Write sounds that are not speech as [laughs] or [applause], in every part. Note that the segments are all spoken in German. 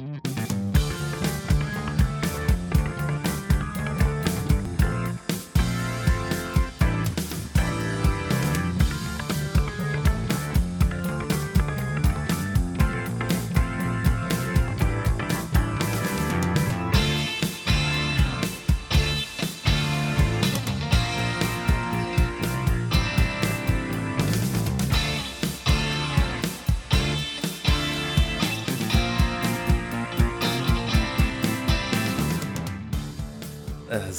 Mm-hmm.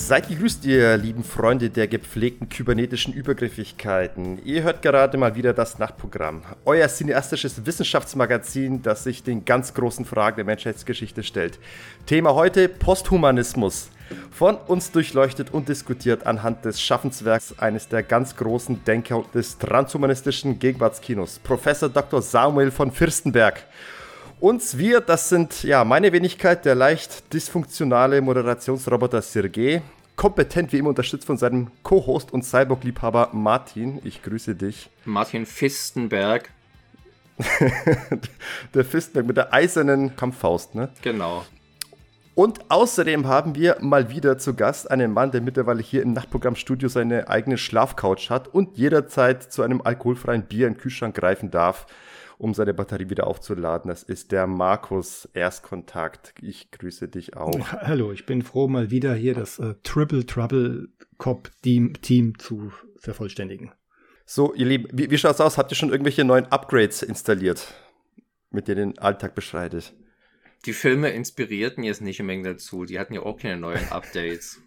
Seid gegrüßt, ihr lieben Freunde der gepflegten kybernetischen Übergriffigkeiten. Ihr hört gerade mal wieder das Nachtprogramm, euer cineastisches Wissenschaftsmagazin, das sich den ganz großen Fragen der Menschheitsgeschichte stellt. Thema heute Posthumanismus. Von uns durchleuchtet und diskutiert anhand des Schaffenswerks eines der ganz großen Denker des transhumanistischen Gegenwartskinos, Professor Dr. Samuel von Fürstenberg. Uns, wir, das sind ja meine Wenigkeit, der leicht dysfunktionale Moderationsroboter Sergei, kompetent wie immer unterstützt von seinem Co-Host und Cyborg-Liebhaber Martin. Ich grüße dich. Martin Fistenberg. [laughs] der Fistenberg mit der eisernen Kampffaust, ne? Genau. Und außerdem haben wir mal wieder zu Gast einen Mann, der mittlerweile hier im Nachtprogrammstudio seine eigene Schlafcouch hat und jederzeit zu einem alkoholfreien Bier im Kühlschrank greifen darf um seine Batterie wieder aufzuladen. Das ist der Markus Erstkontakt. Ich grüße dich auch. Hallo, ich bin froh, mal wieder hier das äh, Triple Trouble Cop Team, Team zu vervollständigen. So, ihr Lieben, wie, wie schaut's aus? Habt ihr schon irgendwelche neuen Upgrades installiert, mit denen den Alltag beschreitet? Die Filme inspirierten jetzt nicht unbedingt dazu. Die hatten ja auch keine neuen Updates.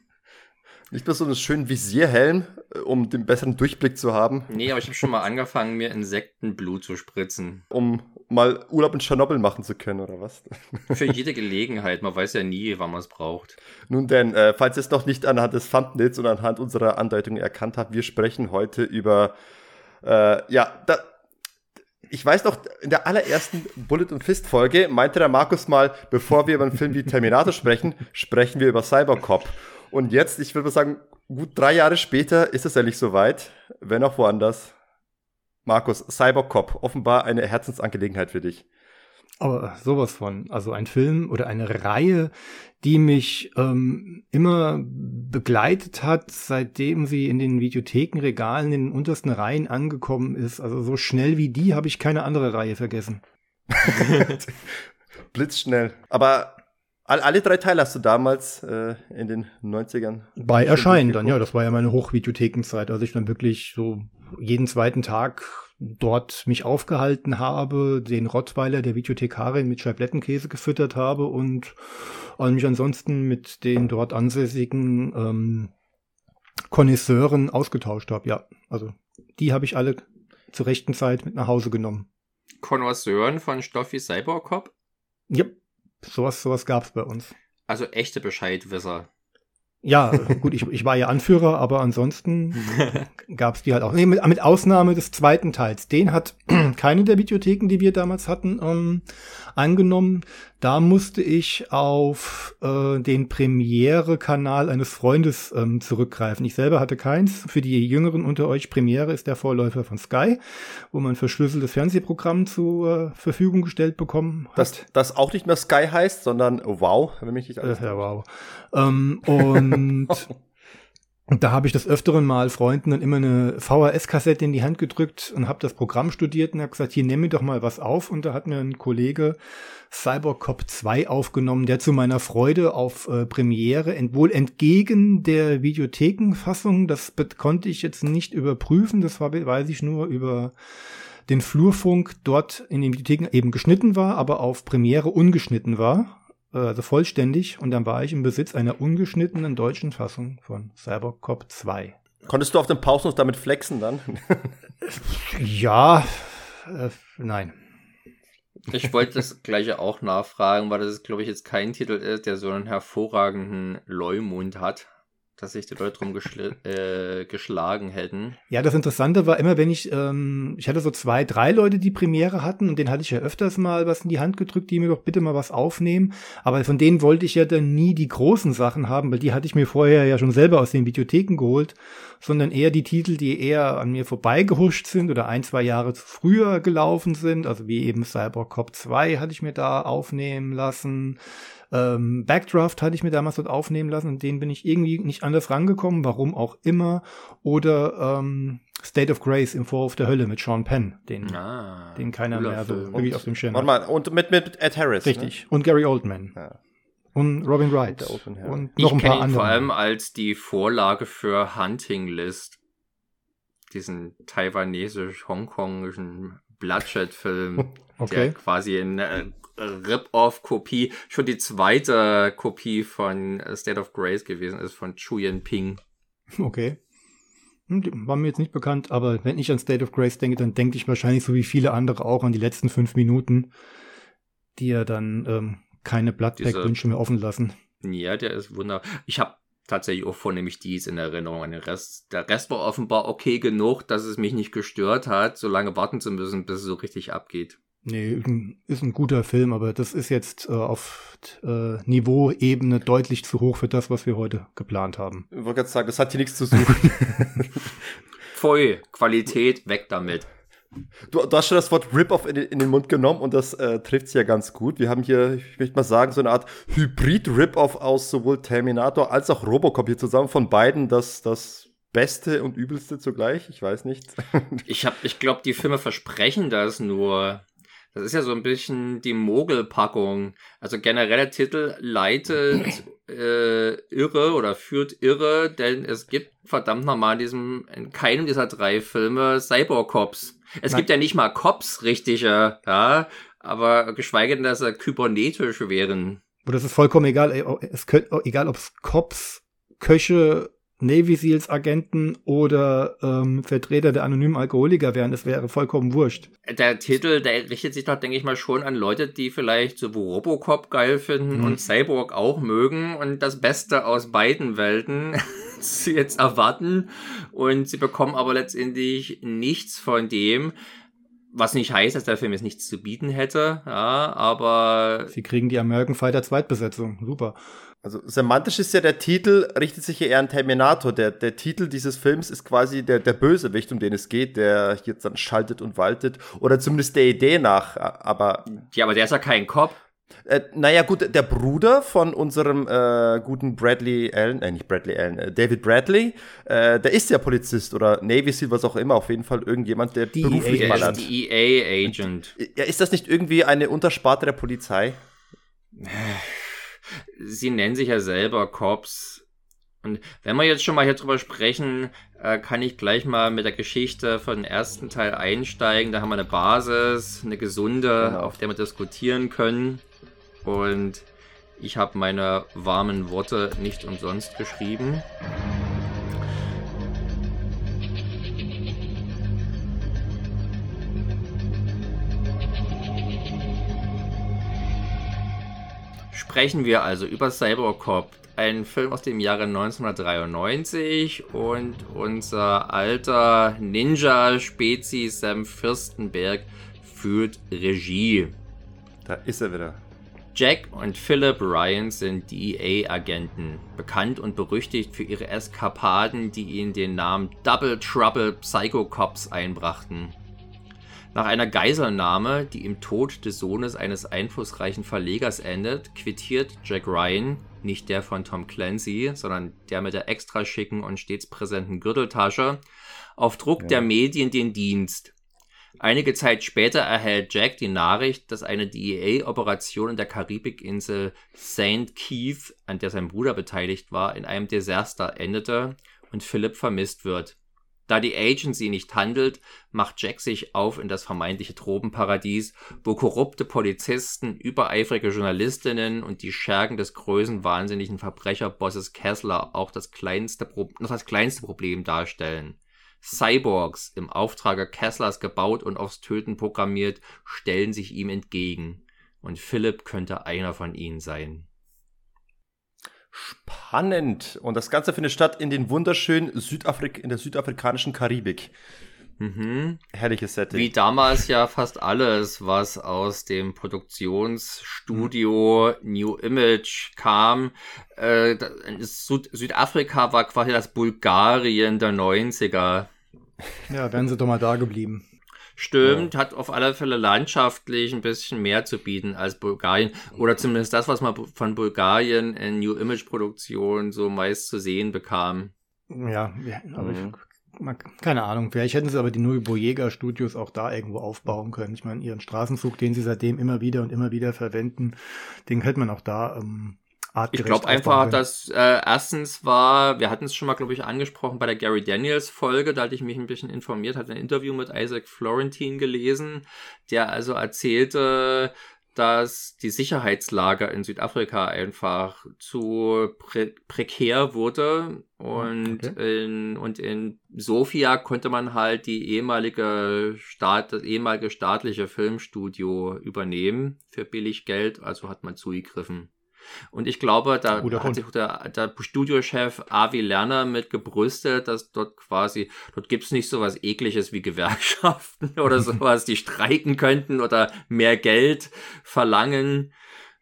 Nicht mehr so einen schönen Visierhelm, äh, um den besseren Durchblick zu haben. Nee, aber ich habe schon mal angefangen, mir Insektenblut zu spritzen. Um mal Urlaub in Tschernobyl machen zu können, oder was? [laughs] Für jede Gelegenheit. Man weiß ja nie, wann man es braucht. Nun denn, äh, falls ihr es noch nicht anhand des Thumbnails und anhand unserer Andeutung erkannt habt, wir sprechen heute über, äh, ja, da, ich weiß noch, in der allerersten Bullet und Fist Folge meinte der Markus mal, bevor wir über einen Film wie Terminator sprechen, sprechen wir über Cybercop. Und jetzt, ich würde mal sagen, gut drei Jahre später ist es endlich soweit, wenn auch woanders. Markus, Cybercop, offenbar eine Herzensangelegenheit für dich. Aber sowas von. Also ein Film oder eine Reihe, die mich ähm, immer begleitet hat, seitdem sie in den Videothekenregalen in den untersten Reihen angekommen ist. Also so schnell wie die habe ich keine andere Reihe vergessen. [laughs] Blitzschnell. Aber alle drei Teile hast du damals äh, in den 90ern. Bei Erscheinen dann, ja. Das war ja meine Hochvideothekenzeit, als ich dann wirklich so jeden zweiten Tag dort mich aufgehalten habe, den Rottweiler der Videothekarin mit Scheiblettenkäse gefüttert habe und, mich ansonsten mit den dort ansässigen ähm, Connoisseuren ausgetauscht habe. Ja, also die habe ich alle zur rechten Zeit mit nach Hause genommen. Connoisseuren von Stoffi Cybercop? Ja, Sowas, sowas gab es bei uns. Also echte Bescheidwisser. Ja, gut, ich, ich war ja Anführer, aber ansonsten [laughs] gab es die halt auch. Nee, mit, mit, Ausnahme des zweiten Teils. Den hat [clears throat] keine der Videotheken, die wir damals hatten, ähm, angenommen. Da musste ich auf äh, den Premiere-Kanal eines Freundes ähm, zurückgreifen. Ich selber hatte keins. Für die Jüngeren unter euch, Premiere ist der Vorläufer von Sky, wo man verschlüsseltes Fernsehprogramm zur äh, Verfügung gestellt bekommen hat. Das, das auch nicht mehr Sky heißt, sondern Wow, wenn mich nicht alles äh, Ja, wow. Ähm, und [laughs] Und da habe ich das öfteren Mal Freunden dann immer eine VHS-Kassette in die Hand gedrückt und habe das Programm studiert und habe gesagt, hier nimm mir doch mal was auf. Und da hat mir ein Kollege Cybercop 2 aufgenommen, der zu meiner Freude auf äh, Premiere wohl entgegen der Videothekenfassung, das konnte ich jetzt nicht überprüfen, das war, weiß ich nur über den Flurfunk dort in den Videotheken eben geschnitten war, aber auf Premiere ungeschnitten war also vollständig und dann war ich im Besitz einer ungeschnittenen deutschen Fassung von Cybercop 2. Konntest du auf dem Pausenhof damit flexen dann? [laughs] ja, äh, nein. Ich wollte das gleiche auch nachfragen, weil das, glaube ich, jetzt kein Titel ist, der so einen hervorragenden Leumund hat. Dass sich die Leute drum äh, geschlagen hätten. Ja, das Interessante war immer, wenn ich, ähm, ich hatte so zwei, drei Leute, die Premiere hatten und denen hatte ich ja öfters mal was in die Hand gedrückt, die mir doch bitte mal was aufnehmen. Aber von denen wollte ich ja dann nie die großen Sachen haben, weil die hatte ich mir vorher ja schon selber aus den Videotheken geholt, sondern eher die Titel, die eher an mir vorbeigehuscht sind oder ein, zwei Jahre früher gelaufen sind, also wie eben Cyber Cop 2 hatte ich mir da aufnehmen lassen. Ähm, Backdraft hatte ich mir damals dort aufnehmen lassen und den bin ich irgendwie nicht anders rangekommen, warum auch immer. Oder ähm, State of Grace im Vorhof der Hölle mit Sean Penn, den, ah, den keiner mehr so wirklich auf dem Schirm hat. Mal, und mit, mit Ed Harris. Ne? Richtig. Ne? Und Gary Oldman. Ja. Und Robin Wright. Und, und noch ich ein paar andere. vor allem als die Vorlage für Hunting List. Diesen taiwanesisch-hongkongischen Bloodshed-Film, [laughs] okay. der quasi in äh, Rip-Off-Kopie, schon die zweite Kopie von State of Grace gewesen ist, von Chu Ping. Okay. Hm, war mir jetzt nicht bekannt, aber wenn ich an State of Grace denke, dann denke ich wahrscheinlich so wie viele andere auch an die letzten fünf Minuten, die ja dann ähm, keine Bloodpack-Wünsche mehr offen lassen. Ja, der ist wunderbar. Ich habe tatsächlich auch vornehmlich dies in Erinnerung an den Rest. Der Rest war offenbar okay genug, dass es mich nicht gestört hat, so lange warten zu müssen, bis es so richtig abgeht. Nee, ist ein guter Film, aber das ist jetzt äh, auf äh, Niveauebene deutlich zu hoch für das, was wir heute geplant haben. Ich wollte gerade sagen, das hat hier nichts zu suchen. [laughs] Voll, Qualität, weg damit. Du, du, hast schon das Wort Rip-Off in, in, den Mund genommen und das äh, trifft es ja ganz gut. Wir haben hier, ich möchte mal sagen, so eine Art Hybrid-Rip-Off aus sowohl Terminator als auch Robocop hier zusammen von beiden. Das, das Beste und Übelste zugleich. Ich weiß nicht. ich, ich glaube, die Filme versprechen das nur. Das ist ja so ein bisschen die Mogelpackung. Also generell Titel leitet [clears throat] äh, irre oder führt irre, denn es gibt verdammt normal in diesem, in keinem dieser drei Filme Cyborg-Cops. Es Nein. gibt ja nicht mal Cops richtige, ja, aber geschweige denn, dass sie kybernetisch wären. Aber das ist vollkommen egal, es könnte, egal ob es Cops, Köche, Navy Seals Agenten oder ähm, Vertreter der anonymen Alkoholiker wären. Das wäre vollkommen wurscht. Der Titel, der richtet sich doch, denke ich mal, schon an Leute, die vielleicht so Robocop geil finden mhm. und Cyborg auch mögen und das Beste aus beiden Welten [laughs] sie jetzt erwarten. Und sie bekommen aber letztendlich nichts von dem. Was nicht heißt, dass der Film jetzt nichts zu bieten hätte, ja, aber. Sie kriegen die American Fighter Zweitbesetzung. Super. Also semantisch ist ja der Titel, richtet sich ja eher an Terminator. Der, der Titel dieses Films ist quasi der, der Bösewicht, um den es geht, der jetzt dann schaltet und waltet. Oder zumindest der Idee nach, aber. Ja, aber der ist ja kein Cop. Äh, naja, gut, der Bruder von unserem äh, guten Bradley Allen, äh, nicht Bradley Allen, äh, David Bradley, äh, der ist ja Polizist oder Navy Seal, was auch immer, auf jeden Fall irgendjemand, der die beruflich e ballert. Die EA-Agent. Ja, ist das nicht irgendwie eine Untersparte der Polizei? Sie nennen sich ja selber Cops. Und wenn wir jetzt schon mal hier drüber sprechen, äh, kann ich gleich mal mit der Geschichte von dem ersten Teil einsteigen. Da haben wir eine Basis, eine gesunde, genau. auf der wir diskutieren können. Und ich habe meine warmen Worte nicht umsonst geschrieben. Sprechen wir also über Cybercop, ein Film aus dem Jahre 1993 und unser alter Ninja-Spezi Sam Fürstenberg führt Regie. Da ist er wieder. Jack und Philip Ryan sind DEA-Agenten, bekannt und berüchtigt für ihre Eskapaden, die ihnen den Namen Double Trouble Psycho Cops einbrachten. Nach einer Geiselnahme, die im Tod des Sohnes eines einflussreichen Verlegers endet, quittiert Jack Ryan, nicht der von Tom Clancy, sondern der mit der extra schicken und stets präsenten Gürteltasche, auf Druck ja. der Medien den Dienst. Einige Zeit später erhält Jack die Nachricht, dass eine DEA-Operation in der Karibikinsel St. Keith, an der sein Bruder beteiligt war, in einem Desaster endete und Philip vermisst wird. Da die Agency nicht handelt, macht Jack sich auf in das vermeintliche Tropenparadies, wo korrupte Polizisten, übereifrige Journalistinnen und die Schergen des größenwahnsinnigen Verbrecherbosses Kessler auch das kleinste, noch das kleinste Problem darstellen. Cyborgs, im Auftrage Kesslers gebaut und aufs Töten programmiert, stellen sich ihm entgegen. Und Philipp könnte einer von ihnen sein. Spannend. Und das Ganze findet statt in den wunderschönen Südafrik in der südafrikanischen Karibik. Mhm. Herrliches Setting. Wie damals ja fast alles, was aus dem Produktionsstudio mhm. New Image kam. Äh, Süd Südafrika war quasi das Bulgarien der 90er. Ja, wären sie doch mal da geblieben. Stimmt, ja. hat auf alle Fälle landschaftlich ein bisschen mehr zu bieten als Bulgarien. Oder zumindest das, was man von Bulgarien in New Image Produktion so meist zu sehen bekam. Ja, ja aber mhm. ich, keine Ahnung. Vielleicht hätten sie aber die Null Boyega Studios auch da irgendwo aufbauen können. Ich meine, ihren Straßenzug, den sie seitdem immer wieder und immer wieder verwenden, den hätte man auch da ähm, ich glaube einfach, dass äh, erstens war, wir hatten es schon mal, glaube ich, angesprochen bei der Gary Daniels Folge, da hatte ich mich ein bisschen informiert, hatte ein Interview mit Isaac Florentine gelesen, der also erzählte, dass die Sicherheitslage in Südafrika einfach zu pre prekär wurde und okay. in und in Sofia konnte man halt die ehemalige Staat das ehemalige staatliche Filmstudio übernehmen für billig Geld, also hat man zugegriffen. Und ich glaube, da Guter hat sich der, der Studiochef Avi Lerner mit gebrüstet, dass dort quasi, dort gibt's nicht so was ekliges wie Gewerkschaften [laughs] oder sowas, die streiken könnten oder mehr Geld verlangen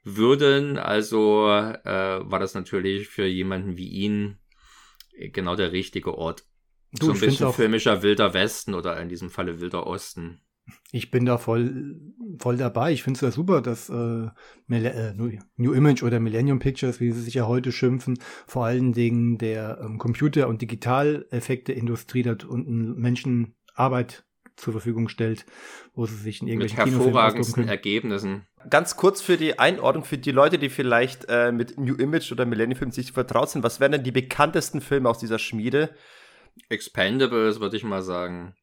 würden. Also äh, war das natürlich für jemanden wie ihn genau der richtige Ort. Du, so ein bisschen filmischer Wilder Westen oder in diesem Falle Wilder Osten. Ich bin da voll, voll dabei. Ich finde es ja super, dass äh, äh, New Image oder Millennium Pictures, wie sie sich ja heute schimpfen, vor allen Dingen der ähm, Computer- und Digitaleffekte-Industrie dort unten Menschen Arbeit zur Verfügung stellt, wo sie sich in irgendwelchen Mit hervorragendsten Ergebnissen. Ganz kurz für die Einordnung, für die Leute, die vielleicht äh, mit New Image oder Millennium Film sich vertraut sind, was wären denn die bekanntesten Filme aus dieser Schmiede? Expendables, würde ich mal sagen.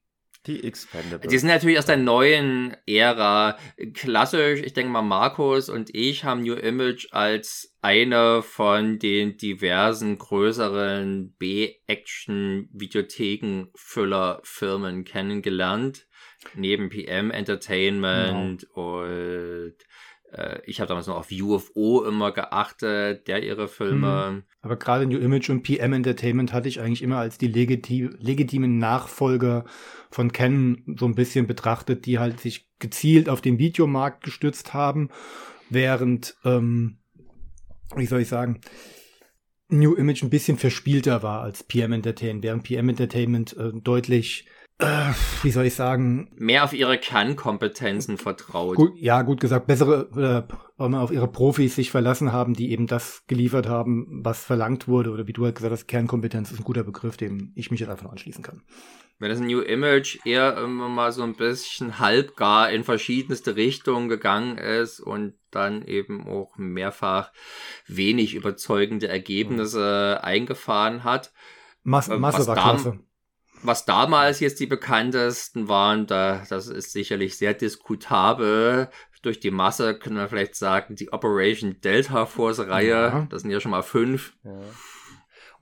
Die Expendables. Die sind natürlich aus der neuen Ära. Klassisch, ich denke mal, Markus und ich haben New Image als eine von den diversen größeren B-Action-Videotheken-Füller-Firmen kennengelernt. Neben PM Entertainment genau. und ich habe damals noch auf UFO immer geachtet, der ihre Filme. Hm. Aber gerade New Image und PM Entertainment hatte ich eigentlich immer als die legiti legitimen Nachfolger von Canon so ein bisschen betrachtet, die halt sich gezielt auf den Videomarkt gestützt haben, während, ähm, wie soll ich sagen, New Image ein bisschen verspielter war als PM Entertainment, während PM Entertainment äh, deutlich äh, wie soll ich sagen, mehr auf ihre Kernkompetenzen vertraut. Gut, ja, gut gesagt, bessere, äh, auf ihre Profis sich verlassen haben, die eben das geliefert haben, was verlangt wurde, oder wie du halt gesagt hast, Kernkompetenz ist ein guter Begriff, dem ich mich jetzt einfach anschließen kann. Wenn das New Image eher immer mal so ein bisschen halbgar in verschiedenste Richtungen gegangen ist und dann eben auch mehrfach wenig überzeugende Ergebnisse mhm. eingefahren hat. Mas äh, Masse war klasse was damals jetzt die bekanntesten waren, da, das ist sicherlich sehr diskutabel. Durch die Masse können wir vielleicht sagen, die Operation Delta Force Reihe, ja. das sind ja schon mal fünf. Ja.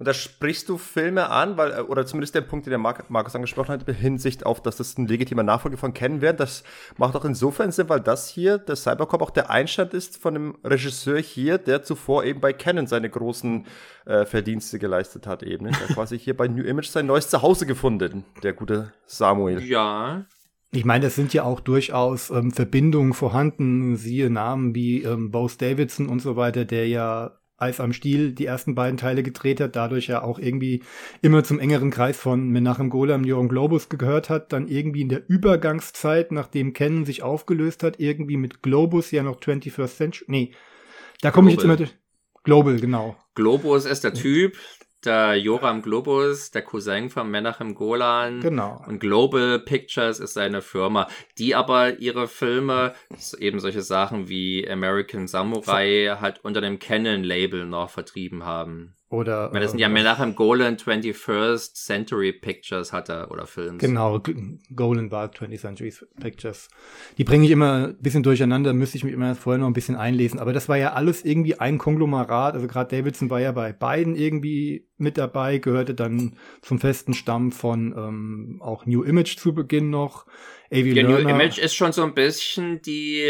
Und da sprichst du Filme an, weil, äh, oder zumindest der Punkt, den der Markus angesprochen hat, in Hinsicht auf, dass das ein legitimer Nachfolger von Kennen wäre. Das macht auch insofern Sinn, weil das hier, der Cybercop, auch der Einstand ist von einem Regisseur hier, der zuvor eben bei Canon seine großen äh, Verdienste geleistet hat, eben. Ne? Der quasi hier bei New Image sein neues Zuhause gefunden, der gute Samuel. Ja, ich meine, es sind ja auch durchaus ähm, Verbindungen vorhanden, siehe Namen wie ähm, Bose Davidson und so weiter, der ja Eis am Stiel die ersten beiden Teile gedreht hat, dadurch ja auch irgendwie immer zum engeren Kreis von Menachem Golam, Joran Globus gehört hat, dann irgendwie in der Übergangszeit, nachdem Kennen sich aufgelöst hat, irgendwie mit Globus ja noch 21st Century, nee, da komme ich jetzt immer durch. Global, genau. Globus ist der Typ, der Joram Globus, der Cousin von Menachem Golan. Genau. Und Global Pictures ist seine Firma, die aber ihre Filme, eben solche Sachen wie American Samurai, halt unter dem Canon-Label noch vertrieben haben. Oder. Weil das sind ja Menachem Golan 21st Century Pictures hat er oder Films. Genau, Golan war 20th Century Pictures. Die bringe ich immer ein bisschen durcheinander, müsste ich mich immer vorher noch ein bisschen einlesen. Aber das war ja alles irgendwie ein Konglomerat. Also gerade Davidson war ja bei beiden irgendwie mit dabei, gehörte dann zum festen Stamm von ähm, auch New Image zu Beginn noch. AV Der New Image ist schon so ein bisschen die,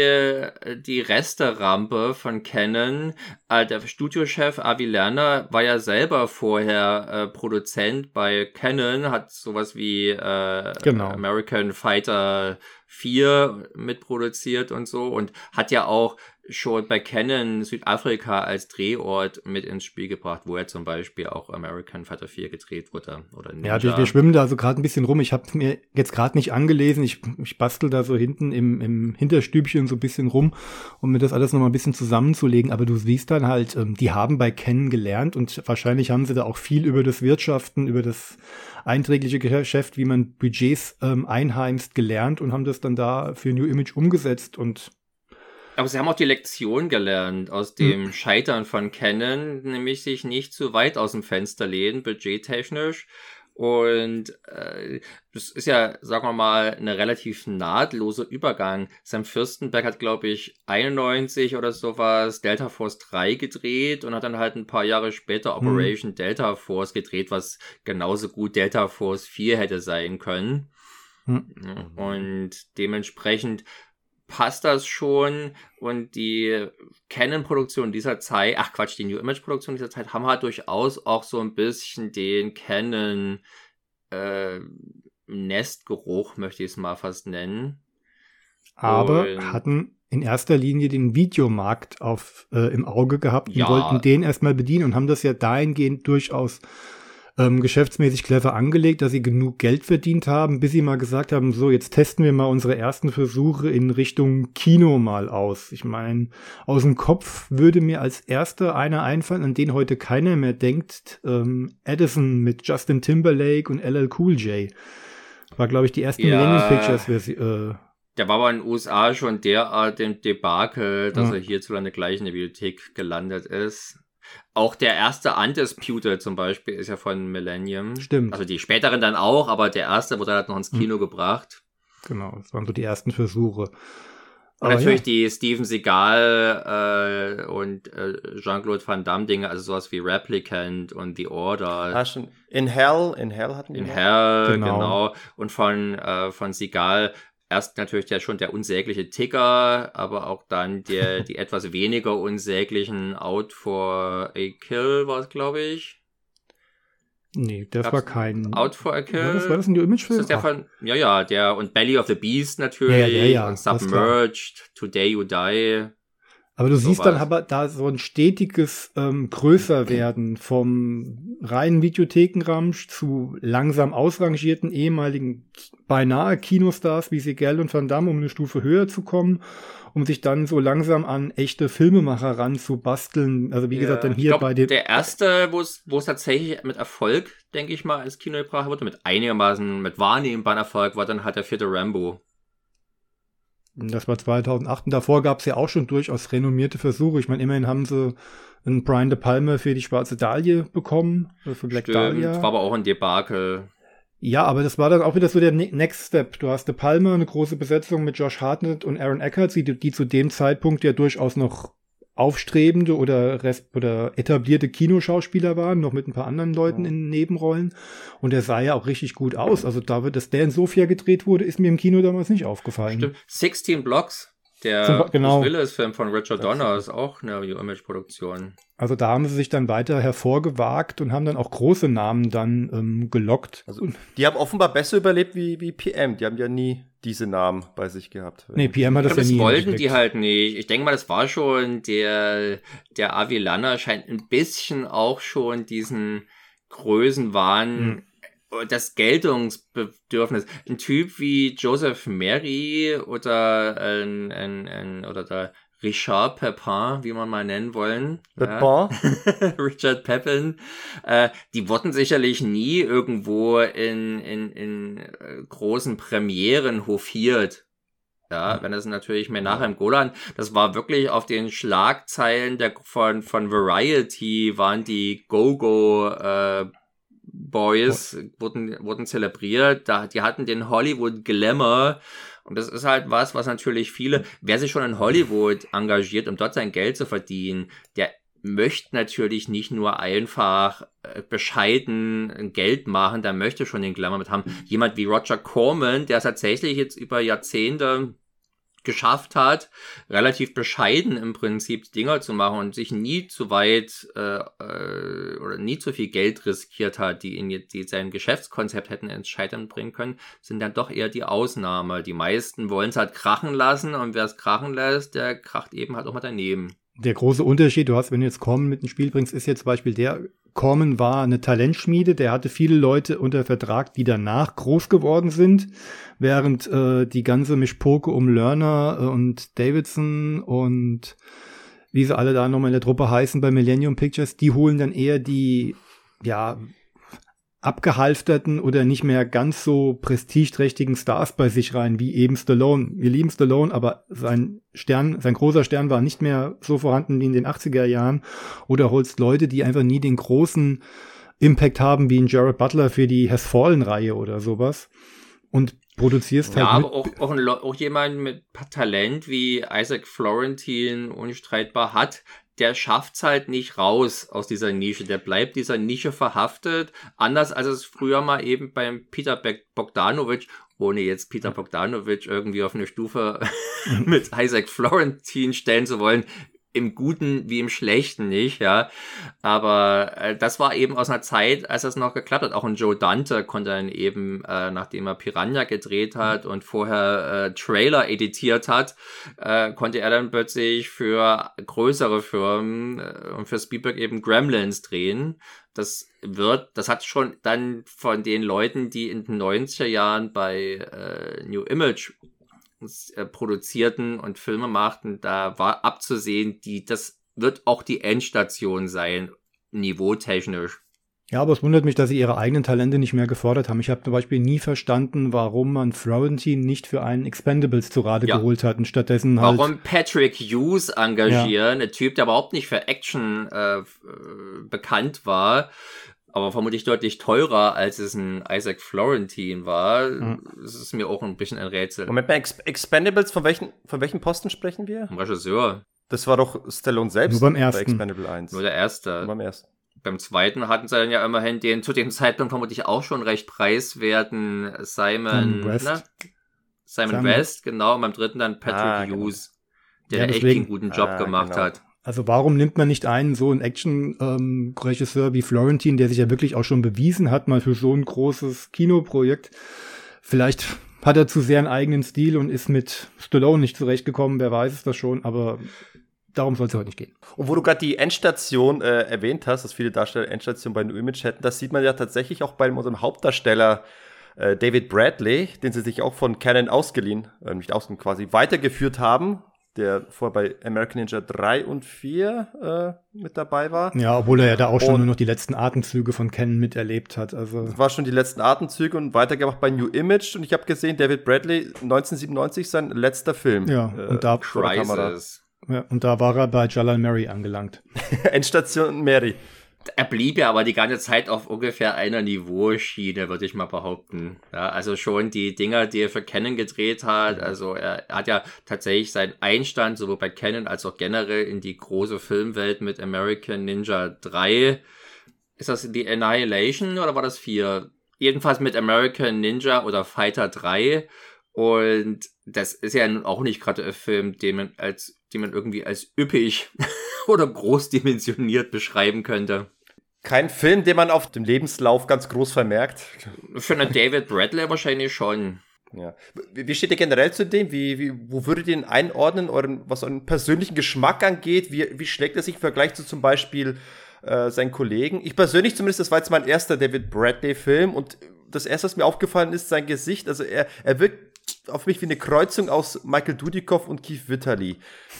die Resterampe von Canon. Äh, der Studiochef Avi Lerner war ja selber vorher äh, Produzent bei Canon, hat sowas wie äh, genau. American Fighter 4 mitproduziert und so und hat ja auch schon bei Canon Südafrika als Drehort mit ins Spiel gebracht, wo er zum Beispiel auch American Fighter 4 gedreht wurde. Oder Ninja. Ja, wir, wir schwimmen da so gerade ein bisschen rum. Ich habe mir jetzt gerade nicht angelesen. Ich, ich bastel da so hinten im, im Hinterstübchen so ein bisschen rum, um mir das alles nochmal ein bisschen zusammenzulegen. Aber du siehst dann halt, ähm, die haben bei Canon gelernt und wahrscheinlich haben sie da auch viel über das Wirtschaften, über das einträgliche Geschäft, wie man Budgets ähm, einheimst, gelernt und haben das dann da für New Image umgesetzt und aber sie haben auch die Lektion gelernt aus hm. dem hm. Scheitern von Canon, nämlich sich nicht zu weit aus dem Fenster lehnen, budgettechnisch. Und äh, das ist ja, sagen wir mal, eine relativ nahtloser Übergang. Sam Fürstenberg hat, glaube ich, 91 oder sowas Delta Force 3 gedreht und hat dann halt ein paar Jahre später hm. Operation hm. Delta Force gedreht, was genauso gut Delta Force 4 hätte sein können. Hm. Und dementsprechend passt das schon und die Canon-Produktion dieser Zeit, ach Quatsch, die New Image-Produktion dieser Zeit haben halt durchaus auch so ein bisschen den Canon äh, Nestgeruch, möchte ich es mal fast nennen. Aber und hatten in erster Linie den Videomarkt auf, äh, im Auge gehabt und ja. wollten den erstmal bedienen und haben das ja dahingehend durchaus ähm, geschäftsmäßig clever angelegt, dass sie genug Geld verdient haben, bis sie mal gesagt haben, so, jetzt testen wir mal unsere ersten Versuche in Richtung Kino mal aus. Ich meine, aus dem Kopf würde mir als erster einer einfallen, an den heute keiner mehr denkt, ähm, Edison mit Justin Timberlake und LL Cool J. War, glaube ich, die erste ja. Millennium Pictures Version. Äh, der war aber in den USA schon derart im Debakel, dass ja. er hierzulande gleich in der Bibliothek gelandet ist. Auch der erste Undisputed zum Beispiel ist ja von Millennium. Stimmt. Also die späteren dann auch, aber der erste wurde halt noch ins Kino hm. gebracht. Genau, das waren so die ersten Versuche. Und aber natürlich ja. die Steven Seagal äh, und äh, Jean-Claude Van Damme Dinge, also sowas wie Replicant und The Order. Ah, schon. In Hell, in Hell hatten die. In Hell, genau. genau. Und von, äh, von Seagal erst natürlich der schon der unsägliche Ticker, aber auch dann der, [laughs] die etwas weniger unsäglichen Out for a Kill war es, glaube ich. Nee, das Gab's war kein. Out for a Kill. War das, war das ein New Image Film? Das ist der von, ja, ja, der und Belly of the Beast natürlich. Ja, ja, ja, und Submerged, Today You Die. Aber du so siehst dann aber da so ein stetiges ähm, Größerwerden vom reinen Videothekenramsch zu langsam ausrangierten ehemaligen beinahe Kinostars wie Segel und Van Damme, um eine Stufe höher zu kommen, um sich dann so langsam an echte Filmemacher ranzubasteln. Also wie ja, gesagt, dann hier glaub, bei dem. Der erste, wo es wo es tatsächlich mit Erfolg, denke ich mal, als Kino gebracht wurde, mit einigermaßen, mit wahrnehmbaren Erfolg, war dann halt der vierte Rambo. Das war 2008 und davor gab es ja auch schon durchaus renommierte Versuche. Ich meine, immerhin haben sie einen Brian De Palma für die Schwarze Dahlia bekommen, äh, für Black Stimmt, Dahlia. war aber auch ein Debakel. Ja, aber das war dann auch wieder so der ne-, Next Step. Du hast De Palma, eine große Besetzung mit Josh Hartnett und Aaron Eckhart, die, die zu dem Zeitpunkt ja durchaus noch aufstrebende oder, oder etablierte Kinoschauspieler waren, noch mit ein paar anderen Leuten in Nebenrollen. Und er sah ja auch richtig gut aus. Also da, dass der in Sofia gedreht wurde, ist mir im Kino damals nicht aufgefallen. Stimmt. 16 Blocks. Der Zum, genau. Willis-Film von Richard Donner ist auch eine Image-Produktion. Also da haben sie sich dann weiter hervorgewagt und haben dann auch große Namen dann ähm, gelockt. Also, die haben offenbar besser überlebt wie, wie PM. Die haben ja nie diese Namen bei sich gehabt. Nee, PM hat das, ja nie. Das wollten die halt nicht. Ich denke mal, das war schon der, der Avilana scheint ein bisschen auch schon diesen Größenwahn hm das Geltungsbedürfnis. Ein Typ wie Joseph Mary oder ein, ein, ein oder der Richard Pepin, wie man mal nennen wollen. Pepin? Ja. [laughs] Richard Pepin. Äh, die wurden sicherlich nie irgendwo in, in, in äh, großen Premieren hofiert. Ja, wenn das natürlich mehr nachher im Golan, das war wirklich auf den Schlagzeilen der, von, von Variety waren die Go-Go, äh, Boys wurden, wurden zelebriert. Da, die hatten den Hollywood Glamour. Und das ist halt was, was natürlich viele, wer sich schon in Hollywood engagiert, um dort sein Geld zu verdienen, der möchte natürlich nicht nur einfach äh, bescheiden Geld machen, der möchte schon den Glamour mit haben. Jemand wie Roger Corman, der tatsächlich jetzt über Jahrzehnte geschafft hat, relativ bescheiden im Prinzip Dinger zu machen und sich nie zu weit äh, äh, oder nie zu viel Geld riskiert hat, die jetzt die sein Geschäftskonzept hätten ins Scheitern bringen können, sind dann doch eher die Ausnahme. Die meisten wollen es halt krachen lassen und wer es krachen lässt, der kracht eben halt auch mal daneben. Der große Unterschied, du hast, wenn du jetzt Corman mit ins Spiel bringst, ist jetzt zum Beispiel der, Corman war eine Talentschmiede, der hatte viele Leute unter Vertrag, die danach groß geworden sind, während äh, die ganze Mischpoke um Lerner äh, und Davidson und wie sie alle da nochmal in der Truppe heißen bei Millennium Pictures, die holen dann eher die, ja, abgehalfterten oder nicht mehr ganz so prestigeträchtigen Stars bei sich rein, wie eben Stallone. Wir lieben Stallone, aber sein Stern, sein großer Stern war nicht mehr so vorhanden wie in den 80er Jahren. Oder holst Leute, die einfach nie den großen Impact haben, wie in Jared Butler für die Has Fallen-Reihe oder sowas. Und produzierst halt. Ja, aber auch, auch, ein, auch jemand mit Talent wie Isaac Florentine unstreitbar hat, der schafft's halt nicht raus aus dieser Nische. Der bleibt dieser Nische verhaftet. Anders als es früher mal eben beim Peter Bogdanovich, ohne jetzt Peter Bogdanovich irgendwie auf eine Stufe [laughs] mit Isaac Florentine stellen zu wollen, im Guten wie im Schlechten nicht, ja. Aber äh, das war eben aus einer Zeit, als das noch geklappt hat. Auch ein Joe Dante konnte dann eben, äh, nachdem er Piranha gedreht hat und vorher äh, Trailer editiert hat, äh, konnte er dann plötzlich für größere Firmen äh, und für Spielberg eben Gremlins drehen. Das wird, das hat schon dann von den Leuten, die in den 90er Jahren bei äh, New Image produzierten und Filme machten, da war abzusehen, die, das wird auch die Endstation sein, niveautechnisch. Ja, aber es wundert mich, dass sie ihre eigenen Talente nicht mehr gefordert haben. Ich habe zum Beispiel nie verstanden, warum man Florentine nicht für einen Expendables zu Rate ja. geholt hat und stattdessen halt. Warum Patrick Hughes engagieren, ja. ein Typ, der überhaupt nicht für Action äh, äh bekannt war, aber vermutlich deutlich teurer, als es ein Isaac Florentine war. Mhm. Das ist mir auch ein bisschen ein Rätsel. Moment mal, Ex Expendables, von welchen, von welchen Posten sprechen wir? Vom Regisseur. Das war doch Stallone selbst Nur beim ersten. bei Expendable 1. Nur der erste. Nur beim ersten. Beim zweiten hatten sie dann ja immerhin den zu dem Zeitpunkt vermutlich auch schon recht preiswerten Simon West. Ne? Simon, Simon, West, genau. Und beim dritten dann Patrick ah, genau. Hughes, der ja, echt einen guten Job ah, gemacht genau. hat. Also warum nimmt man nicht einen so einen Action-Regisseur ähm, wie Florentine, der sich ja wirklich auch schon bewiesen hat, mal für so ein großes Kinoprojekt? Vielleicht hat er zu sehr einen eigenen Stil und ist mit Stallone nicht zurechtgekommen, wer weiß es das schon, aber darum soll es heute nicht gehen. Und wo du gerade die Endstation äh, erwähnt hast, dass viele Darsteller Endstation bei New Image hätten, das sieht man ja tatsächlich auch bei unserem Hauptdarsteller äh, David Bradley, den sie sich auch von Canon ausgeliehen, äh, nicht ausgeliehen quasi, weitergeführt haben der vorher bei American Ninja 3 und 4 äh, mit dabei war. Ja, obwohl er ja da auch schon und nur noch die letzten Atemzüge von Ken miterlebt hat. Also das war schon die letzten Atemzüge und weitergemacht bei New Image. Und ich habe gesehen, David Bradley 1997 sein letzter Film. Ja, äh, und da Crisis. Ja, und da war er bei Jalal Mary angelangt. [laughs] Endstation Mary. Er blieb ja aber die ganze Zeit auf ungefähr einer Niveauschiene, würde ich mal behaupten. Ja, also schon die Dinger, die er für Canon gedreht hat. Also er, er hat ja tatsächlich seinen Einstand sowohl bei Canon als auch generell in die große Filmwelt mit American Ninja 3. Ist das die Annihilation oder war das 4? Jedenfalls mit American Ninja oder Fighter 3. Und das ist ja nun auch nicht gerade ein Film, den man als, den man irgendwie als üppig [laughs] oder großdimensioniert beschreiben könnte. Kein Film, den man auf dem Lebenslauf ganz groß vermerkt. Für einen David Bradley wahrscheinlich schon. Ja. Wie steht ihr generell zu dem? Wie, wie, wo würdet ihr ihn einordnen, euren, was euren persönlichen Geschmack angeht? Wie, wie schlägt er sich im Vergleich zu zum Beispiel äh, seinen Kollegen? Ich persönlich zumindest, das war jetzt mein erster David Bradley-Film und das erste, was mir aufgefallen ist, sein Gesicht. Also er, er wirkt auf mich wie eine Kreuzung aus Michael Dudikoff und Keith Witterly.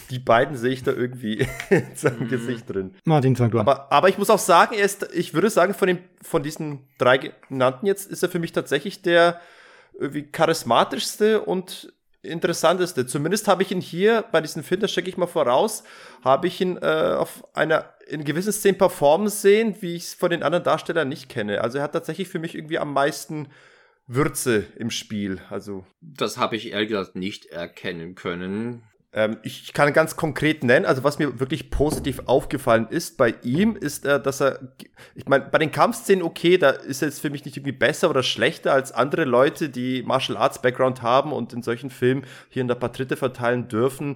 Die beiden sehe ich da irgendwie [laughs] in seinem mm. Gesicht drin. Martin, fang du an. Aber, aber ich muss auch sagen, er ist, ich würde sagen, von, den, von diesen drei genannten jetzt ist er für mich tatsächlich der irgendwie charismatischste und interessanteste. Zumindest habe ich ihn hier bei diesem Film, das stecke ich mal voraus, habe ich ihn äh, auf einer in gewissen Szenen performen sehen, wie ich es von den anderen Darstellern nicht kenne. Also er hat tatsächlich für mich irgendwie am meisten Würze im Spiel. Also das habe ich ehrlich gesagt nicht erkennen können. Ähm, ich kann ganz konkret nennen, also was mir wirklich positiv aufgefallen ist bei ihm, ist, äh, dass er, ich meine, bei den Kampfszenen okay, da ist er jetzt für mich nicht irgendwie besser oder schlechter als andere Leute, die Martial Arts Background haben und in solchen Filmen hier in der paar Dritte verteilen dürfen.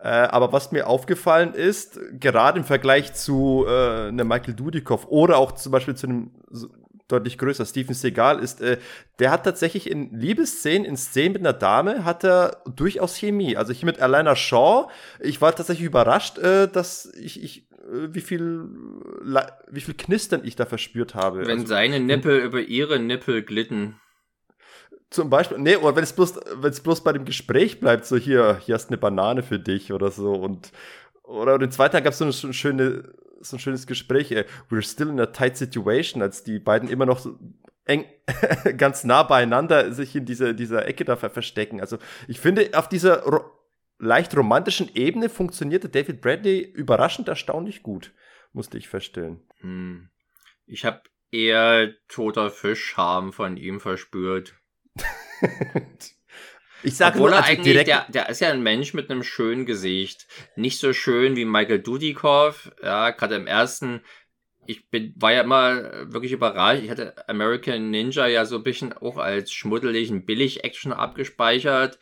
Äh, aber was mir aufgefallen ist, gerade im Vergleich zu äh, einem Michael Dudikoff oder auch zum Beispiel zu einem deutlich größer. Steven Seagal ist, äh, der hat tatsächlich in Liebesszenen, in Szenen mit einer Dame, hat er durchaus Chemie. Also hier mit Alana Shaw, ich war tatsächlich überrascht, äh, dass ich, ich äh, wie viel, wie viel Knistern ich da verspürt habe. Wenn also, seine Nippel über ihre Nippel glitten. Zum Beispiel, nee, oder wenn es bloß, wenn es bloß bei dem Gespräch bleibt, so hier, hier hast eine Banane für dich oder so und oder den zweiten Tag gab es so eine schöne so ein schönes Gespräch. Ey. We're still in a tight situation, als die beiden immer noch so eng, [laughs] ganz nah beieinander sich in dieser, dieser Ecke da verstecken. Also ich finde, auf dieser ro leicht romantischen Ebene funktionierte David Bradley überraschend erstaunlich gut, musste ich feststellen. Hm. Ich habe eher toter Fischharm von ihm verspürt. [laughs] Ich sage Obwohl nur, also eigentlich, direkt der, der ist ja ein Mensch mit einem schönen Gesicht. Nicht so schön wie Michael Dudikoff. Ja, gerade im ersten. Ich bin, war ja immer wirklich überrascht. Ich hatte American Ninja ja so ein bisschen auch als schmuddeligen Billig-Action abgespeichert,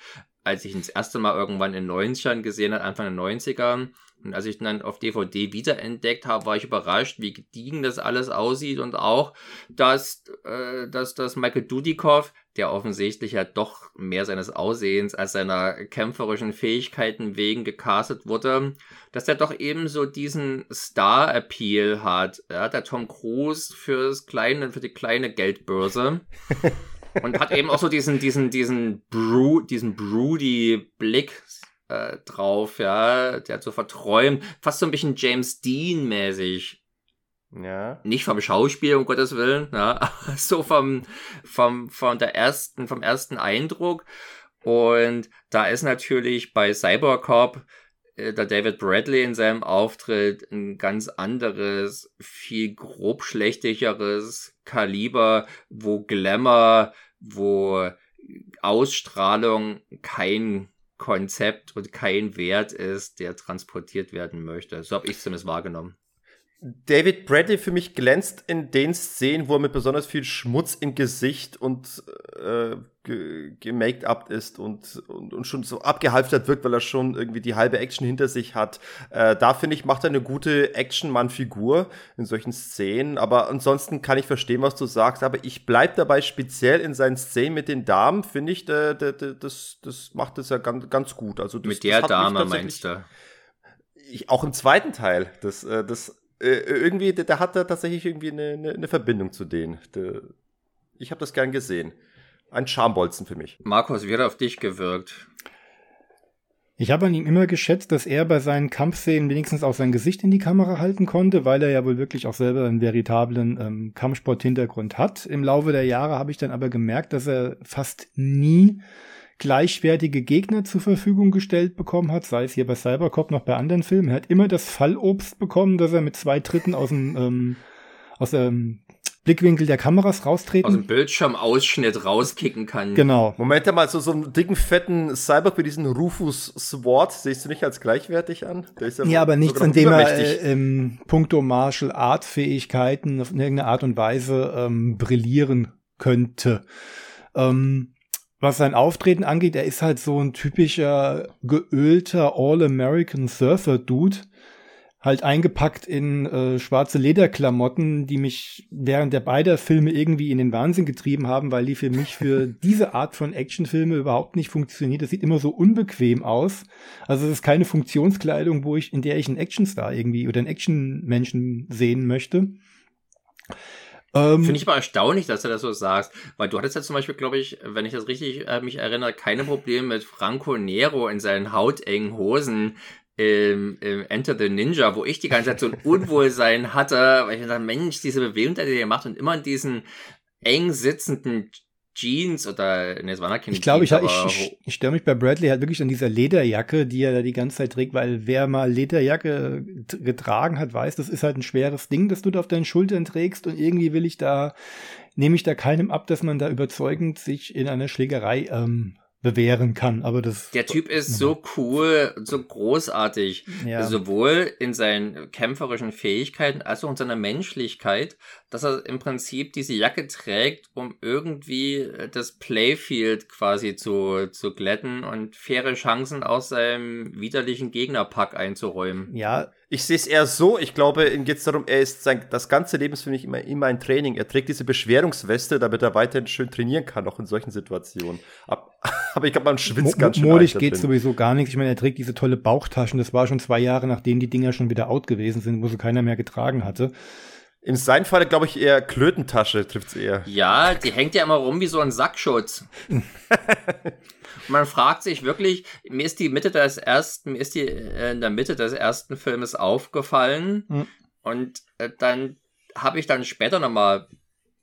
als ich ihn das erste Mal irgendwann in den 90ern gesehen habe, Anfang der 90er. Und als ich ihn dann auf DVD wiederentdeckt habe, war ich überrascht, wie gediegen das alles aussieht und auch, dass, äh, dass, dass Michael Dudikoff der offensichtlich ja doch mehr seines Aussehens als seiner kämpferischen Fähigkeiten wegen gecastet wurde, dass er doch eben so diesen Star-Appeal hat. Ja, der Tom Cruise fürs kleine, für die kleine Geldbörse. [laughs] und hat eben auch so diesen, diesen, diesen, Bru diesen broody Blick äh, drauf, ja, der hat so verträumt, fast so ein bisschen James Dean-mäßig ja. Nicht vom Schauspiel, um Gottes Willen, ja, [laughs] so vom, vom, von der ersten, vom ersten Eindruck. Und da ist natürlich bei Cybercop äh, der David Bradley in seinem Auftritt ein ganz anderes, viel grobschlächtigeres Kaliber, wo Glamour, wo Ausstrahlung kein Konzept und kein Wert ist, der transportiert werden möchte. So habe ich es zumindest wahrgenommen. David Bradley für mich glänzt in den Szenen, wo er mit besonders viel Schmutz im Gesicht und äh, gemaked-up ist und, und, und schon so abgehalftert wirkt, weil er schon irgendwie die halbe Action hinter sich hat. Äh, da finde ich, macht er eine gute Action-Mann-Figur in solchen Szenen. Aber ansonsten kann ich verstehen, was du sagst. Aber ich bleib dabei speziell in seinen Szenen mit den Damen, finde ich, der, der, der, das, das macht es ja ganz, ganz gut. Also das, mit der Dame meinst du? Ich, auch im zweiten Teil. Das, äh, das äh, irgendwie, da hat er tatsächlich irgendwie eine, eine, eine Verbindung zu denen. Der, ich habe das gern gesehen. Ein Schambolzen für mich. Markus, wie hat er auf dich gewirkt? Ich habe an ihm immer geschätzt, dass er bei seinen Kampfszenen wenigstens auch sein Gesicht in die Kamera halten konnte, weil er ja wohl wirklich auch selber einen veritablen ähm, Kampfsport-Hintergrund hat. Im Laufe der Jahre habe ich dann aber gemerkt, dass er fast nie gleichwertige Gegner zur Verfügung gestellt bekommen hat, sei es hier bei Cybercop noch bei anderen Filmen. Er hat immer das Fallobst bekommen, dass er mit zwei Dritten aus dem, ähm, aus dem Blickwinkel der Kameras raustreten. Aus dem Bildschirmausschnitt rauskicken kann. Genau. Moment mal, so, so einen dicken, fetten Cyborg wie diesen Rufus Sword, siehst du nicht als gleichwertig an? ja, ja aber nichts, an dem er äh, im Punkto Martial Art Fähigkeiten auf irgendeine Art und Weise ähm, brillieren könnte. Ähm, was sein Auftreten angeht, er ist halt so ein typischer geölter All-American Surfer-Dude. Halt eingepackt in äh, schwarze Lederklamotten, die mich während der beider Filme irgendwie in den Wahnsinn getrieben haben, weil die für mich für [laughs] diese Art von Actionfilme überhaupt nicht funktioniert. Das sieht immer so unbequem aus. Also es ist keine Funktionskleidung, wo ich, in der ich einen Actionstar irgendwie oder einen Actionmenschen sehen möchte. Ähm, Finde ich aber erstaunlich, dass du das so sagst, weil du hattest ja zum Beispiel, glaube ich, wenn ich das richtig äh, mich erinnere, keine Probleme mit Franco Nero in seinen hautengen Hosen im, im Enter the Ninja, wo ich die ganze Zeit so ein [laughs] Unwohlsein hatte, weil ich dachte, Mensch, diese Bewegung, die er macht und immer in diesen eng sitzenden Jeans oder ne, es waren keine Ich glaube, ich, ich, ich, ich störe mich bei Bradley halt wirklich an dieser Lederjacke, die er da die ganze Zeit trägt, weil wer mal Lederjacke getragen hat, weiß, das ist halt ein schweres Ding, das du da auf deinen Schultern trägst und irgendwie will ich da, nehme ich da keinem ab, dass man da überzeugend sich in einer Schlägerei ähm, bewähren kann. Aber das. Der Typ ist so cool, so großartig. Ja. Sowohl in seinen kämpferischen Fähigkeiten als auch in seiner Menschlichkeit, dass er im Prinzip diese Jacke trägt, um irgendwie das Playfield quasi zu, zu glätten und faire Chancen aus seinem widerlichen Gegnerpack einzuräumen. Ja, ich sehe es eher so, ich glaube, ihm geht es darum, er ist sein, das ganze Leben ist für mich immer, immer ein Training. Er trägt diese Beschwerungsweste, damit er weiterhin schön trainieren kann, auch in solchen Situationen. Aber, [laughs] aber ich glaube, man schwitzt Mo ganz schön. Modisch geht sowieso gar nichts. Ich meine, er trägt diese tolle Bauchtaschen. Das war schon zwei Jahre, nachdem die Dinger schon wieder out gewesen sind, wo sie keiner mehr getragen hatte. In seinem Fall, glaube ich, eher Klötentasche trifft es eher. Ja, die hängt ja immer rum wie so ein Sackschutz. [laughs] man fragt sich wirklich, mir ist die Mitte des ersten, mir ist die äh, in der Mitte des ersten Filmes aufgefallen mhm. und äh, dann habe ich dann später nochmal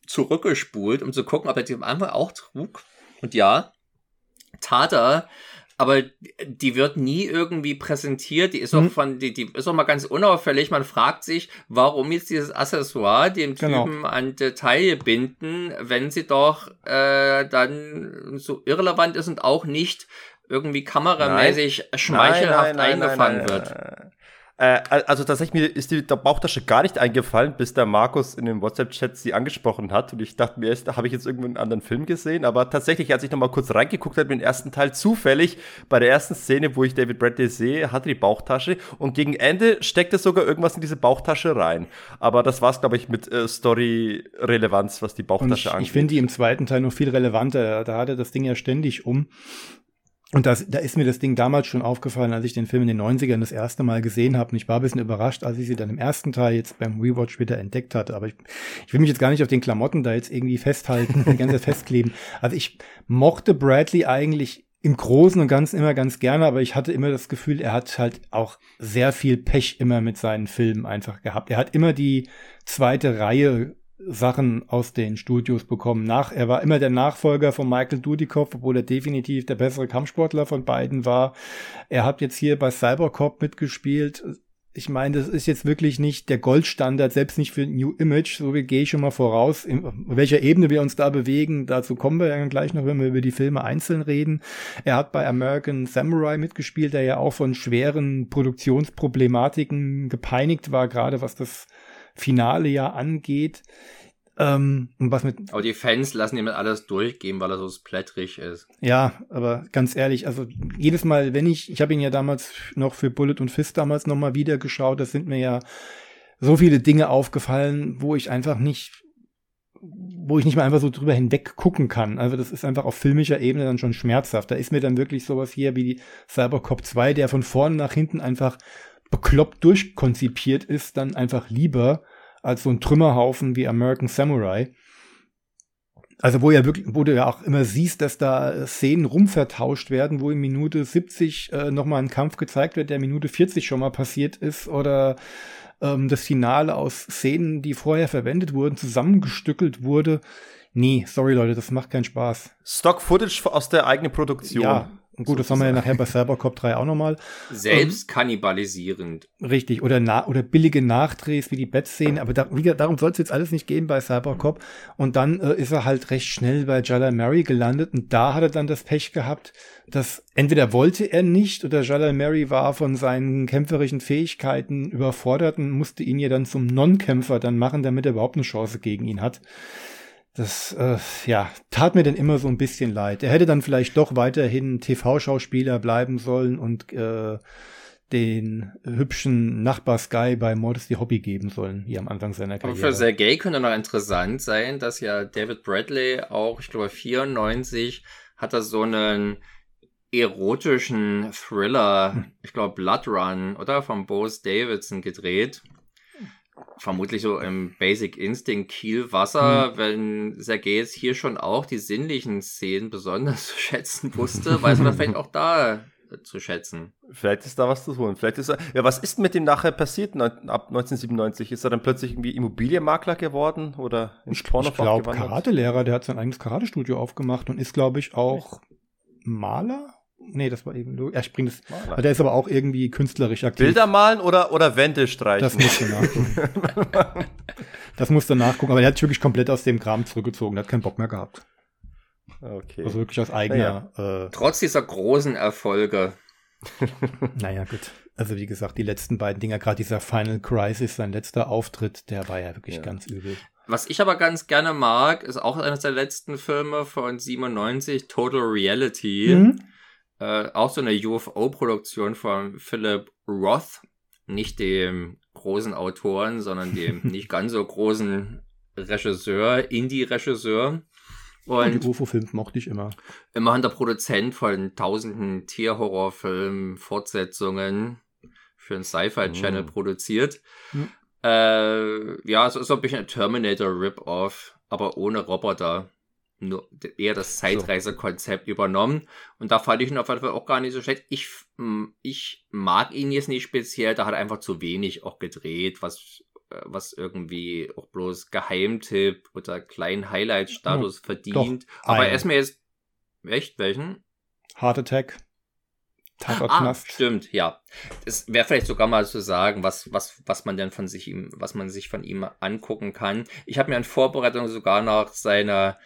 zurückgespult, um zu gucken, ob er die am Anfang auch trug. Und ja, tat er aber die wird nie irgendwie präsentiert. Die ist auch mhm. von, die, die ist auch mal ganz unauffällig. Man fragt sich, warum jetzt dieses Accessoire dem genau. Typen an Detail binden, wenn sie doch äh, dann so irrelevant ist und auch nicht irgendwie kameramäßig nein. schmeichelhaft nein, nein, eingefangen wird. Äh, also tatsächlich mir ist die Bauchtasche gar nicht eingefallen, bis der Markus in dem WhatsApp-Chat sie angesprochen hat. Und ich dachte mir, habe ich jetzt irgendwo einen anderen Film gesehen? Aber tatsächlich, als ich noch mal kurz reingeguckt habe, den ersten Teil zufällig, bei der ersten Szene, wo ich David Bradley sehe, hat er die Bauchtasche. Und gegen Ende steckt er sogar irgendwas in diese Bauchtasche rein. Aber das war es, glaube ich, mit äh, Story-Relevanz, was die Bauchtasche ich, angeht. Ich finde die im zweiten Teil noch viel relevanter. Da hat er das Ding ja ständig um. Und das, da ist mir das Ding damals schon aufgefallen, als ich den Film in den 90ern das erste Mal gesehen habe. Und ich war ein bisschen überrascht, als ich sie dann im ersten Teil jetzt beim Rewatch wieder entdeckt hatte. Aber ich, ich will mich jetzt gar nicht auf den Klamotten da jetzt irgendwie festhalten, die ganze [laughs] festkleben. Also ich mochte Bradley eigentlich im Großen und Ganzen immer ganz gerne, aber ich hatte immer das Gefühl, er hat halt auch sehr viel Pech immer mit seinen Filmen einfach gehabt. Er hat immer die zweite Reihe Sachen aus den Studios bekommen. Nach, er war immer der Nachfolger von Michael Dudikoff, obwohl er definitiv der bessere Kampfsportler von beiden war. Er hat jetzt hier bei Cybercop mitgespielt. Ich meine, das ist jetzt wirklich nicht der Goldstandard, selbst nicht für New Image. So gehe ich schon mal voraus, in welcher Ebene wir uns da bewegen. Dazu kommen wir ja gleich noch, wenn wir über die Filme einzeln reden. Er hat bei American Samurai mitgespielt, der ja auch von schweren Produktionsproblematiken gepeinigt war, gerade was das Finale ja angeht. Ähm, was mit aber die Fans lassen ihm alles durchgehen, weil er so splättrig ist. Ja, aber ganz ehrlich, also jedes Mal, wenn ich, ich habe ihn ja damals noch für Bullet und Fist damals nochmal wieder geschaut, da sind mir ja so viele Dinge aufgefallen, wo ich einfach nicht, wo ich nicht mal einfach so drüber hinweg gucken kann. Also das ist einfach auf filmischer Ebene dann schon schmerzhaft. Da ist mir dann wirklich sowas hier wie Cybercop 2, der von vorne nach hinten einfach bekloppt durchkonzipiert ist, dann einfach lieber als so ein Trümmerhaufen wie American Samurai. Also wo ja wirklich, wo du ja auch immer siehst, dass da Szenen rumvertauscht werden, wo in Minute 70 äh, nochmal ein Kampf gezeigt wird, der Minute 40 schon mal passiert ist, oder ähm, das Finale aus Szenen, die vorher verwendet wurden, zusammengestückelt wurde. Nee, sorry Leute, das macht keinen Spaß. Stock-Footage aus der eigenen Produktion. Ja, Gut, das haben wir ja nachher bei Cybercop 3 auch nochmal. Selbst ähm, kannibalisierend. Richtig, oder, na oder billige Nachdrehs wie die Bettszenen, aber da, wie, darum soll es jetzt alles nicht gehen bei Cybercop. Und dann äh, ist er halt recht schnell bei Jala Mary gelandet und da hat er dann das Pech gehabt, dass entweder wollte er nicht oder Jala Mary war von seinen kämpferischen Fähigkeiten überfordert und musste ihn ja dann zum Non-Kämpfer dann machen, damit er überhaupt eine Chance gegen ihn hat das äh, ja, tat mir denn immer so ein bisschen leid. Er hätte dann vielleicht doch weiterhin TV-Schauspieler bleiben sollen und äh, den hübschen Nachbar Sky bei Modesty Hobby geben sollen, hier am Anfang seiner Karriere. Aber für Sergei könnte noch interessant sein, dass ja David Bradley auch, ich glaube 94, hat er so einen erotischen Thriller, hm. ich glaube Blood Run, oder? Von Bose Davidson gedreht vermutlich so im Basic Instinct Kielwasser, hm. wenn Sergei jetzt hier schon auch die sinnlichen Szenen besonders [laughs] zu schätzen wusste, weiß man vielleicht auch da zu schätzen. Vielleicht ist da was zu holen. Vielleicht ist er, ja, was ist mit dem nachher passiert ab 1997? Ist er dann plötzlich irgendwie Immobilienmakler geworden oder ins Ich, ich glaube, Karatelehrer, der hat sein eigenes Karatestudio aufgemacht und ist, glaube ich, auch Maler Nee, das war eben ich bring das. Maler. Der ist aber auch irgendwie künstlerisch aktiv. Bilder malen oder, oder Wände streichen? Das musst du nachgucken. [laughs] das musst du nachgucken. Aber der hat sich wirklich komplett aus dem Kram zurückgezogen. Der hat keinen Bock mehr gehabt. Okay. Also wirklich aus eigener. Naja. Äh, Trotz dieser großen Erfolge. [laughs] naja, gut. Also wie gesagt, die letzten beiden Dinger, gerade dieser Final Crisis, sein letzter Auftritt, der war ja wirklich ja. ganz übel. Was ich aber ganz gerne mag, ist auch eines der letzten Filme von 97, Total Reality. Mhm. Äh, auch so eine UFO-Produktion von Philip Roth. Nicht dem großen Autoren, sondern dem [laughs] nicht ganz so großen Regisseur, Indie-Regisseur. Und UFO-Film mochte ich immer. Immerhin der Produzent von tausenden Tierhorrorfilmen, Fortsetzungen für einen Sci-Fi-Channel mm. produziert. Mm. Äh, ja, so ist so ein bisschen ein Terminator-Rip-Off, aber ohne Roboter. Nur eher das Zeitreisekonzept so. übernommen. Und da fand ich ihn auf jeden Fall auch gar nicht so schlecht. Ich, ich mag ihn jetzt nicht speziell, da hat er einfach zu wenig auch gedreht, was, äh, was irgendwie auch bloß Geheimtipp oder kleinen Highlight-Status ja, verdient. Aber er ist mir jetzt. Echt? Welchen? Heart Attack. Ah, stimmt, ja. Es wäre vielleicht sogar mal zu sagen, was, was, was man denn von sich ihm, was man sich von ihm angucken kann. Ich habe mir in Vorbereitung sogar nach seiner,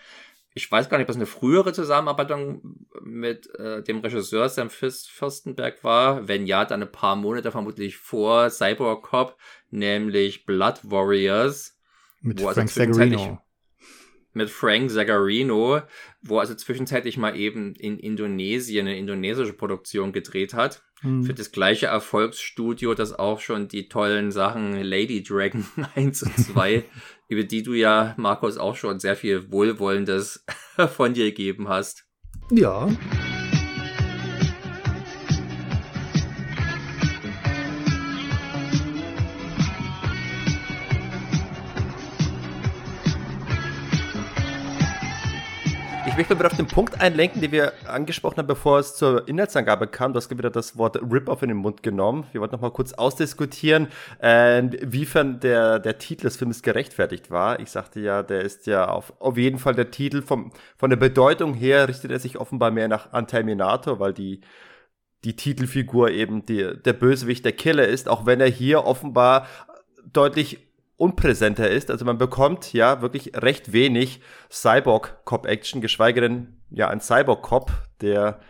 ich weiß gar nicht, ob das eine frühere Zusammenarbeitung mit äh, dem Regisseur Sam Fürstenberg war. Wenn ja, dann ein paar Monate vermutlich vor Cyborg Cop, nämlich Blood Warriors. Mit Frank Zagarino mit Frank Zagarino, wo also zwischenzeitlich mal eben in Indonesien eine indonesische Produktion gedreht hat. Mhm. Für das gleiche Erfolgsstudio, das auch schon die tollen Sachen Lady Dragon [laughs] 1 und 2, über die du ja, Markus, auch schon sehr viel Wohlwollendes [laughs] von dir gegeben hast. Ja. Ich möchte wieder auf den Punkt einlenken, den wir angesprochen haben, bevor es zur Inhaltsangabe kam. Du hast wieder das Wort Rip-Off in den Mund genommen. Wir wollten noch mal kurz ausdiskutieren, inwiefern der, der Titel des Films gerechtfertigt war. Ich sagte ja, der ist ja auf, auf jeden Fall der Titel vom, von der Bedeutung her richtet er sich offenbar mehr nach Anterminator, weil die die Titelfigur eben die, der Bösewicht, der Killer ist, auch wenn er hier offenbar deutlich unpräsenter ist. Also man bekommt ja wirklich recht wenig Cyborg-Cop-Action, geschweige denn ja ein Cyborg-Cop, der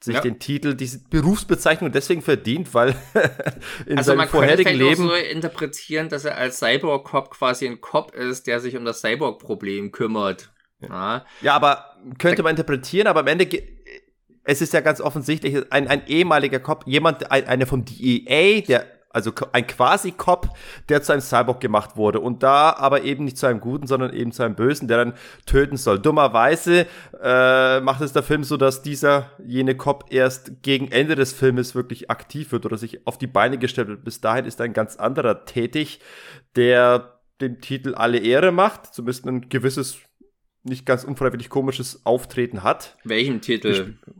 sich ja. den Titel, diese Berufsbezeichnung deswegen verdient, weil [laughs] in also seinem vorherigen Leben. So interpretieren, dass er als Cyborg-Cop quasi ein Cop ist, der sich um das Cyborg-Problem kümmert. Ja. ja, aber könnte man interpretieren, aber am Ende es ist ja ganz offensichtlich ein, ein ehemaliger Cop, jemand, ein, einer vom DEA, der also ein Quasi-Cop, der zu einem Cyborg gemacht wurde. Und da aber eben nicht zu einem Guten, sondern eben zu einem Bösen, der dann töten soll. Dummerweise äh, macht es der Film so, dass dieser jene Cop erst gegen Ende des Filmes wirklich aktiv wird oder sich auf die Beine gestellt wird. Bis dahin ist ein ganz anderer tätig, der dem Titel alle Ehre macht, zumindest ein gewisses nicht ganz unfreiwillig komisches Auftreten hat. Welchen Titel? Ich,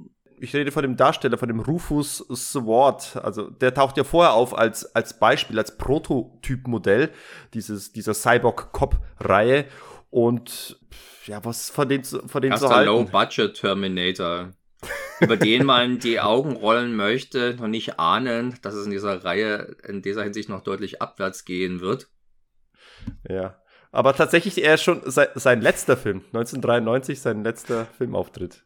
ich rede von dem Darsteller, von dem Rufus Sword. Also der taucht ja vorher auf als, als Beispiel, als Prototypmodell dieses, dieser Cyborg-Cop-Reihe. Und ja, was von den, von den zu halten? Low-Budget-Terminator, über den man die Augen rollen möchte, noch nicht ahnen, dass es in dieser Reihe in dieser Hinsicht noch deutlich abwärts gehen wird. Ja. Aber tatsächlich eher schon sein, sein letzter Film, 1993, sein letzter Filmauftritt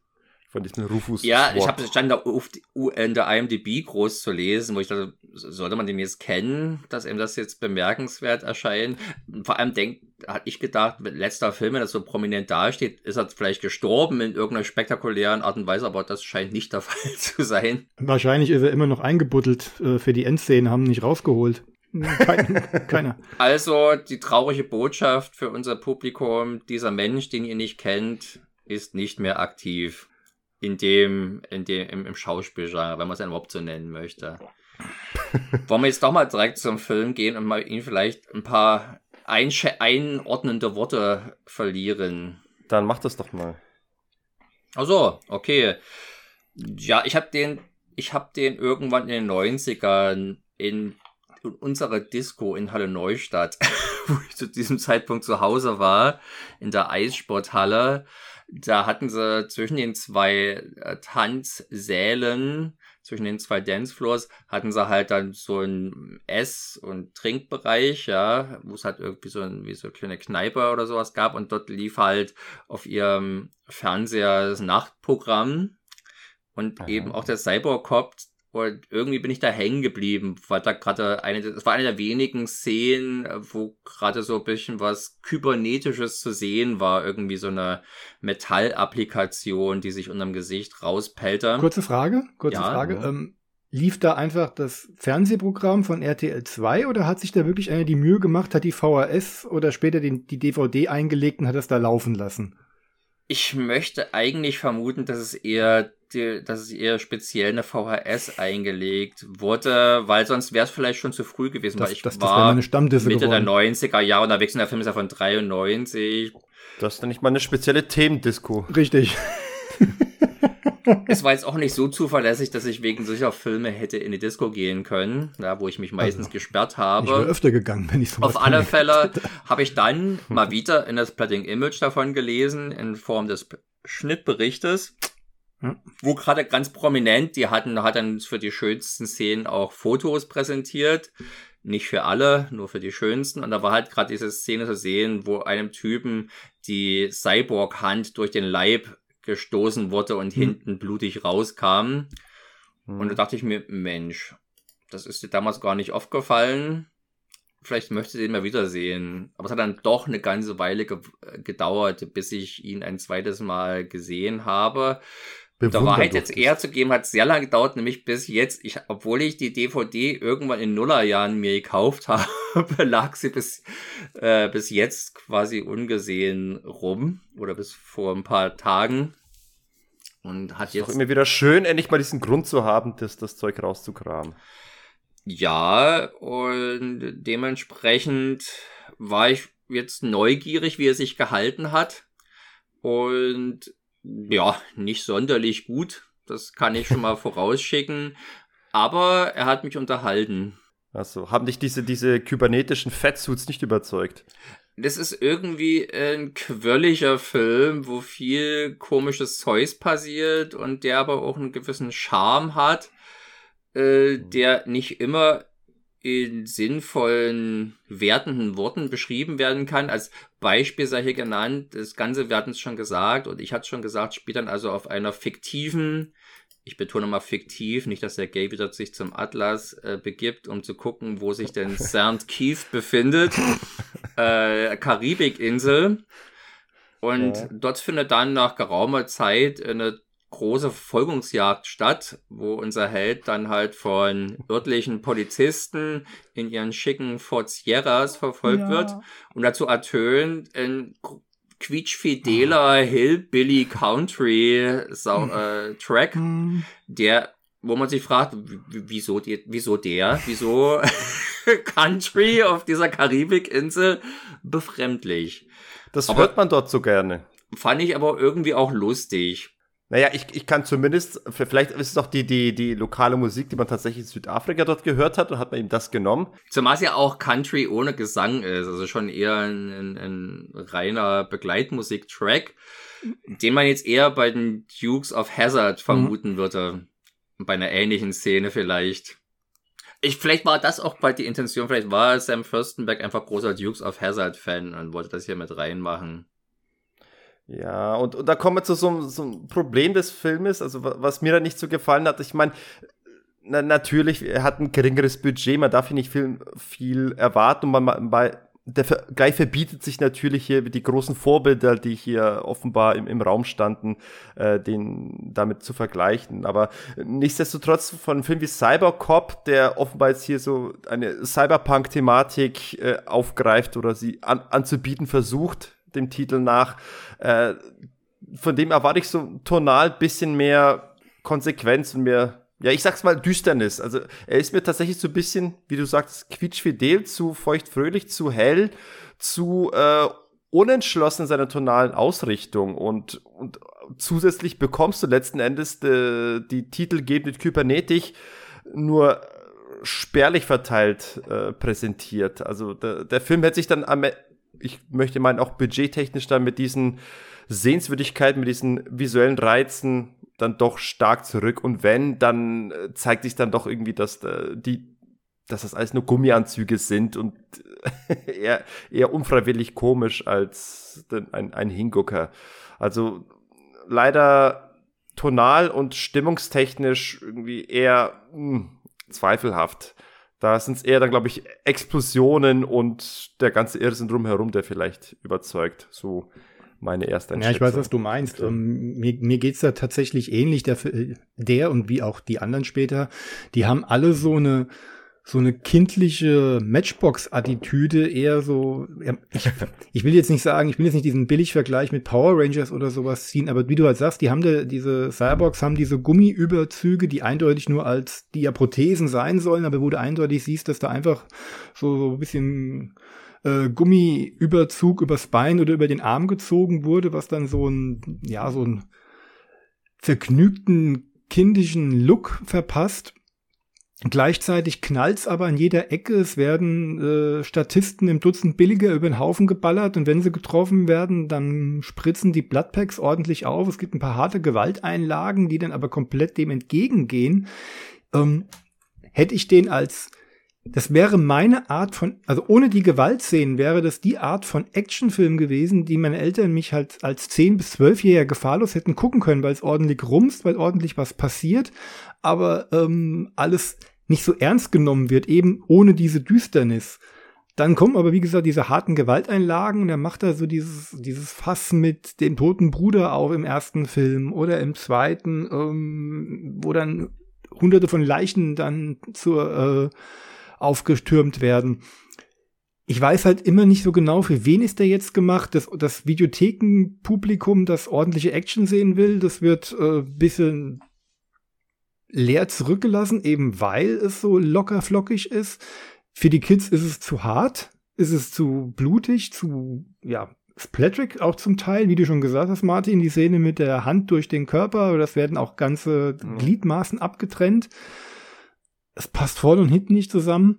von diesem Rufus. Ja, Swap. ich habe stand da auf die, in der IMDb groß zu lesen, wo ich dachte, sollte man den jetzt kennen, dass ihm das jetzt bemerkenswert erscheint. Vor allem denkt, hatte ich gedacht, letzter Film, wenn das so prominent dasteht, ist er vielleicht gestorben in irgendeiner spektakulären Art und Weise, aber das scheint nicht der [laughs] Fall zu sein. Wahrscheinlich ist er immer noch eingebuddelt äh, für die Endszenen, haben nicht rausgeholt. Kein, [laughs] keiner. Also die traurige Botschaft für unser Publikum, dieser Mensch, den ihr nicht kennt, ist nicht mehr aktiv in dem, in dem, im, im Schauspielgenre, wenn man es überhaupt so nennen möchte. [laughs] Wollen wir jetzt doch mal direkt zum Film gehen und mal ihn vielleicht ein paar einordnende Worte verlieren? Dann mach das doch mal. Also, okay. Ja, ich habe den, ich habe den irgendwann in den 90ern in unserer Disco in Halle Neustadt, [laughs] wo ich zu diesem Zeitpunkt zu Hause war, in der Eissporthalle, da hatten sie zwischen den zwei äh, Tanzsälen zwischen den zwei Dancefloors hatten sie halt dann so ein Ess- und Trinkbereich, ja, wo es halt irgendwie so ein, wie so eine kleine Kneipe oder sowas gab und dort lief halt auf ihrem Fernseher das Nachtprogramm und Aha. eben auch der Cyborg Cop und irgendwie bin ich da hängen geblieben, weil da gerade eine, es war eine der wenigen Szenen, wo gerade so ein bisschen was Kybernetisches zu sehen war. Irgendwie so eine Metallapplikation, die sich unterm Gesicht rauspellte. Kurze Frage, kurze ja, Frage. Ja. Ähm, lief da einfach das Fernsehprogramm von RTL 2 oder hat sich da wirklich einer die Mühe gemacht, hat die VHS oder später die, die DVD eingelegt und hat das da laufen lassen? Ich möchte eigentlich vermuten, dass es eher die, dass es eher speziell eine VHS eingelegt wurde, weil sonst wäre es vielleicht schon zu früh gewesen, das, weil ich das, war das Mitte geworden. der 90er Jahre unterwegs und der Film ist ja von 93. Das ist dann nicht mal eine spezielle Themendisco. Richtig. es war jetzt auch nicht so zuverlässig, dass ich wegen solcher Filme hätte in die Disco gehen können, ja, wo ich mich meistens also, gesperrt habe. Ich wäre öfter gegangen, wenn ich so Auf alle Fälle habe ich dann [laughs] mal wieder in das Plating Image davon gelesen, in Form des Schnittberichtes. Hm. Wo gerade ganz prominent, die hatten, hat dann für die schönsten Szenen auch Fotos präsentiert. Nicht für alle, nur für die schönsten. Und da war halt gerade diese Szene zu sehen, wo einem Typen die Cyborg-Hand durch den Leib gestoßen wurde und hm. hinten blutig rauskam. Hm. Und da dachte ich mir, Mensch, das ist dir damals gar nicht aufgefallen. Vielleicht möchte ich den mal wiedersehen. Aber es hat dann doch eine ganze Weile ge gedauert, bis ich ihn ein zweites Mal gesehen habe. Der Wahrheit jetzt eher zu geben, hat sehr lange gedauert, nämlich bis jetzt, ich, obwohl ich die DVD irgendwann in Nullerjahren mir gekauft [laughs] habe, lag sie bis, äh, bis jetzt quasi ungesehen rum oder bis vor ein paar Tagen. Und hat ist jetzt. Doch immer wieder schön, endlich mal diesen Grund zu haben, das, das Zeug rauszukramen. Ja, und dementsprechend war ich jetzt neugierig, wie er sich gehalten hat. Und ja, nicht sonderlich gut. Das kann ich schon mal [laughs] vorausschicken. Aber er hat mich unterhalten. Achso, haben dich diese, diese kybernetischen Fettsuits nicht überzeugt? Das ist irgendwie ein quirliger Film, wo viel komisches Zeus passiert und der aber auch einen gewissen Charme hat, äh, der nicht immer in sinnvollen, wertenden Worten beschrieben werden kann. Als Beispiel sei hier genannt, das Ganze, wir hatten es schon gesagt, und ich hatte schon gesagt, spielt dann also auf einer fiktiven, ich betone mal fiktiv, nicht, dass der Gay wieder sich zum Atlas äh, begibt, um zu gucken, wo sich denn [laughs] St. Keith befindet, [laughs] äh, Karibikinsel. Und ja. dort findet dann nach geraumer Zeit eine große Verfolgungsjagd statt, wo unser Held dann halt von örtlichen Polizisten in ihren schicken Ford Sierras verfolgt ja. wird und dazu ertönt ein quietschfideler Hillbilly Country Sau äh, Track, hm. der wo man sich fragt, wieso, die, wieso der, wieso [laughs] Country auf dieser Karibikinsel befremdlich. Das aber hört man dort so gerne. Fand ich aber irgendwie auch lustig. Naja, ich, ich kann zumindest, vielleicht ist es auch die, die, die lokale Musik, die man tatsächlich in Südafrika dort gehört hat und hat man ihm das genommen. Zumal es ja auch Country ohne Gesang ist, also schon eher ein, ein, ein reiner Begleitmusik-Track, den man jetzt eher bei den Dukes of Hazard vermuten mhm. würde. Bei einer ähnlichen Szene vielleicht. Ich, vielleicht war das auch bald die Intention, vielleicht war Sam Furstenberg einfach großer Dukes of Hazard Fan und wollte das hier mit reinmachen. Ja, und, und da kommen wir zu so, so einem Problem des Filmes, also was mir da nicht so gefallen hat. Ich meine, na, natürlich, er hat ein geringeres Budget, man darf hier nicht viel, viel erwarten und man, bei, der Vergleich verbietet sich natürlich hier die großen Vorbilder, die hier offenbar im, im Raum standen, äh, den damit zu vergleichen. Aber nichtsdestotrotz von einem Film wie Cybercop, der offenbar jetzt hier so eine Cyberpunk-Thematik äh, aufgreift oder sie an, anzubieten versucht, dem Titel nach. Äh, von dem erwarte ich so tonal bisschen mehr Konsequenz und mehr, ja, ich sag's mal Düsternis. Also er ist mir tatsächlich so ein bisschen, wie du sagst, quietschfidel, zu feuchtfröhlich, zu hell, zu äh, unentschlossen in seiner tonalen Ausrichtung und, und zusätzlich bekommst du letzten Endes de, die titelgebende Kybernetik nur spärlich verteilt äh, präsentiert. Also der, der Film hätte sich dann am ich möchte meinen, auch budgettechnisch dann mit diesen Sehenswürdigkeiten, mit diesen visuellen Reizen dann doch stark zurück. Und wenn, dann äh, zeigt sich dann doch irgendwie, dass äh, die, dass das alles nur Gummianzüge sind und [laughs] eher, eher unfreiwillig komisch als ein, ein Hingucker. Also leider tonal und stimmungstechnisch irgendwie eher mh, hm, zweifelhaft. Da sind es eher dann, glaube ich, Explosionen und der ganze Irrsinn drumherum, der vielleicht überzeugt. So meine erste Einschätzung. Ja, ich weiß, was du meinst. Ähm, mir mir geht es da tatsächlich ähnlich. Der, der und wie auch die anderen später, die haben alle so eine so eine kindliche Matchbox-Attitüde, eher so, ich, ich will jetzt nicht sagen, ich will jetzt nicht diesen Billigvergleich mit Power Rangers oder sowas ziehen, aber wie du halt sagst, die haben da, diese Cyborgs haben diese Gummiüberzüge, die eindeutig nur als, die ja Prothesen sein sollen, aber wo du eindeutig siehst, dass da einfach so, so ein bisschen äh, Gummiüberzug übers Bein oder über den Arm gezogen wurde, was dann so ein, ja, so ein vergnügten kindischen Look verpasst. Gleichzeitig knallt's aber an jeder Ecke. Es werden äh, Statisten im Dutzend billiger über den Haufen geballert und wenn sie getroffen werden, dann spritzen die Bloodpacks ordentlich auf. Es gibt ein paar harte Gewalteinlagen, die dann aber komplett dem entgegengehen. Ähm, hätte ich den als das wäre meine Art von, also ohne die Gewaltszenen wäre das die Art von Actionfilm gewesen, die meine Eltern mich halt als 10- bis 12-Jähriger gefahrlos hätten gucken können, weil es ordentlich rumst, weil ordentlich was passiert, aber ähm, alles nicht so ernst genommen wird, eben ohne diese Düsternis. Dann kommen aber, wie gesagt, diese harten Gewalteinlagen und er macht da so dieses, dieses Fass mit dem toten Bruder auch im ersten Film oder im zweiten, ähm, wo dann hunderte von Leichen dann zur äh, aufgestürmt werden. Ich weiß halt immer nicht so genau, für wen ist der jetzt gemacht. Das, das Videothekenpublikum, das ordentliche Action sehen will, das wird äh, bisschen leer zurückgelassen, eben weil es so locker flockig ist. Für die Kids ist es zu hart, ist es zu blutig, zu, ja, splatterig auch zum Teil, wie du schon gesagt hast, Martin, die Szene mit der Hand durch den Körper, das werden auch ganze Gliedmaßen abgetrennt es passt vorne und hinten nicht zusammen.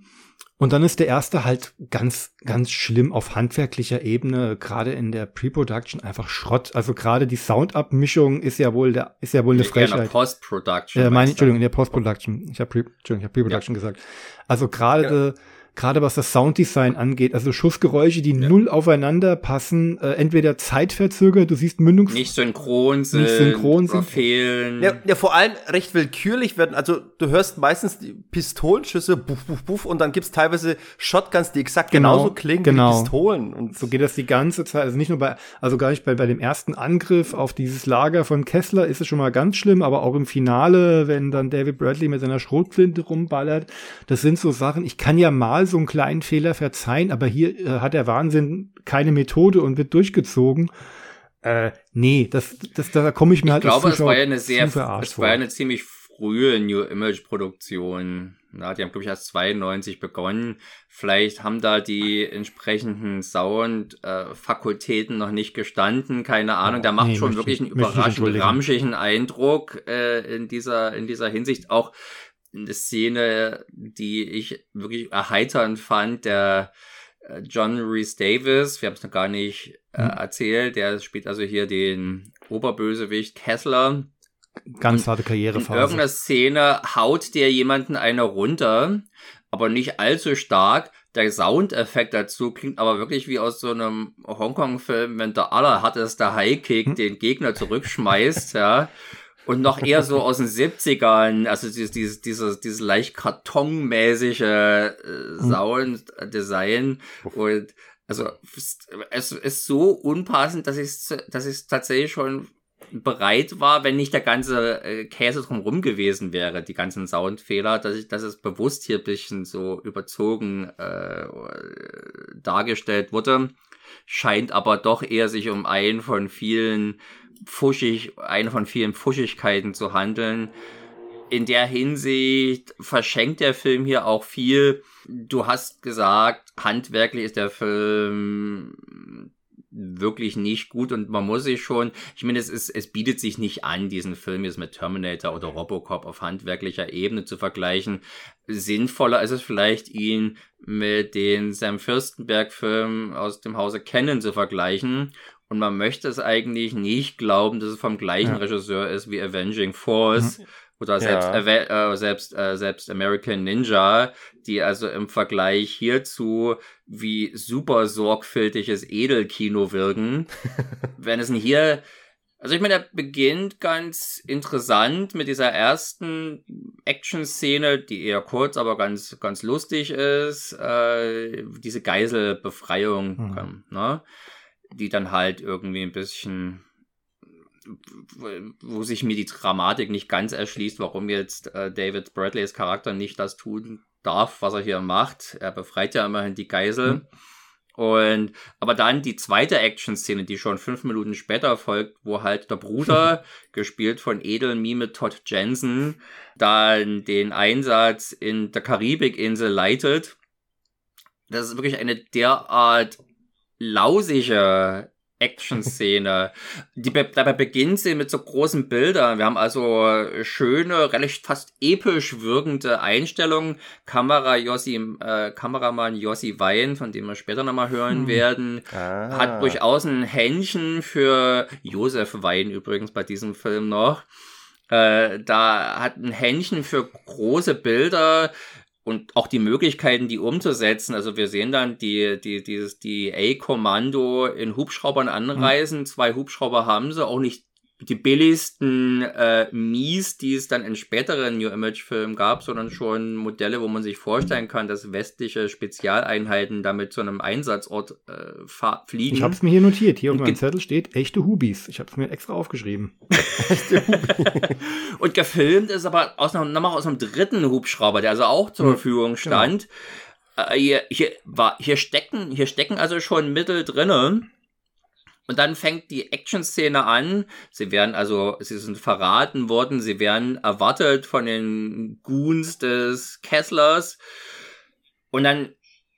Und dann ist der erste halt ganz, ganz schlimm auf handwerklicher Ebene, gerade in der Pre-Production einfach Schrott. Also gerade die Soundabmischung ist ja wohl der, ist ja wohl eine Frechheit. In der Post-Production. Äh, meine, Entschuldigung, in der Post-Production. Ich habe Pre, Entschuldigung, ich habe Pre-Production ja. gesagt. Also gerade ja gerade was das Sounddesign angeht, also Schussgeräusche, die ja. null aufeinander passen, äh, entweder zeitverzögert, du siehst Mündungs... Nicht synchron sind, nicht synchron sind. fehlen. Ja, ja, vor allem recht willkürlich werden, also du hörst meistens die Pistolenschüsse, buff, buff, buff, und dann gibt's teilweise Shotguns, die exakt genau, genauso klingen genau. wie Pistolen. Und so geht das die ganze Zeit, also nicht nur bei, also gar nicht bei, bei dem ersten Angriff auf dieses Lager von Kessler ist es schon mal ganz schlimm, aber auch im Finale, wenn dann David Bradley mit seiner Schrotflinte rumballert, das sind so Sachen, ich kann ja mal so einen kleinen Fehler verzeihen, aber hier äh, hat der Wahnsinn keine Methode und wird durchgezogen. Äh, nee, das, das, da komme ich mir ich halt glaube, es war ja eine sehr, es war ja eine ziemlich frühe New Image Produktion. Ja, die haben, glaube ich, erst 92 begonnen. Vielleicht haben da die entsprechenden Sound-Fakultäten äh, noch nicht gestanden. Keine Ahnung. Der macht nee, schon wirklich einen überraschend ramschigen Eindruck äh, in dieser, in dieser Hinsicht. Auch eine Szene, die ich wirklich erheiternd fand, der äh, John Reese Davis, wir haben es noch gar nicht äh, hm. erzählt, der spielt also hier den Oberbösewicht Kessler. Ganz harte Karrierephase. In irgendeiner Szene haut der jemanden eine runter, aber nicht allzu stark. Der Soundeffekt dazu klingt aber wirklich wie aus so einem Hongkong-Film, wenn der allerharteste High-Kick hm. den Gegner zurückschmeißt, [laughs] ja und noch eher so aus den 70ern, also dieses, dieses, dieses, dieses leicht kartonmäßige äh, hm. Sounddesign und also es ist so unpassend, dass ich dass ich tatsächlich schon bereit war, wenn nicht der ganze äh, Käse drumherum gewesen wäre, die ganzen Soundfehler, dass ich, dass es bewusst hier ein bisschen so überzogen äh, dargestellt wurde. Scheint aber doch eher sich um einen von vielen fuschig, eine von vielen Fuschigkeiten zu handeln. In der Hinsicht verschenkt der Film hier auch viel. Du hast gesagt, handwerklich ist der Film wirklich nicht gut und man muss sich schon, ich meine, es ist, es bietet sich nicht an, diesen Film jetzt mit Terminator oder Robocop auf handwerklicher Ebene zu vergleichen. Sinnvoller ist es vielleicht, ihn mit den Sam Fürstenberg-Filmen aus dem Hause Canon zu vergleichen Und man möchte es eigentlich nicht glauben, dass es vom gleichen ja. Regisseur ist wie Avenging Force. Mhm. Oder selbst, ja. äh, selbst, äh, selbst American Ninja, die also im Vergleich hierzu wie super sorgfältiges Edelkino wirken. [laughs] Wenn es hier also ich meine, er beginnt ganz interessant mit dieser ersten Action-Szene, die eher kurz, aber ganz, ganz lustig ist. Äh, diese Geiselbefreiung, mhm. ne? Die dann halt irgendwie ein bisschen wo sich mir die Dramatik nicht ganz erschließt, warum jetzt äh, David Bradleys Charakter nicht das tun darf, was er hier macht. Er befreit ja immerhin die Geisel. Mhm. Und aber dann die zweite Action-Szene, die schon fünf Minuten später folgt, wo halt der Bruder, [laughs] gespielt von Edelmime Todd Jensen, dann den Einsatz in der Karibikinsel leitet. Das ist wirklich eine derart lausige Action-Szene. Die be dabei beginnt sie mit so großen Bildern. Wir haben also schöne, relativ fast episch wirkende Einstellungen. Kamera Jossi, äh, Kameramann Jossi Wein, von dem wir später nochmal hören hm. werden, ah. hat durchaus ein Händchen für Josef Wein übrigens bei diesem Film noch. Äh, da hat ein Händchen für große Bilder, und auch die Möglichkeiten, die umzusetzen. Also wir sehen dann die, die, dieses, die A-Kommando in Hubschraubern anreisen. Mhm. Zwei Hubschrauber haben sie, auch nicht die billigsten äh, Mies, die es dann in späteren New Image Filmen gab, sondern schon Modelle, wo man sich vorstellen kann, dass westliche Spezialeinheiten damit zu einem Einsatzort äh, fliegen. Ich habe es mir hier notiert. Hier auf meinem Zettel steht echte Hubis. Ich habe es mir extra aufgeschrieben. [laughs] Und gefilmt ist aber aus einem, nochmal aus einem dritten Hubschrauber, der also auch zur Verfügung genau. stand. Genau. Äh, hier, hier, war, hier, stecken, hier stecken also schon Mittel drinnen und dann fängt die Action-Szene an. Sie werden also, sie sind verraten worden, sie werden erwartet von den Goons des Kesslers. Und dann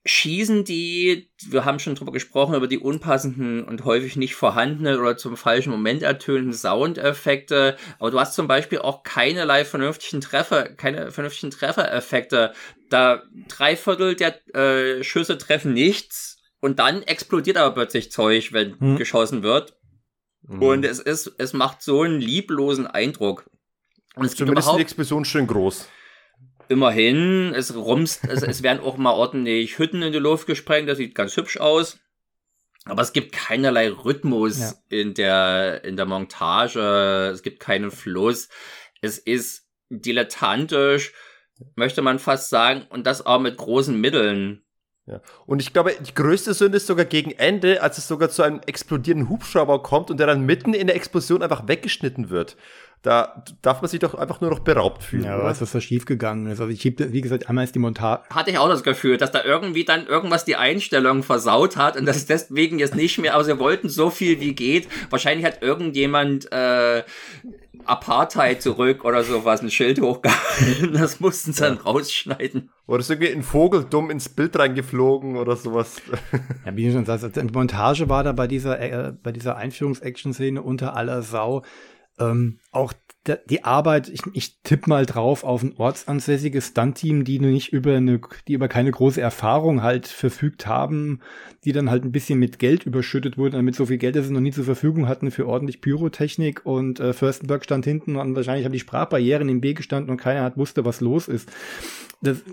schießen die, wir haben schon drüber gesprochen, über die unpassenden und häufig nicht vorhandenen oder zum falschen Moment ertönenden Soundeffekte. Aber du hast zum Beispiel auch keinerlei vernünftigen Treffer, keine vernünftigen Treffereffekte. Da drei Viertel der äh, Schüsse treffen nichts und dann explodiert aber plötzlich Zeug, wenn hm. geschossen wird. Mhm. Und es ist, es macht so einen lieblosen Eindruck. Und es Zumindest ist die Explosion schön groß. Immerhin, es rumst, es, es werden auch mal ordentlich Hütten in die Luft gesprengt, das sieht ganz hübsch aus. Aber es gibt keinerlei Rhythmus ja. in der, in der Montage. Es gibt keinen Fluss. Es ist dilettantisch, möchte man fast sagen, und das auch mit großen Mitteln. Ja. Und ich glaube, die größte Sünde ist sogar gegen Ende, als es sogar zu einem explodierenden Hubschrauber kommt und der dann mitten in der Explosion einfach weggeschnitten wird. Da darf man sich doch einfach nur noch beraubt fühlen. Ja, was ist da schiefgegangen ist. Also ich heb, wie gesagt, einmal ist die Montage. Hatte ich auch das Gefühl, dass da irgendwie dann irgendwas die Einstellung versaut hat und das deswegen jetzt nicht mehr, aber sie wollten so viel wie geht. Wahrscheinlich hat irgendjemand äh, Apartheid zurück oder sowas, ein Schild hochgehalten. [laughs] Das mussten sie dann rausschneiden. Oder ist irgendwie ein Vogel dumm ins Bild reingeflogen oder sowas. [laughs] Ja, wie du schon sagst, die Montage war da bei dieser, äh, bei dieser Einführungs-Action-Szene unter aller Sau. Ähm, auch die Arbeit, ich, ich tippe mal drauf auf ein ortsansässiges Stunt-Team, die nicht über eine, die über keine große Erfahrung halt verfügt haben, die dann halt ein bisschen mit Geld überschüttet wurden, damit so viel Geld, das sie noch nie zur Verfügung hatten für ordentlich Pyrotechnik und äh, Fürstenberg stand hinten und wahrscheinlich haben die Sprachbarrieren im Weg gestanden und keiner hat wusste, was los ist. Das,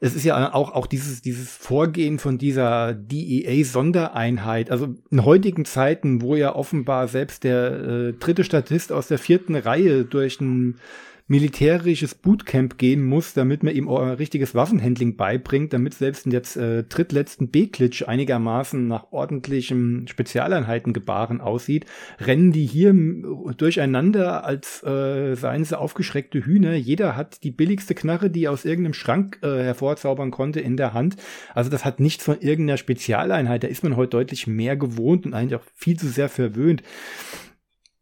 es ist ja auch, auch dieses, dieses Vorgehen von dieser DEA-Sondereinheit, also in heutigen Zeiten, wo ja offenbar selbst der äh, dritte Statist aus der vierten Reihe durch ein militärisches Bootcamp gehen muss, damit man ihm richtiges Waffenhandling beibringt, damit selbst in der äh, drittletzten B-Klitsch einigermaßen nach ordentlichem Spezialeinheitengebaren aussieht, rennen die hier durcheinander, als äh, seien sie aufgeschreckte Hühner. Jeder hat die billigste Knarre, die er aus irgendeinem Schrank äh, hervorzaubern konnte, in der Hand. Also das hat nichts von irgendeiner Spezialeinheit. Da ist man heute deutlich mehr gewohnt und eigentlich auch viel zu sehr verwöhnt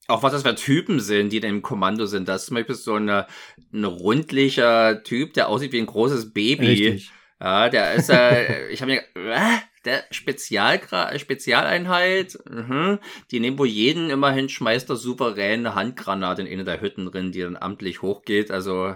auch was das für Typen sind, die im Kommando sind. Das ist zum Beispiel so eine, ein rundlicher Typ, der aussieht wie ein großes Baby. Richtig. Ja, der ist, äh, [laughs] ich habe mir, äh, der Spezial Spezialeinheit, mhm. die nehmen wohl jeden immerhin schmeißt der souveräne Handgranate in eine der Hütten drin, die dann amtlich hochgeht. Also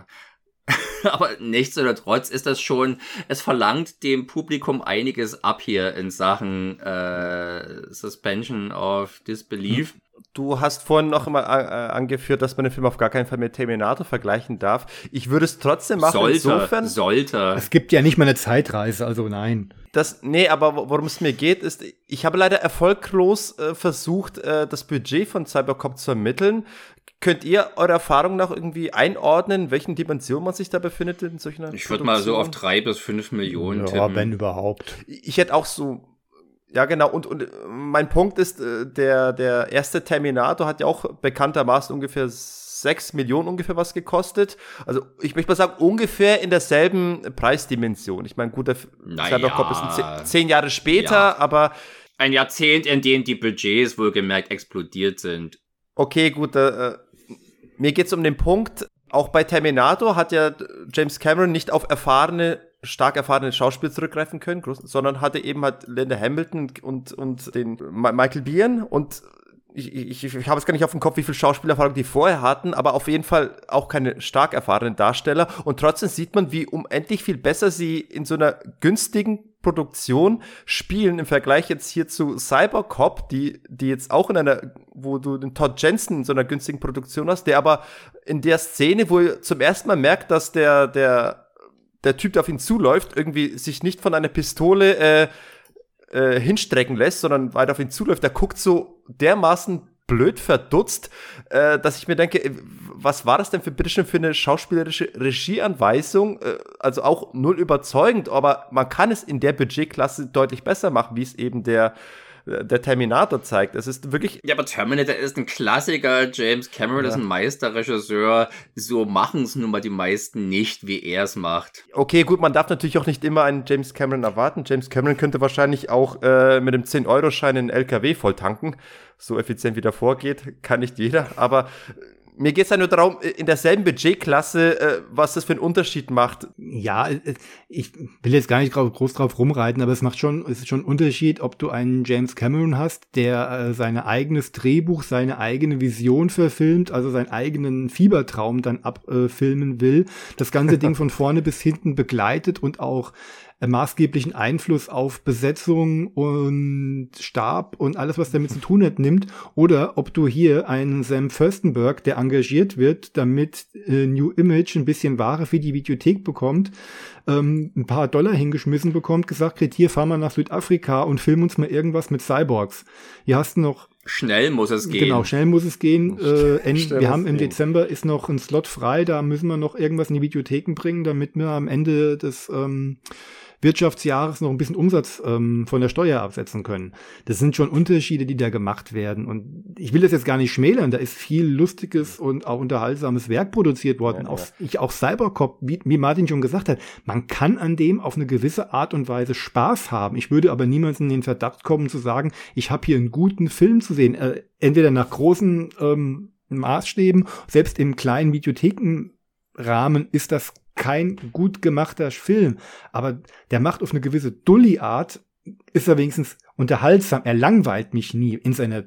[laughs] aber nichtsdestotrotz ist das schon, es verlangt dem Publikum einiges ab hier in Sachen äh, Suspension of Disbelief. Hm. Du hast vorhin noch immer äh, angeführt, dass man den Film auf gar keinen Fall mit Terminator vergleichen darf. Ich würde es trotzdem machen. Sollte, insofern. Sollte. Es gibt ja nicht mal eine Zeitreise, also nein. Das, nee, aber worum es mir geht, ist, ich habe leider erfolglos äh, versucht, äh, das Budget von Cybercop zu ermitteln. Könnt ihr eure Erfahrung nach irgendwie einordnen, in welchen Dimensionen man sich da befindet in solchen Ich würde mal so auf drei bis fünf Millionen ja, tippen. wenn überhaupt. Ich hätte auch so ja, genau. Und, und mein Punkt ist, äh, der, der erste Terminator hat ja auch bekanntermaßen ungefähr sechs Millionen ungefähr was gekostet. Also ich möchte mal sagen, ungefähr in derselben Preisdimension. Ich meine, gut, der naja, Cybercop ist zehn, zehn Jahre später, ja. aber. Ein Jahrzehnt, in dem die Budgets wohlgemerkt explodiert sind. Okay, gut, äh, mir geht's um den Punkt, auch bei Terminator hat ja James Cameron nicht auf erfahrene stark erfahrene Schauspieler zurückgreifen können, sondern hatte eben halt Linda Hamilton und, und den Michael Biehn und ich, ich, ich habe es gar nicht auf dem Kopf, wie viel Schauspielerfahrung die vorher hatten, aber auf jeden Fall auch keine stark erfahrenen Darsteller. Und trotzdem sieht man, wie unendlich viel besser sie in so einer günstigen Produktion spielen im Vergleich jetzt hier zu Cybercop, die, die jetzt auch in einer, wo du den Todd Jensen in so einer günstigen Produktion hast, der aber in der Szene, wo ihr zum ersten Mal merkt, dass der, der der Typ, der auf ihn zuläuft, irgendwie sich nicht von einer Pistole äh, äh, hinstrecken lässt, sondern weiter auf ihn zuläuft, der guckt so dermaßen blöd verdutzt, äh, dass ich mir denke, äh, was war das denn für bitteschön für eine schauspielerische Regieanweisung? Äh, also auch null überzeugend, aber man kann es in der Budgetklasse deutlich besser machen, wie es eben der der Terminator zeigt. Es ist wirklich. Ja, aber Terminator ist ein Klassiker. James Cameron ja. ist ein Meisterregisseur. So machen es nun mal die meisten nicht, wie er es macht. Okay, gut, man darf natürlich auch nicht immer einen James Cameron erwarten. James Cameron könnte wahrscheinlich auch äh, mit dem 10-Euro-Schein einen LKW voll tanken. So effizient wie der vorgeht, kann nicht jeder. Aber mir geht es ja nur darum, in derselben Budgetklasse, äh, was das für einen Unterschied macht. Ja, äh, ich will jetzt gar nicht groß drauf rumreiten, aber es macht schon, es ist schon ein Unterschied, ob du einen James Cameron hast, der äh, sein eigenes Drehbuch, seine eigene Vision verfilmt, also seinen eigenen Fiebertraum dann abfilmen will, das ganze Ding [laughs] von vorne bis hinten begleitet und auch äh, maßgeblichen Einfluss auf Besetzung und Stab und alles, was damit zu tun hat, nimmt. Oder ob du hier einen Sam Furstenberg, der engagiert wird, damit äh, New Image ein bisschen Ware für die Videothek bekommt, ähm, ein paar Dollar hingeschmissen bekommt, gesagt kriegt, hier fahren wir nach Südafrika und film uns mal irgendwas mit Cyborgs. Hier hast du noch Schnell muss es gehen. Genau, schnell muss es gehen. Äh, wir haben im gehen. Dezember ist noch ein Slot frei, da müssen wir noch irgendwas in die Videotheken bringen, damit wir am Ende des ähm, Wirtschaftsjahres noch ein bisschen Umsatz ähm, von der Steuer absetzen können. Das sind schon Unterschiede, die da gemacht werden. Und ich will das jetzt gar nicht schmälern. Da ist viel lustiges und auch unterhaltsames Werk produziert worden. Ja, auch, ich, auch Cybercop, wie, wie Martin schon gesagt hat, man kann an dem auf eine gewisse Art und Weise Spaß haben. Ich würde aber niemals in den Verdacht kommen zu sagen, ich habe hier einen guten Film zu sehen. Äh, entweder nach großen ähm, Maßstäben, selbst im kleinen Videothekenrahmen ist das kein gut gemachter Film, aber der macht auf eine gewisse Dulli-Art, ist er wenigstens unterhaltsam. Er langweilt mich nie in seiner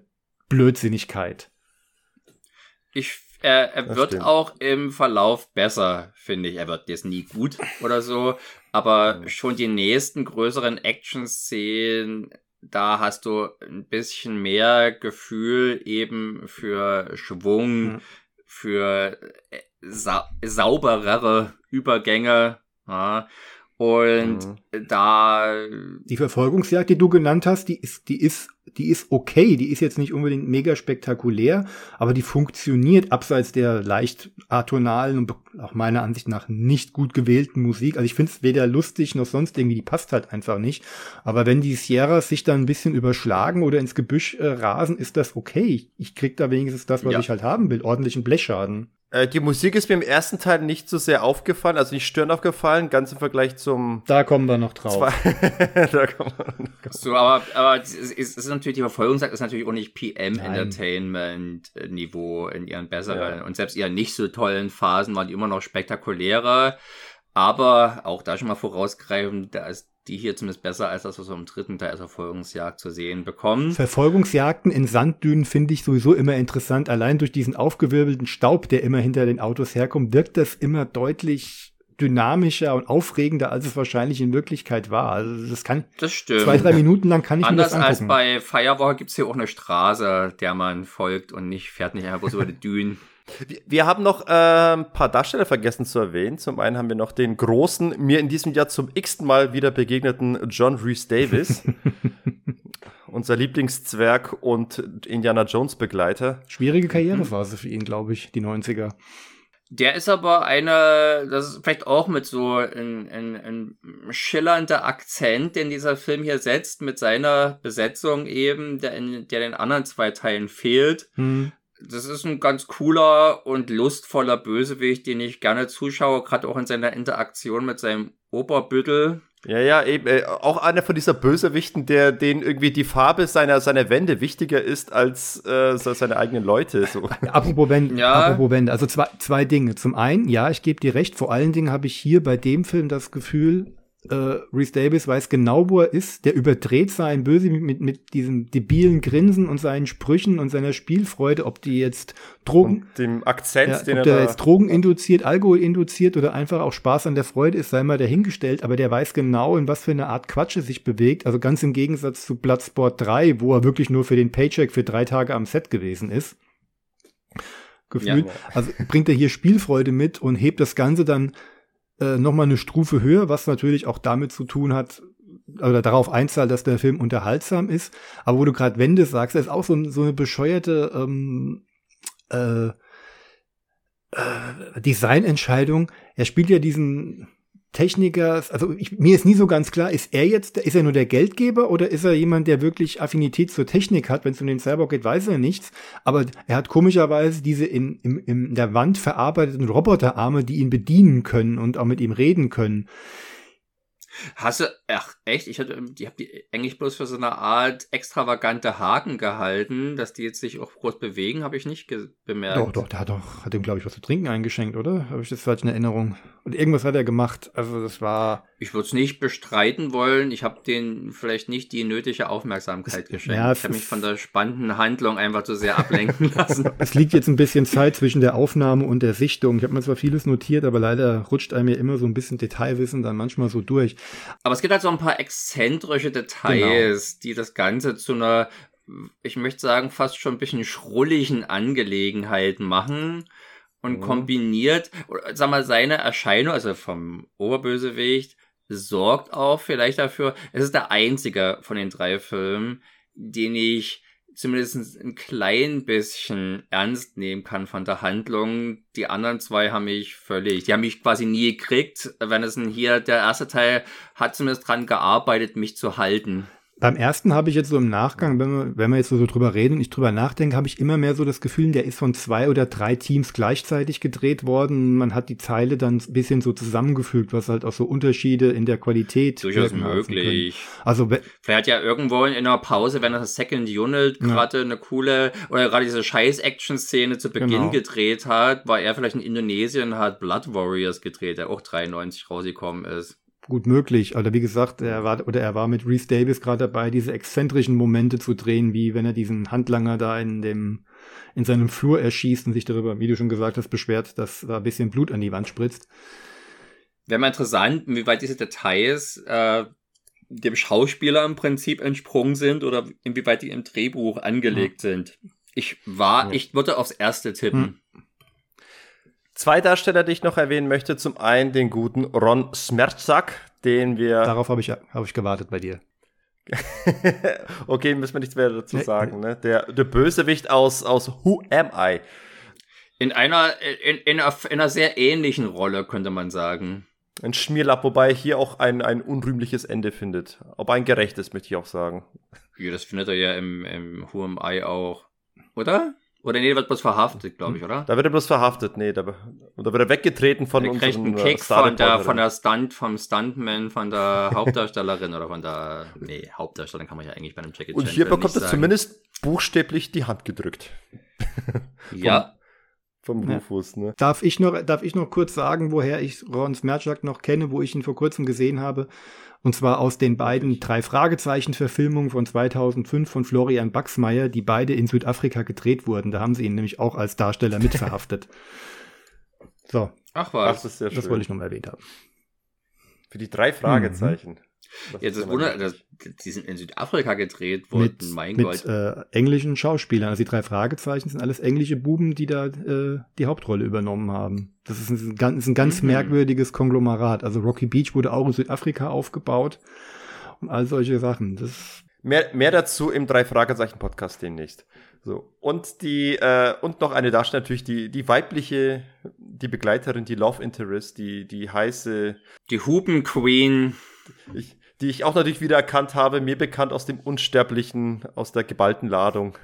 Blödsinnigkeit. Ich, er, er wird stimmt. auch im Verlauf besser, finde ich. Er wird jetzt nie gut oder so, aber schon die nächsten größeren Action-Szenen, da hast du ein bisschen mehr Gefühl eben für Schwung, mhm. für äh, sa sauberere Übergänge. Ja. Und mhm. da. Die Verfolgungsjagd, die du genannt hast, die ist, die ist, die ist okay. Die ist jetzt nicht unbedingt mega spektakulär, aber die funktioniert abseits der leicht atonalen und auch meiner Ansicht nach nicht gut gewählten Musik. Also ich finde es weder lustig noch sonst irgendwie, die passt halt einfach nicht. Aber wenn die Sierras sich dann ein bisschen überschlagen oder ins Gebüsch äh, rasen, ist das okay. Ich, ich krieg da wenigstens das, was ja. ich halt haben will, ordentlichen Blechschaden. Äh, die Musik ist mir im ersten Teil nicht so sehr aufgefallen, also nicht störend aufgefallen, ganz im Vergleich zum. Da kommen wir noch drauf. [laughs] da kommen wir noch drauf. So, aber, aber es ist, es ist natürlich, die Verfolgungsjagd ist natürlich auch nicht PM-Entertainment-Niveau in ihren besseren ja. und selbst ihren nicht so tollen Phasen waren die immer noch spektakulärer. Aber auch da schon mal vorausgreifend, da ist die hier zumindest besser als das, was wir im dritten Teil als Verfolgungsjagd zu sehen bekommen. Verfolgungsjagden in Sanddünen finde ich sowieso immer interessant. Allein durch diesen aufgewirbelten Staub, der immer hinter den Autos herkommt, wirkt das immer deutlich dynamischer und aufregender, als es wahrscheinlich in Wirklichkeit war. Also das kann das stimmt. zwei, drei Minuten lang kann ich Anders mir das angucken. als bei Firewall gibt es hier auch eine Straße, der man folgt und nicht fährt nicht einfach bloß über die Dünen. Wir haben noch äh, ein paar Darsteller vergessen zu erwähnen. Zum einen haben wir noch den großen, mir in diesem Jahr zum x-ten Mal wieder begegneten John Rhys Davis. [laughs] unser Lieblingszwerg und Indiana Jones Begleiter. Schwierige Karrierephase für ihn, glaube ich, die 90er. Der ist aber eine, das ist vielleicht auch mit so ein, ein, ein schillernder Akzent, den dieser Film hier setzt, mit seiner Besetzung eben, der in der den anderen zwei Teilen fehlt. Hm. Das ist ein ganz cooler und lustvoller Bösewicht, den ich gerne zuschaue, gerade auch in seiner Interaktion mit seinem Oberbüttel. Ja, ja, eben. Äh, auch einer von dieser Bösewichten, der den irgendwie die Farbe seiner, seiner Wände wichtiger ist als äh, seine eigenen Leute. So. [laughs] Apropos Wände, Ja. apropos Wände. Also zwei, zwei Dinge. Zum einen, ja, ich gebe dir recht, vor allen Dingen habe ich hier bei dem Film das Gefühl, äh, Reese Davis weiß genau, wo er ist. Der überdreht seinen Böse mit, mit, mit diesem debilen Grinsen und seinen Sprüchen und seiner Spielfreude, ob die jetzt Drogen, Und dem Akzent, ja, den ob er der da. jetzt Drogen induziert, Alkohol induziert oder einfach auch Spaß an der Freude ist, sei mal dahingestellt, aber der weiß genau, in was für eine Art Quatsch er sich bewegt. Also ganz im Gegensatz zu Bloodsport 3, wo er wirklich nur für den Paycheck für drei Tage am Set gewesen ist. Gefühlt. Ja. Also bringt er hier Spielfreude mit und hebt das Ganze dann äh, nochmal eine Stufe höher, was natürlich auch damit zu tun hat, oder darauf einzahlt, dass der Film unterhaltsam ist. Aber wo du gerade Wende sagst, ist auch so, so eine bescheuerte ähm, äh, äh, Designentscheidung. Er spielt ja diesen Techniker, also ich, mir ist nie so ganz klar, ist er jetzt, ist er nur der Geldgeber oder ist er jemand, der wirklich Affinität zur Technik hat? Wenn es um den Cyborg geht, weiß er nichts. Aber er hat komischerweise diese in, im, in der Wand verarbeiteten Roboterarme, die ihn bedienen können und auch mit ihm reden können. Hast du, ach echt, ich hatte, die hab die eigentlich bloß für so eine Art extravagante Haken gehalten, dass die jetzt sich auch groß bewegen, habe ich nicht bemerkt. Doch, doch, der hat doch, hat ihm, glaube ich, was zu trinken eingeschenkt, oder? Habe ich das falsch in Erinnerung? Und irgendwas hat er gemacht. Also das war. Ich würde es nicht bestreiten wollen. Ich habe denen vielleicht nicht die nötige Aufmerksamkeit Es- geschenkt. ja, ich habe mich von der spannenden Handlung einfach zu sehr ablenken [laughs] lassen. Es liegt jetzt ein bisschen Zeit zwischen der Aufnahme und der Sichtung. Ich habe mir zwar vieles notiert, aber leider rutscht einem ja immer so ein bisschen Detailwissen dann manchmal so durch. Aber es gibt halt so ein paar exzentrische Details, die das Ganze zu einer, ich möchte sagen, fast schon ein bisschen schrulligen Angelegenheit machen. Und Mhm. kombiniert, sag mal, seine Erscheinung, also vom Oberbösewicht, sorgt auch vielleicht dafür, es ist der einzige von den drei Filmen, den ich zumindest ein klein bisschen ernst nehmen kann von der Handlung. Die anderen zwei haben mich völlig, die haben mich quasi nie gekriegt. Wenn es denn hier, der erste Teil hat zumindest dran gearbeitet, mich zu halten. Beim ersten habe ich jetzt so im Nachgang, wenn wir, wenn wir jetzt so, drüber reden und ich drüber nachdenke, habe ich immer mehr so das Gefühl, der ist von zwei oder drei Teams gleichzeitig gedreht worden. Man hat die Teile dann ein bisschen so zusammengefügt, was halt auch so Unterschiede in der Qualität Durchaus lassen können. möglich. Also Vielleicht hat ja irgendwo in einer Pause, wenn das Second Unit Ja. gerade eine coole, oder gerade diese Scheiß-Action-Szene zu Beginn Genau. gedreht hat, war er vielleicht in Indonesien, hat Blood Warriors gedreht, der auch 93 rausgekommen ist. Gut möglich. Oder wie gesagt, er war oder er war mit Reese Davis gerade dabei, diese exzentrischen Momente zu drehen, wie wenn er diesen Handlanger da in dem in seinem Flur erschießt und sich darüber, wie du schon gesagt hast, beschwert, dass da ein bisschen Blut an die Wand spritzt. Wäre mal interessant, inwieweit diese Details äh, dem Schauspieler im Prinzip entsprungen sind oder inwieweit die im Drehbuch angelegt sind. Ich war, Ja. ich würde aufs erste tippen. Zwei Darsteller, die ich noch erwähnen möchte. Zum einen den guten Ron Smertzak, den wir. Darauf habe ich habe ich gewartet bei dir. [laughs] okay, müssen wir nichts mehr dazu Nee. sagen. Ne? Der, der Bösewicht aus, aus Who Am I? In einer, in, in, einer, in einer sehr ähnlichen Rolle, könnte man sagen. Ein Schmierlapp, wobei hier auch ein, ein unrühmliches Ende findet. Aber ein gerechtes, möchte ich auch sagen. Ja, das findet er ja im, im Who Am I auch. Oder? Oder nee, der wird bloß verhaftet, glaube ich, oder? Da wird er bloß verhaftet. Nee, da, und da wird er weggetreten von Der kriegt einen äh, Kick von der, von der Stunt, vom Stuntman, von der [laughs] Hauptdarstellerin oder von der, nee, Hauptdarstellerin kann man ja eigentlich bei einem Jackie Und hier Film bekommt er zumindest buchstäblich die Hand gedrückt. [laughs] Ja, vom Rufus. Ne? Darf, ich noch, darf ich noch kurz sagen, woher ich Ron Smerchak noch kenne, wo ich ihn vor kurzem gesehen habe? Und zwar aus den beiden drei Fragezeichen-Verfilmungen von 2005 von Florian Baxmeier, die beide in Südafrika gedreht wurden. Da haben sie ihn nämlich auch als Darsteller mitverhaftet. [laughs] so. Ach was. Ach, das, das wollte ich noch mal erwähnt haben. Für die drei Fragezeichen. Mhm. Das Jetzt ist Wunder, dass, die sind in Südafrika gedreht worden, mit, mein mit, Gott. Äh, englischen Schauspielern. Also die drei Fragezeichen sind alles englische Buben, die da äh, die Hauptrolle übernommen haben. Das ist ein, ganz, ein ganz mhm. merkwürdiges Konglomerat. Also Rocky Beach wurde auch in Südafrika aufgebaut und all solche Sachen. Das mehr, mehr dazu im drei Fragezeichen Podcast demnächst. So und die äh, und noch eine Darstellung natürlich die die weibliche die Begleiterin die Love Interest die die heiße die Hupen Queen ich, die ich auch natürlich wieder erkannt habe, mir bekannt aus dem Unsterblichen, aus der geballten Ladung.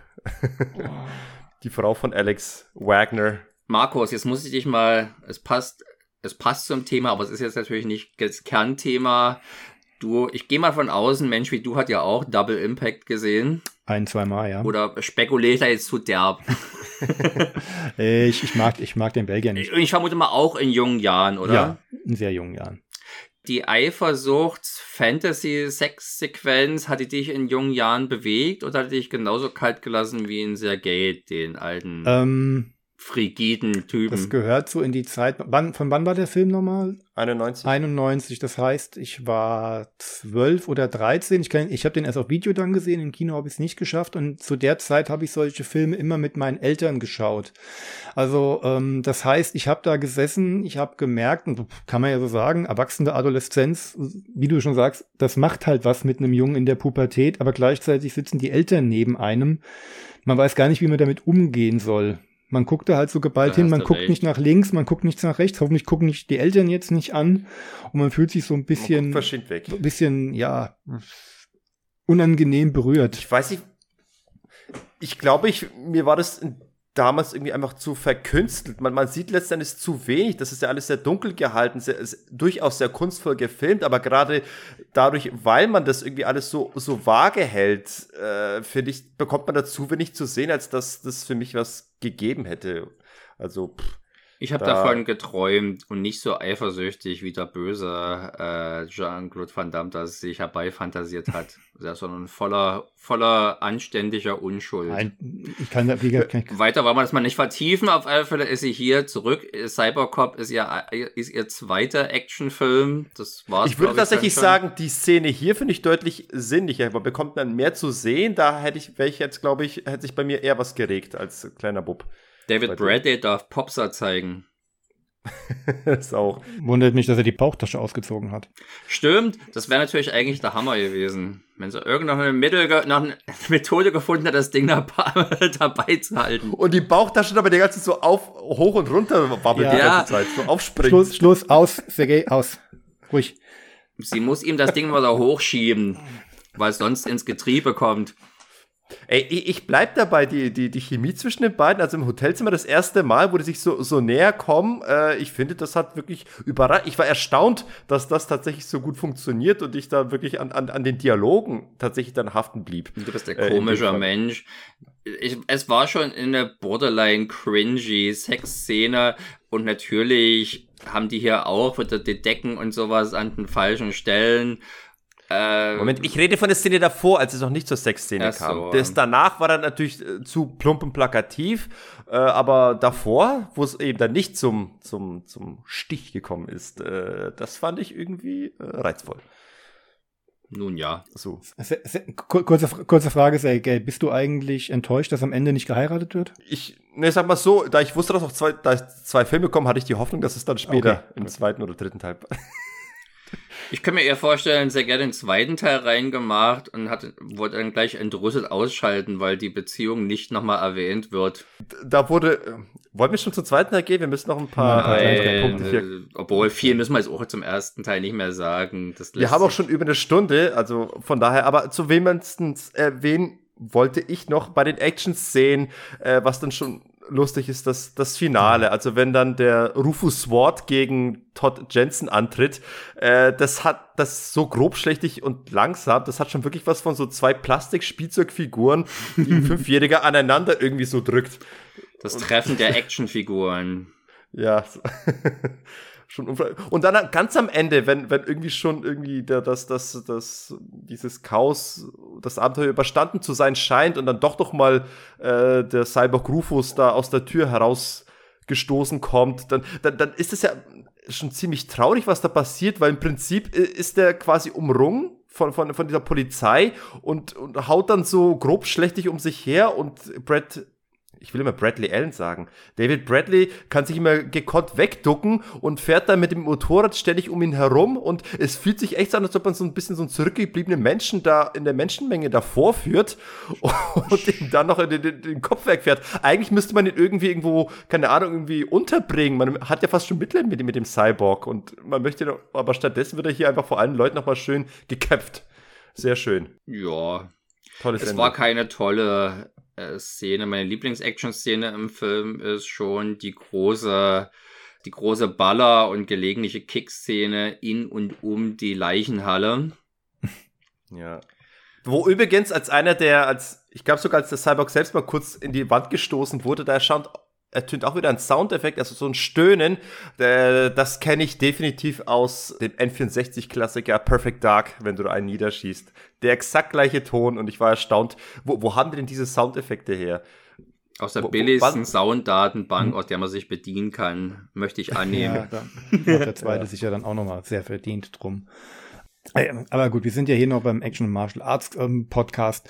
[laughs] die Frau von Alex Wagner. Markus, jetzt muss ich dich mal, es passt, es passt zum Thema, aber es ist jetzt natürlich nicht das Kernthema. Du, ich gehe mal von außen, Mensch wie du hat ja auch Double Impact gesehen. Ein, zwei Mal, ja. Oder spekuliert er jetzt zu derb? [laughs] ich, ich, mag, ich mag den Belgier nicht. Ich, ich vermute mal auch in jungen Jahren, oder? Ja, in sehr jungen Jahren die Eifersuchts-Fantasy-Sex-Sequenz, hat die dich in jungen Jahren bewegt oder hat die dich genauso kalt gelassen wie in Sergei, den alten? Ähm, frigiden Typen? Das gehört so in die Zeit. Wann, von wann war der Film nochmal? 91. 91, das heißt, ich war zwölf oder dreizehn. Ich, ich habe den erst auf Video dann gesehen, im Kino habe ich es nicht geschafft und zu der Zeit habe ich solche Filme immer mit meinen Eltern geschaut. Also ähm, das heißt, ich habe da gesessen, ich habe gemerkt, und kann man ja so sagen, erwachsene Adoleszenz, wie du schon sagst, das macht halt was mit einem Jungen in der Pubertät, aber gleichzeitig sitzen die Eltern neben einem. Man weiß gar nicht, wie man damit umgehen soll. Man guckt da halt so geballt hin, man guckt recht. nicht nach links, man guckt nicht nach rechts, hoffentlich gucken nicht die Eltern jetzt nicht an und man fühlt sich so ein bisschen, ein bisschen, ja, unangenehm berührt. Ich weiß nicht, ich glaube, ich, mir war das damals irgendwie einfach zu verkünstelt. Man, man sieht letztendlich zu wenig. Das ist ja alles sehr dunkel gehalten, sehr, durchaus sehr kunstvoll gefilmt, aber gerade dadurch, weil man das irgendwie alles so, so vage hält, äh, finde ich, bekommt man dazu wenig zu sehen, als dass das für mich was gegeben hätte. Also, pff, ich habe da davon geträumt und nicht so eifersüchtig wie der böse äh, Jean-Claude Van Damme das sich herbeifantasiert hat, [laughs] sondern voller, voller anständiger Unschuld. Nein, ich kann, wie gesagt, kann ich [laughs] Weiter wollen wir das mal nicht vertiefen. Auf alle Fälle ist sie hier zurück. Cybercop ist ihr, ist ihr zweiter Actionfilm. Das war's. Ich würde tatsächlich sagen, die Szene hier finde ich deutlich sinnlicher. Man bekommt dann mehr zu sehen. Da hätte ich, wäre ich jetzt, glaube ich, hätte sich bei mir eher was geregt als kleiner Bub. David Bradley darf Popstar zeigen. [laughs] ist auch. Wundert mich, dass er die Bauchtasche ausgezogen hat. Stimmt, das wäre natürlich eigentlich der Hammer gewesen. Wenn sie irgendeine Mittel, noch eine [laughs] Methode gefunden hat, das Ding [laughs] dabei zu halten. Und die Bauchtasche dabei die ganze Zeit so auf, hoch und runter wabbelt ja. die ganze Zeit, so aufspringen. Schluss, Schluss, aus, Sergei, aus. Ruhig. Sie muss ihm das Ding mal da hochschieben, weil es sonst ins Getriebe kommt. Ey, ich bleib dabei, die, die, die Chemie zwischen den beiden, also im Hotelzimmer das erste Mal, wo die sich so, so näher kommen, äh, ich finde, das hat wirklich überrascht. Ich war erstaunt, dass das tatsächlich so gut funktioniert und ich da wirklich an, an, an den Dialogen tatsächlich dann haften blieb. Du bist der äh, komische äh, Mensch. Ich, es war schon in der borderline cringy Sexszene und natürlich haben die hier auch wieder die Decken und sowas an den falschen Stellen äh, Moment, ich rede von der Szene davor, als es noch nicht zur Sexszene so, kam. Das danach war dann natürlich äh, zu plump und plakativ, äh, aber davor, wo es eben dann nicht zum, zum, zum Stich gekommen ist, äh, das fand ich irgendwie äh, reizvoll. Nun ja. So. Kurze, kurze Frage, Sergej. Bist du eigentlich enttäuscht, dass am Ende nicht geheiratet wird? Ich, ne, sag mal so, da ich wusste, dass noch zwei, da zwei Filme kommen, hatte ich die Hoffnung, dass es dann später okay. im zweiten oder dritten Teil [laughs] ich kann mir eher vorstellen, sehr gerne den zweiten Teil reingemacht und hat, wollte dann gleich entrüstet ausschalten, weil die Beziehung nicht nochmal erwähnt wird. Da wurde, äh, wollen wir schon zum zweiten Teil gehen? Wir müssen noch ein paar Nein, Punkte hier. Obwohl viel müssen wir jetzt auch zum ersten Teil nicht mehr sagen. wir haben auch schon über eine Stunde, also von daher, aber zu wem erwähnen wollte ich noch bei den Action-Szenen, äh, was dann schon lustig ist das, das Finale. Also wenn dann der Rufus Sword gegen Todd Jensen antritt, äh, das hat das so grobschlächtig und langsam, das hat schon wirklich was von so zwei Plastik-Spielzeugfiguren, die [laughs] ein Fünfjähriger aneinander irgendwie so drückt. Das Treffen der [laughs] Actionfiguren. Ja, schon Und dann ganz am Ende, wenn, wenn irgendwie schon irgendwie der, das, das, das, dieses Chaos, das Abenteuer überstanden zu sein scheint und dann doch noch mal äh, der Cyborg Rufus da aus der Tür herausgestoßen kommt, dann, dann, dann ist es ja schon ziemlich traurig, was da passiert, weil im Prinzip ist der quasi umrungen von, von, von dieser Polizei und, und haut dann so grob schlechtig um sich her und Brad ich will immer Bradley Allen sagen. David Bradley kann sich immer gekonnt wegducken und fährt dann mit dem Motorrad ständig um ihn herum und es fühlt sich echt an, als ob man so ein bisschen so einen zurückgebliebenen Menschen da in der Menschenmenge davor führt [laughs] und ihm dann noch in den, den, den, Kopf wegfährt. Eigentlich müsste man ihn irgendwie irgendwo, keine Ahnung, irgendwie unterbringen. Man hat ja fast schon Mitleid mit, mit dem Cyborg und man möchte, aber stattdessen wird er hier einfach vor allen Leuten nochmal schön geköpft. Sehr schön. Ja. Tolles es Ende. war keine tolle äh, Szene, meine Lieblings-Action-Szene im Film ist schon die große, die große Baller- und gelegentliche Kick-Szene in und um die Leichenhalle. [laughs] Ja. Wo übrigens als einer der, als, ich glaube sogar als der Cyborg selbst mal kurz in die Wand gestoßen wurde, da erscheint ertönt auch wieder ein Soundeffekt, also so ein Stöhnen. Äh, das kenne ich definitiv aus dem N64-Klassiker Perfect Dark, wenn du einen niederschießt. Der exakt gleiche Ton und ich war erstaunt, wo, wo haben die denn diese Soundeffekte her? Aus der wo, billigsten Sounddatenbank, hm? aus der man sich bedienen kann, möchte ich annehmen. Ja, da der zweite [laughs] ja. sich ja dann auch nochmal sehr verdient drum. Äh, aber gut, wir sind ja hier noch beim Action Martial Arts ähm, Podcast.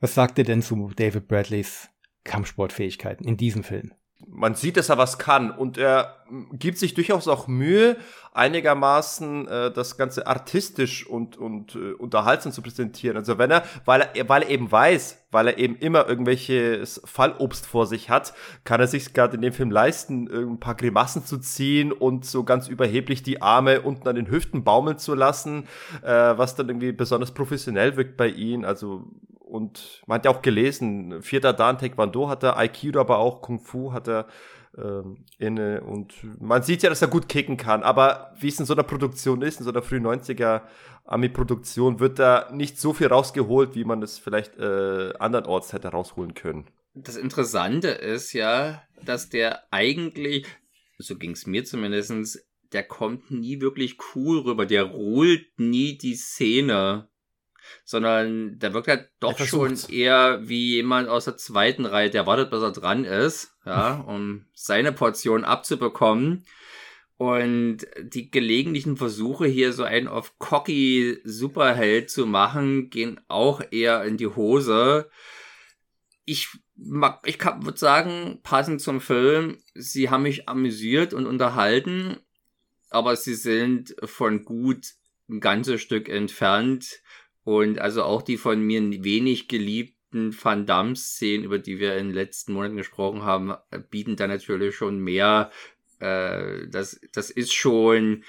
Was sagt ihr denn zu David Bradleys Kampfsportfähigkeiten in diesem Film. Man sieht, dass er was kann und er gibt sich durchaus auch Mühe, einigermaßen äh, das Ganze artistisch und, und äh, unterhaltsam zu präsentieren. Also wenn er, weil er, weil er eben weiß, weil er eben immer irgendwelches Fallobst vor sich hat, kann er sich gerade in dem Film leisten, ein paar Grimassen zu ziehen und so ganz überheblich die Arme unten an den Hüften baumeln zu lassen, äh, was dann irgendwie besonders professionell wirkt bei ihm. Also und man hat ja auch gelesen, vierter Dan Taekwondo hat er, Aikido aber auch, Kung Fu hat er ähm, inne. Und man sieht ja, dass er gut kicken kann, aber wie es in so einer Produktion ist, in so einer frühen 90er Ami-Produktion, wird da nicht so viel rausgeholt, wie man es vielleicht äh, andernorts hätte rausholen können. Das Interessante ist ja, dass der eigentlich, so ging es mir zumindestens, der kommt nie wirklich cool rüber, der ruht nie die Szene sondern der wirkt halt doch schon eher wie jemand aus der zweiten Reihe, der wartet, bis er dran ist, ja, [laughs] um seine Portion abzubekommen. Und die gelegentlichen Versuche hier so einen auf cocky Superheld zu machen, gehen auch eher in die Hose. Ich mag, ich würde sagen, passend zum Film, sie haben mich amüsiert und unterhalten, aber sie sind von gut ein ganzes Stück entfernt und also auch die von mir wenig geliebten Van Damme-Szenen, über die wir in den letzten Monaten gesprochen haben, bieten da natürlich schon mehr. Äh, das, das ist schon.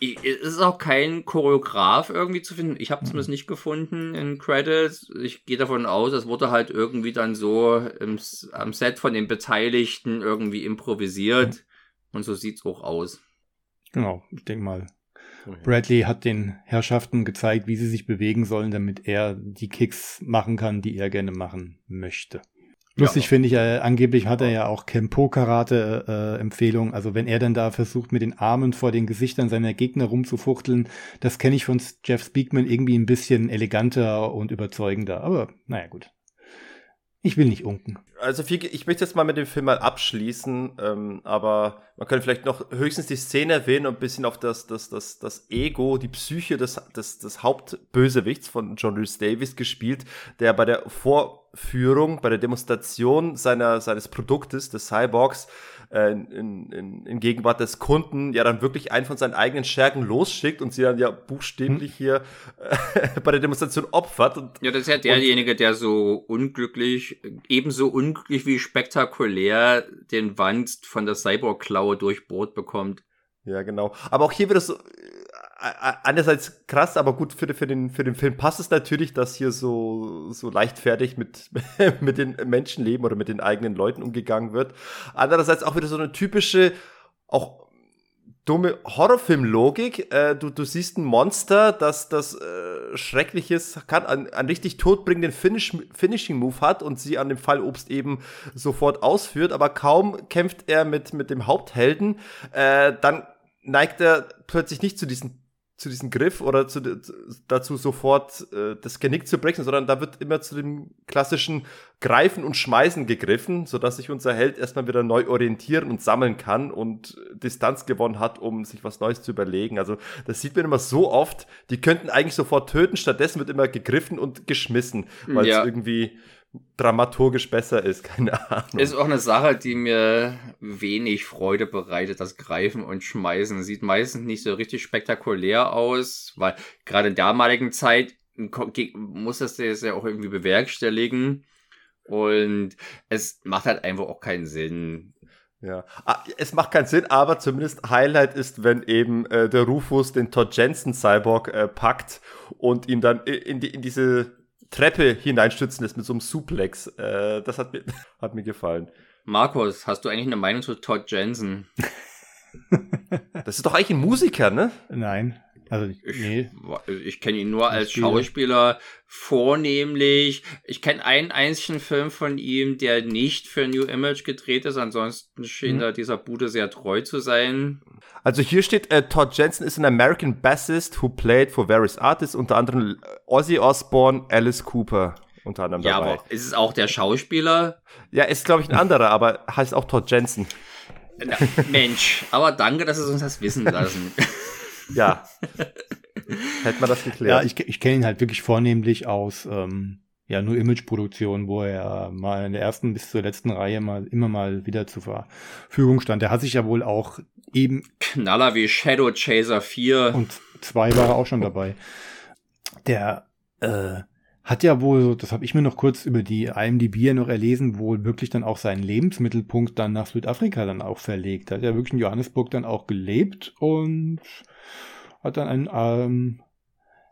Es ist auch kein Choreograf irgendwie zu finden. Ich habe es mhm. nicht gefunden in Credits. Ich gehe davon aus, es wurde halt irgendwie dann so im, am Set von den Beteiligten irgendwie improvisiert. Mhm. Und so sieht's auch aus. Genau, ich denke mal, Bradley hat den Herrschaften gezeigt, wie sie sich bewegen sollen, damit er die Kicks machen kann, die er gerne machen möchte. Lustig ja. finde ich, äh, angeblich hat er ja auch Kempo-Karate-Empfehlung. Äh, also wenn er dann da versucht, mit den Armen vor den Gesichtern seiner Gegner rumzufuchteln, das kenne ich von Jeff Speakman irgendwie ein bisschen eleganter und überzeugender. Aber naja, gut. Ich will nicht unken. Also viel, ich möchte jetzt mal mit dem Film mal abschließen, ähm, aber man könnte vielleicht noch höchstens die Szene erwähnen und ein bisschen auf das, das, das, das Ego, die Psyche des, des, des Hauptbösewichts von John Rhys Davis gespielt, der bei der Vorführung, bei der Demonstration seiner, seines Produktes, des Cyborgs, äh, in, in, in Gegenwart des Kunden ja dann wirklich einen von seinen eigenen Schergen losschickt und sie dann ja buchstäblich hm. hier äh, [laughs] bei der Demonstration opfert. Und, ja, das ist ja derjenige, der so unglücklich, ebenso unglücklich wie spektakulär den Wand von der Cyborg-Klaue durchbohrt bekommt. Ja, genau. Aber auch hier wird es einerseits krass, aber gut für, für, den, für den Film passt es natürlich, dass hier so, so leichtfertig mit, [laughs] mit den Menschenleben oder mit den eigenen Leuten umgegangen wird. Andererseits auch wieder so eine typische, auch dumme Horrorfilm-Logik. Äh, du, du siehst ein Monster, das das äh, Schreckliches kann, einen, einen richtig todbringenden Finish, Finishing-Move hat und sie an dem Fallobst eben sofort ausführt, aber kaum kämpft er mit, mit dem Haupthelden, äh, dann neigt er plötzlich nicht zu diesem zu diesem Griff oder zu, dazu sofort äh, das Genick zu brechen, sondern da wird immer zu dem klassischen Greifen und Schmeißen gegriffen, sodass sich unser Held erstmal wieder neu orientieren und sammeln kann und Distanz gewonnen hat, um sich was Neues zu überlegen. Also das sieht man immer so oft, die könnten eigentlich sofort töten, stattdessen wird immer gegriffen und geschmissen, weil es ja. irgendwie dramaturgisch besser ist, keine Ahnung. Ist auch eine Sache, die mir wenig Freude bereitet, das Greifen und Schmeißen. Sieht meistens nicht so richtig spektakulär aus, weil gerade in der damaligen Zeit muss das ja auch irgendwie bewerkstelligen. Und es macht halt einfach auch keinen Sinn. Ja, ah, es macht keinen Sinn, aber zumindest Highlight ist, wenn eben äh, der Rufus den Todd Jensen Cyborg äh, packt und ihn dann in, die, in diese Treppe hineinstützen lässt mit so einem Suplex. Äh, das hat mir, [laughs] hat mir gefallen. Markus, hast du eigentlich eine Meinung zu Todd Jensen? [laughs] das ist doch eigentlich ein Musiker, ne? Nein. Also, nee. Ich, ich kenne ihn nur als Schauspieler vornehmlich. Ich kenne einen einzigen Film von ihm, der nicht für New Image gedreht ist. Ansonsten schien mhm. er dieser Bude sehr treu zu sein. Also hier steht, äh, Todd Jensen ist an American bassist who played for various artists, unter anderem Ozzy Osbourne, Alice Cooper unter anderem ja, dabei. Aber ist es auch der Schauspieler? Ja, ist glaube ich ein anderer, aber heißt auch Todd Jensen. Na, Mensch, aber danke, dass Sie uns das wissen lassen. [laughs] Ja. [laughs] Hätte man das geklärt. Ja, ich, ich kenne ihn halt wirklich vornehmlich aus ähm, ja nur Imageproduktionen, wo er mal in der ersten bis zur letzten Reihe mal immer mal wieder zur Verfügung stand. Der hat sich ja wohl auch eben Knaller wie Shadow Chaser 4 und zwei war er auch schon dabei. Der äh, hat ja wohl, das habe ich mir noch kurz über die IMDb ja noch erlesen, wohl wirklich dann auch seinen Lebensmittelpunkt dann nach Südafrika dann auch verlegt. Hat ja wirklich in Johannesburg dann auch gelebt und hat dann ein ähm,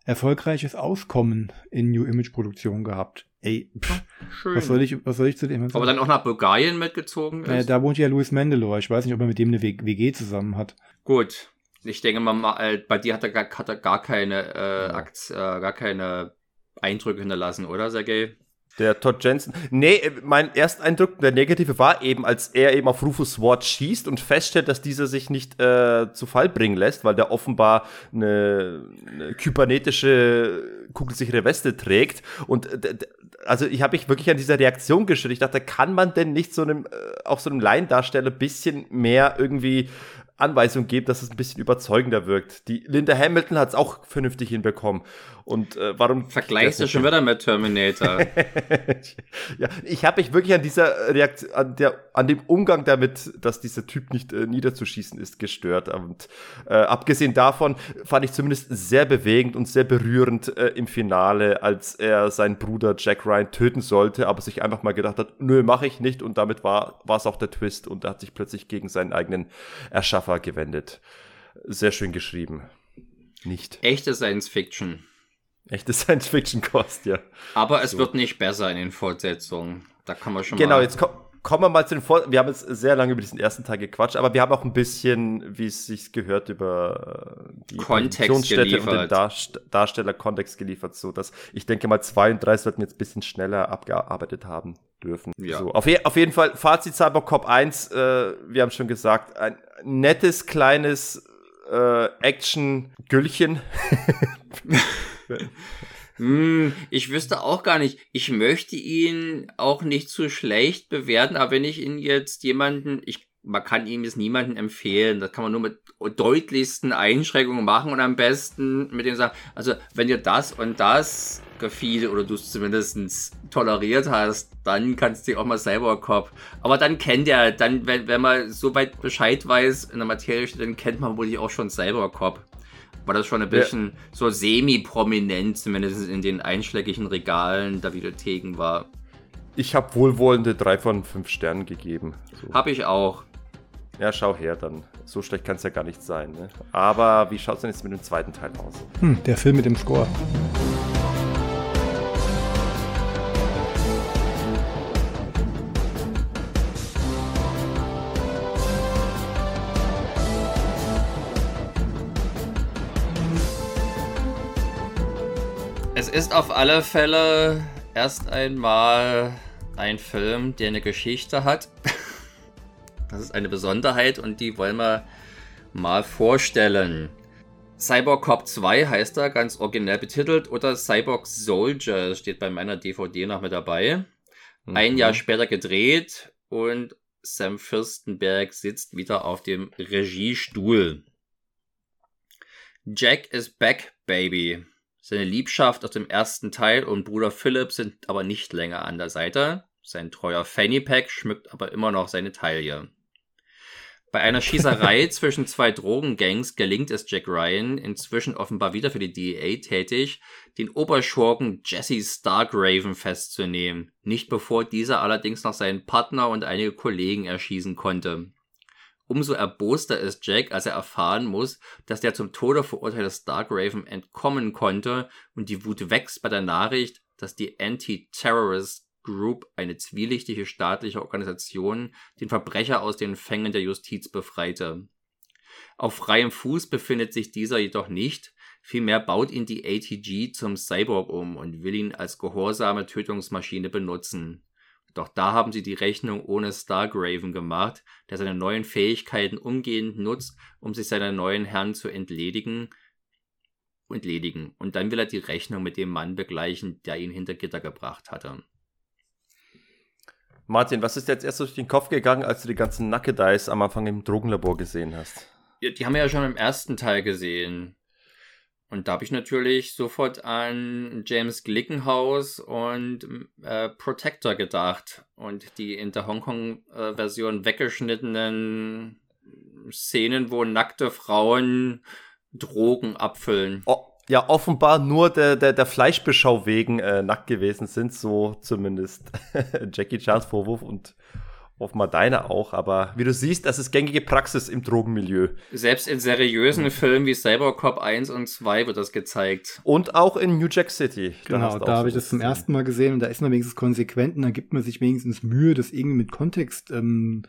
erfolgreiches Auskommen in New Image Produktion gehabt. Ey, pff, Schön. was soll ich, was soll ich zu dem sagen? Aber dann auch nach Bulgarien mitgezogen ist? Naja, da wohnt ja Louis Mendelor. Ich weiß nicht, ob er mit dem eine WG zusammen hat. Gut. Ich denke mal, äh, bei dir hat er gar, hat er gar keine, äh, Akt, äh, gar keine Eindrücke hinterlassen, oder, Sergej? Der Todd Jensen. Nee, mein Ersteindruck, der negative war eben, als er eben auf Rufus Ward schießt und feststellt, dass dieser sich nicht äh, zu Fall bringen lässt, weil der offenbar eine, eine kybernetische kugelsichere Weste trägt. Und äh, also ich habe mich wirklich an dieser Reaktion geschüttelt. Ich dachte, kann man denn nicht so einem, äh, auch so einem Laiendarsteller bisschen mehr irgendwie Anweisung geben, dass es ein bisschen überzeugender wirkt. Die Linda Hamilton hat es auch vernünftig hinbekommen. Und äh, warum vergleichst du schon wieder mit Terminator? [laughs] ja, ich habe mich wirklich an dieser Reaktion, an, der, an dem Umgang damit, dass dieser Typ nicht äh, niederzuschießen ist, gestört. Und äh, abgesehen davon fand ich zumindest sehr bewegend und sehr berührend äh, im Finale, als er seinen Bruder Jack Ryan töten sollte, aber sich einfach mal gedacht hat, nö, mache ich nicht. Und damit war es auch der Twist und er hat sich plötzlich gegen seinen eigenen Erschaffer gewendet. Sehr schön geschrieben. Nicht. Echte Science Fiction. Echte [laughs] Science-Fiction-Kost, ja. Aber es so. wird nicht besser in den Fortsetzungen. Da kann man schon genau, mal. Genau, jetzt ko kommen wir mal zu den Fortsetzungen. Wir haben jetzt sehr lange über diesen ersten Teil gequatscht, aber wir haben auch ein bisschen, wie es sich gehört, über die Produktionsstätte und den Darst Darsteller Kontext geliefert, so dass ich denke mal zwei und drei sollten jetzt ein bisschen schneller abgearbeitet haben dürfen. Ja. So, auf, je auf jeden Fall, Fazit Cyber Cop 1, äh, wir haben schon gesagt, ein nettes, kleines äh, Action-Güllchen. [laughs] hm, ich wüsste auch gar nicht. Ich möchte ihn auch nicht zu schlecht bewerten, aber wenn ich ihn jetzt jemanden, ich, man kann ihm jetzt niemanden empfehlen. Das kann man nur mit deutlichsten Einschränkungen machen und am besten mit dem sagen, also wenn dir das und das gefiel oder du es zumindest toleriert hast, dann kannst du auch mal Cybercop. Aber dann kennt er, dann, wenn, wenn man so weit Bescheid weiß in der Materie, dann kennt man wohl auch schon Cybercop war das schon ein bisschen ja. so semi-prominent, zumindest in den einschlägigen Regalen der Videotheken war. Ich habe wohlwollende drei von fünf Sternen gegeben. So. Habe ich auch. Ja, schau her dann. So schlecht kann es ja gar nicht sein. Ne? Aber wie schaut es denn jetzt mit dem zweiten Teil aus? Hm, der Film mit dem Score. Ist auf alle Fälle erst einmal ein Film, der eine Geschichte hat. [laughs] Das ist eine Besonderheit und die wollen wir mal vorstellen. Cyborg Cop 2 heißt er, ganz originell betitelt, oder Cyborg Soldier steht bei meiner DVD noch mit dabei. Mhm. Ein Jahr später gedreht und Sam Fürstenberg sitzt wieder auf dem Regiestuhl. Jack is back, baby. Seine Liebschaft aus dem ersten Teil und Bruder Philip sind aber nicht länger an der Seite. Sein treuer Fanny Pack schmückt aber immer noch seine Taille. Bei einer Schießerei [laughs] zwischen zwei Drogengangs gelingt es Jack Ryan, inzwischen offenbar wieder für die DEA tätig, den Oberschurken Jesse Stargraven festzunehmen, nicht bevor dieser allerdings noch seinen Partner und einige Kollegen erschießen konnte. Umso erboster ist Jack, als er erfahren muss, dass der zum Tode verurteilte Stargraven entkommen konnte und die Wut wächst bei der Nachricht, dass die Anti-Terrorist Group, eine zwielichtige staatliche Organisation, den Verbrecher aus den Fängen der Justiz befreite. Auf freiem Fuß befindet sich dieser jedoch nicht, vielmehr baut ihn die ATG zum Cyborg um und will ihn als gehorsame Tötungsmaschine benutzen. Doch da haben sie die Rechnung ohne Stargraven gemacht, der seine neuen Fähigkeiten umgehend nutzt, um sich seiner neuen Herren zu entledigen, entledigen. Und dann will er die Rechnung mit dem Mann begleichen, der ihn hinter Gitter gebracht hatte. Martin, was ist jetzt erst durch den Kopf gegangen, als du die ganzen Nackedeis am Anfang im Drogenlabor gesehen hast? Ja, die haben wir ja schon im ersten Teil gesehen. Und da habe ich natürlich sofort an James Glickenhaus und äh, Protector gedacht und die in der Hongkong-Version weggeschnittenen Szenen, wo nackte Frauen Drogen abfüllen. Oh, ja offenbar nur der, der, der Fleischbeschau wegen äh, nackt gewesen sind, so zumindest [laughs] Jackie Chans Vorwurf und offenbar deiner auch, aber wie du siehst, das ist gängige Praxis im Drogenmilieu. Selbst in seriösen Filmen wie Cybercop 1 und 2 wird das gezeigt. Und auch in New Jack City. Genau, da habe ich das zum ersten Mal gesehen und da ist man wenigstens konsequent und da gibt man sich wenigstens Mühe, das irgendwie mit Kontext ähm,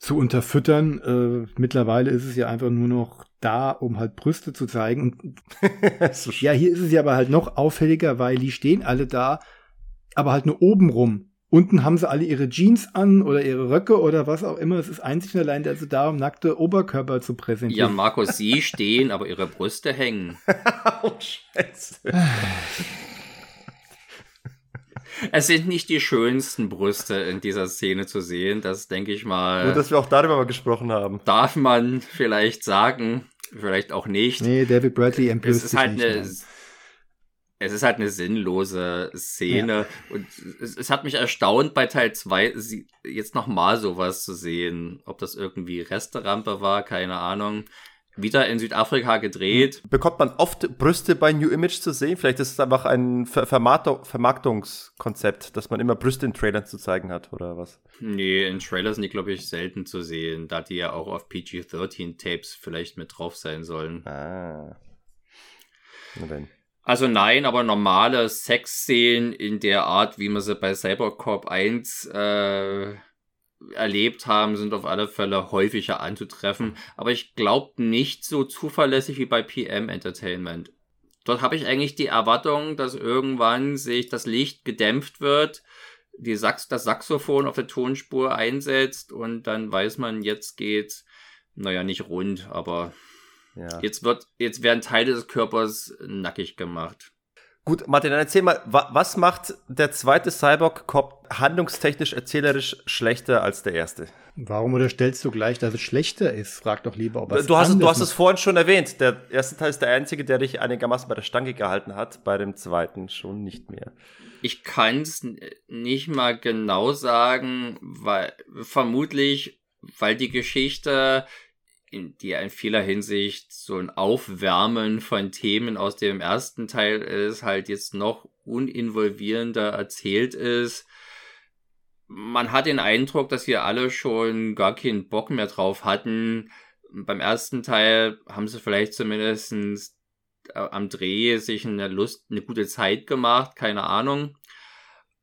zu unterfüttern. Äh, mittlerweile ist es ja einfach nur noch da, um halt Brüste zu zeigen. Und [laughs] ja, hier ist es ja aber halt noch auffälliger, weil die stehen alle da, aber halt nur oben rum. Unten haben sie alle ihre Jeans an oder ihre Röcke oder was auch immer. Es ist einzig und allein dazu da, um nackte Oberkörper zu präsentieren. Ja, Markus, sie stehen, aber ihre Brüste hängen. [laughs] oh, Scheiße. Es sind nicht die schönsten Brüste in dieser Szene zu sehen, das denke ich mal. Nur, dass wir auch darüber mal gesprochen haben. Darf man vielleicht sagen, vielleicht auch nicht. Nee, David Bradley empört es ist halt eine, Es ist halt eine sinnlose Szene ja. und es, es, hat mich erstaunt bei Teil 2 jetzt nochmal sowas zu sehen. Ob das irgendwie Resterampe war, keine Ahnung wieder in Südafrika gedreht. Bekommt man oft Brüste bei New Image zu sehen? Vielleicht ist es einfach ein Ver Vermarktungskonzept, dass man immer Brüste in Trailern zu zeigen hat, oder was? Nee, in Trailern sind die, glaube ich, selten zu sehen, da die ja auch auf PG-13-Tapes vielleicht mit drauf sein sollen. Ah. Na denn. Also nein, aber normale Sexszenen in der Art, wie man sie bei Cybercorp 1 äh, erlebt haben, sind auf alle Fälle häufiger anzutreffen. Aber ich glaube nicht so zuverlässig wie bei PM Entertainment. Dort habe ich eigentlich die Erwartung, dass irgendwann sich das Licht gedämpft wird, die Sax das Saxophon auf der Tonspur einsetzt und dann weiß man, jetzt geht's, naja, nicht rund, aber ja. jetzt wird, jetzt werden Teile des Körpers nackig gemacht. Gut, Martin, dann erzähl mal, wa was macht der zweite Cyborg-Cop handlungstechnisch erzählerisch schlechter als der erste? Warum unterstellst du gleich, dass es schlechter ist? Frag doch lieber, ob es Du hast, du hast es vorhin schon erwähnt. Der erste Teil ist der einzige, der dich einigermaßen bei der Stange gehalten hat, bei dem zweiten schon nicht mehr. Ich kann es nicht mal genau sagen, weil vermutlich, weil die Geschichte in, die in vieler Hinsicht so ein Aufwärmen von Themen aus dem ersten Teil ist, halt jetzt noch uninvolvierender erzählt ist. Man hat den Eindruck, dass wir alle schon gar keinen Bock mehr drauf hatten. Beim ersten Teil haben sie vielleicht zumindest äh, am Dreh sich eine Lust, eine gute Zeit gemacht, keine Ahnung.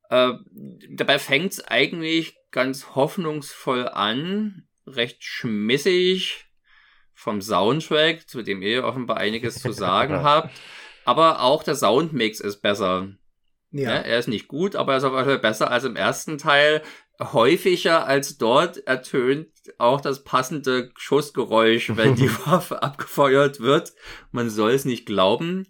Äh, dabei fängt es eigentlich ganz hoffnungsvoll an, recht schmissig, vom Soundtrack, zu dem ihr offenbar einiges zu sagen [laughs] habt. Aber auch der Soundmix ist besser. Ja. Ja, er ist nicht gut, aber er ist auf jeden Fall besser als im ersten Teil. Häufiger als dort ertönt auch das passende Schussgeräusch, wenn die [laughs] Waffe abgefeuert wird. Man soll es nicht glauben.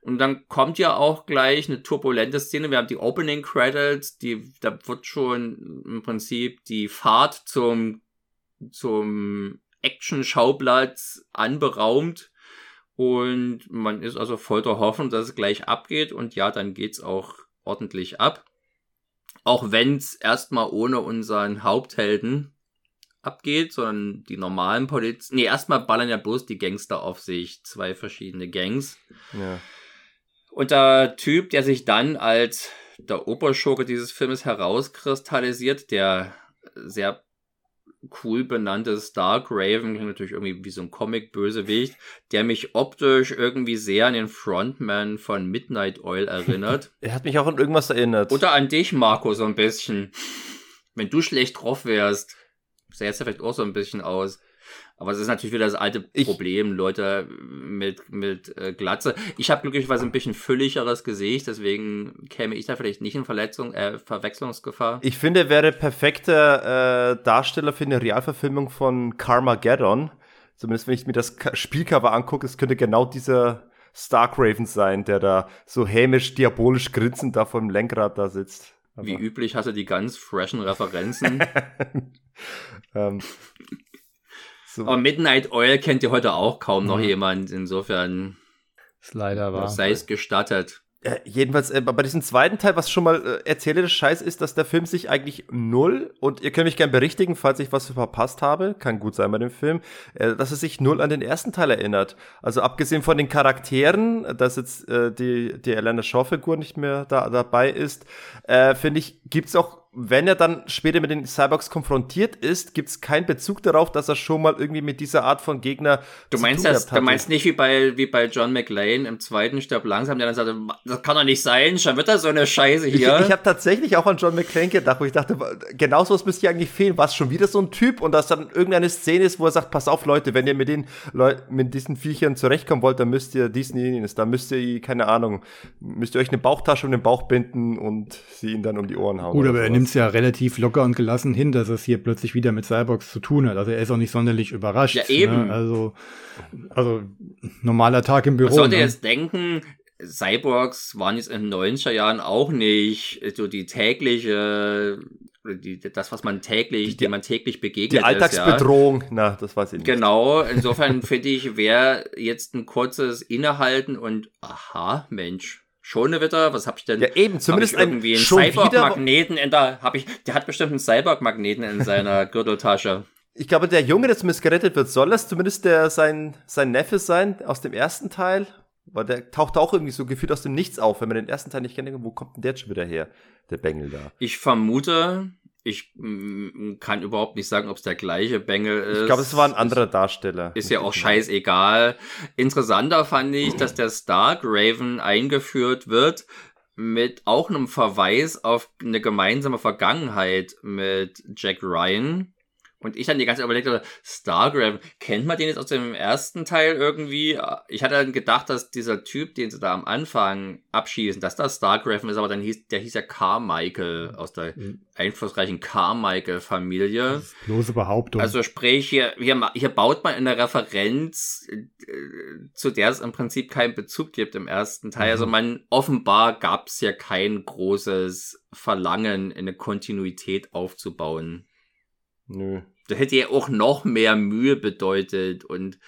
Und dann kommt ja auch gleich eine turbulente Szene. Wir haben die Opening Credits, die, da wird schon im Prinzip die Fahrt zum, zum Action-Schauplatz anberaumt. Und man ist also voll der Hoffnung, dass es gleich abgeht. Und ja, dann geht's auch ordentlich ab. Auch wenn's erstmal ohne unseren Haupthelden abgeht, sondern die normalen Polizisten. Nee, erstmal ballern ja bloß die Gangster auf sich. Zwei verschiedene Gangs. Ja. Und der Typ, der sich dann als der Oberschurke dieses Filmes herauskristallisiert, der sehr cool benannte Stark Raven, klingt natürlich irgendwie wie so ein Comic-Bösewicht, der mich optisch irgendwie sehr an den Frontman von Midnight Oil erinnert. [laughs] Er hat mich auch an irgendwas erinnert. Oder an dich, Marco, so ein bisschen. Wenn du schlecht drauf wärst, sähe es ja vielleicht auch so ein bisschen aus. Aber es ist natürlich wieder das alte Ich- Problem, Leute mit, mit äh, Glatze. Ich habe glücklicherweise ein bisschen fülligeres Gesicht, deswegen käme ich da vielleicht nicht in Verletzung, äh, Verwechslungsgefahr. Ich finde, er wäre perfekter äh, Darsteller für eine Realverfilmung von Carmageddon. Zumindest wenn ich mir das Spielcover angucke, es könnte genau dieser Stark Raven sein, der da so hämisch, diabolisch grinsend da vor dem Lenkrad da sitzt. Aber, Wie üblich hast du die ganz freshen Referenzen. [laughs] ähm, so. Aber Midnight Oil kennt ihr heute auch kaum noch Mhm. jemand. Insofern Ist leider wahr. sei es gestattet. Äh, jedenfalls, äh, bei diesem zweiten Teil, was schon mal äh, erzählerisch Scheiß ist, dass der Film sich eigentlich null, und ihr könnt mich gern berichtigen, falls ich was verpasst habe, kann gut sein bei dem Film, äh, dass es sich null an den ersten Teil erinnert. Also abgesehen von den Charakteren, dass jetzt äh, die, die Elena Shaw-Figur nicht mehr da, dabei ist, äh, finde ich, gibt's auch wenn er dann später mit den Cyborgs konfrontiert ist, gibt's keinen Bezug darauf, dass er schon mal irgendwie mit dieser Art von Gegner Du zu meinst tun das, du meinst nicht wie bei, wie bei John McLean im zweiten Stirb langsam, der dann sagte, das kann doch nicht sein, schon wird das so eine Scheiße Ich, hier. ich habe tatsächlich auch an John McClane gedacht, wo ich dachte, genau so was müsste hier eigentlich fehlen. War es schon wieder so ein Typ und dass dann irgendeine Szene ist, wo er sagt, pass auf Leute, wenn ihr mit den Leu mit diesen Viechern zurechtkommen wollt, dann müsst ihr diesen jenes, dann müsst ihr, keine Ahnung, müsst ihr euch eine Bauchtasche um den Bauch binden und sie ihn dann um die Ohren hauen. Gut, oder aber er sowas. Nimmt es ja relativ locker und gelassen hin, dass es hier plötzlich wieder mit Cyborgs zu tun hat. Also er ist auch nicht sonderlich überrascht. Ja, eben. Ne? Also, also normaler Tag im Büro. Man sollte ne? jetzt denken, Cyborgs waren jetzt in den 90er Jahren auch nicht so die tägliche, die, das, was man täglich, Die- dem man täglich begegnet die ist. Ja. Alltagsbedrohung, na, das weiß ich nicht. Genau, insofern [laughs] finde ich, wäre jetzt ein kurzes Innehalten und aha, Mensch, Schonewitter, was hab ich denn? Ja, eben, zumindest irgendwie einen wieder Cyborg-Magneten in der, hab ich, der hat bestimmt einen Cyborg-Magneten in seiner [laughs] Gürteltasche. Ich glaube, der Junge, der zumindest gerettet wird, soll das zumindest der sein, sein Neffe sein aus dem ersten Teil? Weil der taucht auch irgendwie so gefühlt aus dem Nichts auf, wenn man den ersten Teil nicht kennt. Wo kommt denn der schon wieder her? Der Bengel da. Ich vermute, ich mm, kann überhaupt nicht sagen, ob es der gleiche Bengel ist. Ich glaube, es war ein anderer Darsteller. Ist ja auch scheißegal. Interessanter fand ich, dass der Stark Raven eingeführt wird mit auch einem Verweis auf eine gemeinsame Vergangenheit mit Jack Ryan. Und ich dann die ganze Zeit überlegt, habe, Stark Raven, kennt man den jetzt aus dem ersten Teil irgendwie? Ich hatte dann gedacht, dass dieser Typ, den sie da am Anfang abschießen, dass das Stark Raven ist, aber dann hieß, der hieß ja Carmichael aus der einflussreichen Carmichael-Familie. Bloße Behauptung. Also sprich, hier, hier, hier baut man eine Referenz, äh, zu der es im Prinzip keinen Bezug gibt im ersten Teil. Mhm. Also man, offenbar gab es ja kein großes Verlangen, eine Kontinuität aufzubauen. Nö. Da hätte ja auch noch mehr Mühe bedeutet und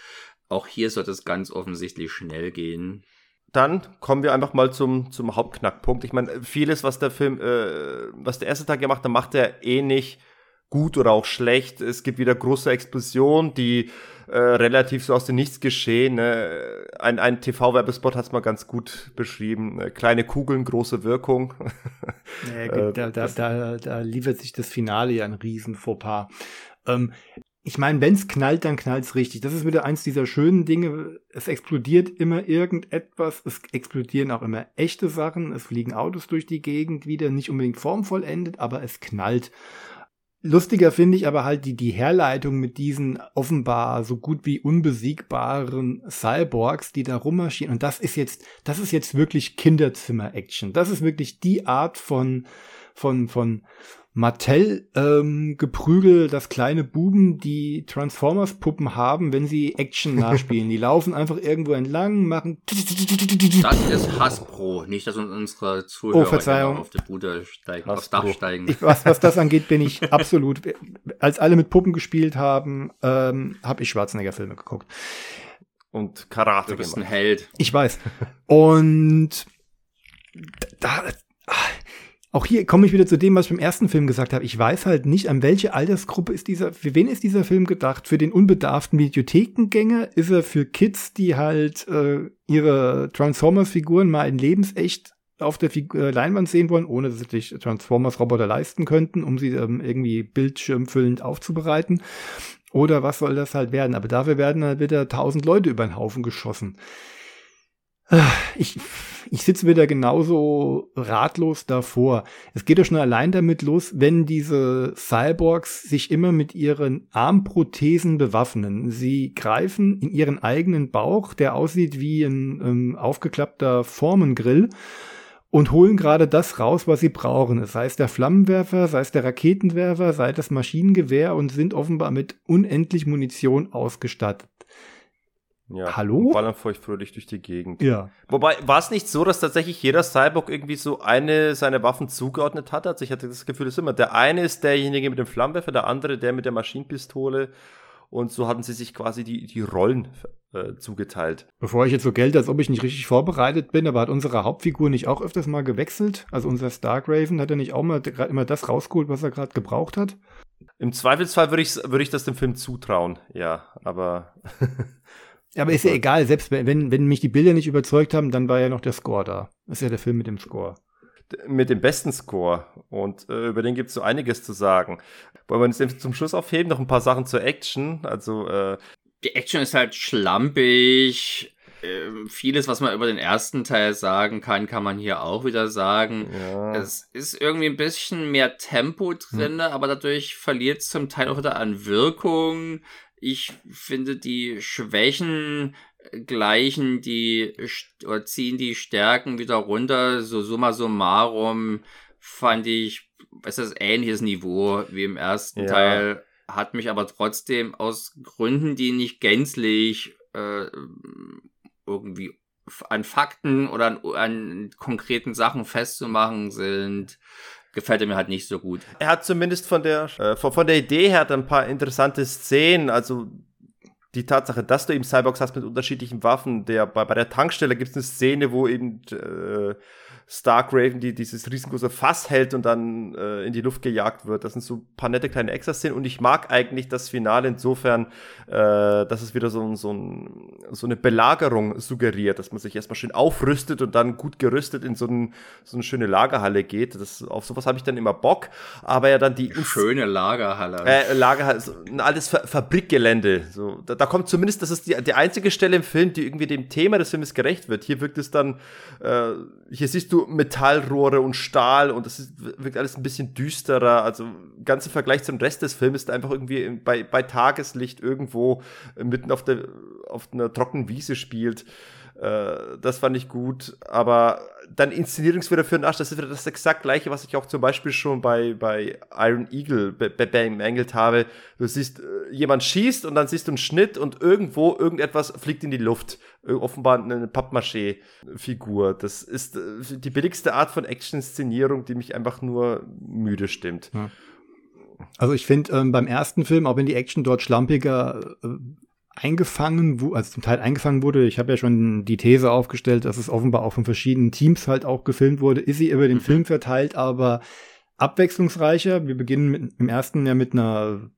auch hier sollte es ganz offensichtlich schnell gehen. Dann kommen wir einfach mal zum, zum Hauptknackpunkt. Ich meine, vieles, was der Film, äh, was der erste Tag gemacht hat, macht er eh nicht gut oder auch schlecht. Es gibt wieder große Explosionen, die äh, relativ so aus dem Nichts geschehen. Ne? Ein, ein TV-Werbespot hat es mal ganz gut beschrieben. Äh, Kleine Kugeln, große Wirkung. Ja, [laughs] Äh, da, da, das- da, da liefert sich das Finale ja ein riesen Fauxpas. Ähm, ich meine, wenn's knallt, dann knallt's richtig. Das ist wieder eins dieser schönen Dinge. Es explodiert immer irgendetwas. Es explodieren auch immer echte Sachen. Es fliegen Autos durch die Gegend wieder. Nicht unbedingt formvollendet, aber es knallt. Lustiger finde ich aber halt die, die Herleitung mit diesen offenbar so gut wie unbesiegbaren Cyborgs, die da rummarschieren. Und das ist jetzt, das ist jetzt wirklich Kinderzimmer-Action. Das ist wirklich die Art von, von, von Mattel ähm, geprügelt, dass kleine Buben die Transformers-Puppen haben, wenn sie Action [laughs] nachspielen. die laufen einfach irgendwo entlang, machen. [laughs] Das ist Hasbro, nicht, dass unsere Zuhörer oh, Verzeihung. auf die Bude steigen, aufs Dach steigen. Ich, was, was das angeht, bin ich [laughs] absolut. Als alle mit Puppen gespielt haben, ähm, habe ich Schwarzenegger-Filme geguckt. Und Karate. Du bist gemacht. ein Held. Ich weiß. Und da, auch hier komme ich wieder zu dem, was ich beim ersten Film gesagt habe. Ich weiß halt nicht, an welche Altersgruppe ist dieser, für wen ist dieser Film gedacht? Für den unbedarften Videothekengänger? Ist er für Kids, die halt äh, ihre Transformers-Figuren mal in lebensecht auf der Figur, äh, Leinwand sehen wollen, ohne dass sie sich Transformers-Roboter leisten könnten, um sie ähm, irgendwie bildschirmfüllend aufzubereiten? Oder was soll das halt werden? Aber dafür werden halt wieder tausend Leute über den Haufen geschossen. Ich, ich sitze wieder genauso ratlos davor. Es geht ja schon allein damit los, wenn diese Cyborgs sich immer mit ihren Armprothesen bewaffnen. Sie greifen in ihren eigenen Bauch, der aussieht wie ein ähm, aufgeklappter Formengrill, und holen gerade das raus, was sie brauchen. Sei es der Flammenwerfer, sei es der Raketenwerfer, sei das Maschinengewehr und sind offenbar mit unendlich Munition ausgestattet. Ja, Hallo? Ballern feuchtfröhlich durch die Gegend. Ja. Wobei, war es nicht so, dass tatsächlich jeder Cyborg irgendwie so eine seine Waffen zugeordnet hat? Also ich hatte das Gefühl, dass immer der eine ist derjenige mit dem Flammenwerfer, der andere der mit der Maschinenpistole. Und so hatten sie sich quasi die, die Rollen äh, zugeteilt. Bevor ich jetzt so gelte, als ob ich nicht richtig vorbereitet bin, aber hat unsere Hauptfigur nicht auch öfters mal gewechselt? Also unser Stargraven hat er nicht auch mal immer das rausgeholt, was er gerade gebraucht hat? Im Zweifelsfall würde ich, würd ich das dem Film zutrauen, ja, aber [laughs] aber ist ja egal, selbst wenn, wenn mich die Bilder nicht überzeugt haben, dann war ja noch der Score da. Das ist ja der Film mit dem Score. Mit dem besten Score. Und äh, über den gibt es so einiges zu sagen. Wollen wir uns jetzt zum Schluss aufheben? Noch ein paar Sachen zur Action. Also, äh, Die Action ist halt schlampig. Äh, vieles, was man über den ersten Teil sagen kann, kann man hier auch wieder sagen. Ja. Es ist irgendwie ein bisschen mehr Tempo drin, hm. aber dadurch verliert es zum Teil auch wieder an Wirkung. Ich finde, die Schwächen gleichen die oder ziehen die Stärken wieder runter. So summa summarum fand ich, es ist ähnliches Niveau wie im ersten ja. Teil, hat mich aber trotzdem aus Gründen, die nicht gänzlich äh, irgendwie an Fakten oder an, an konkreten Sachen festzumachen sind, gefällt er mir halt nicht so gut. Er hat zumindest von der, äh, von, von der Idee her ein paar interessante Szenen, also die Tatsache, dass du eben Cyborgs hast mit unterschiedlichen Waffen, der bei, bei der Tankstelle gibt es eine Szene, wo eben äh, Starkraven, die dieses riesengroße Fass hält und dann äh, in die Luft gejagt wird. Das sind so ein paar nette kleine Extras-Szenen und ich mag eigentlich das Finale insofern, äh, dass es wieder so, so, ein, so eine Belagerung suggeriert, dass man sich erstmal schön aufrüstet und dann gut gerüstet in so, ein, so eine schöne Lagerhalle geht. Das, auf sowas habe ich dann immer Bock, aber ja dann die... Schöne Lagerhalle. Äh, Lagerhalle, so ein altes Fa Fabrikgelände. So, da, da kommt zumindest, das ist die, die einzige Stelle im Film, die irgendwie dem Thema des Filmes gerecht wird. Hier wirkt es dann, äh, hier siehst du du Metallrohre und Stahl und das ist, wirkt alles ein bisschen düsterer. Also ganz im Vergleich zum Rest des Films ist einfach irgendwie bei, bei Tageslicht irgendwo mitten auf der auf einer trockenen Wiese spielt. Äh, das fand ich gut. Aber dann Inszenierungswürde für den Arsch, das ist wieder das exakt gleiche, was ich auch zum Beispiel schon bei, bei Iron Eagle bemängelt habe. Du siehst, äh, jemand schießt und dann siehst du einen Schnitt und irgendwo irgendetwas fliegt in die Luft. Äh, offenbar eine Pappmaché-Figur. Das ist die billigste Art von Action-Inszenierung, die mich einfach nur müde stimmt. Ja. Also ich finde ähm, beim ersten Film, auch wenn die Action dort schlampiger äh, eingefangen, also zum Teil eingefangen wurde. Ich habe ja schon die These aufgestellt, dass es offenbar auch von verschiedenen Teams halt auch gefilmt wurde. Ist sie über den. Film verteilt, aber abwechslungsreicher. Wir beginnen mit, im ersten ja mit einer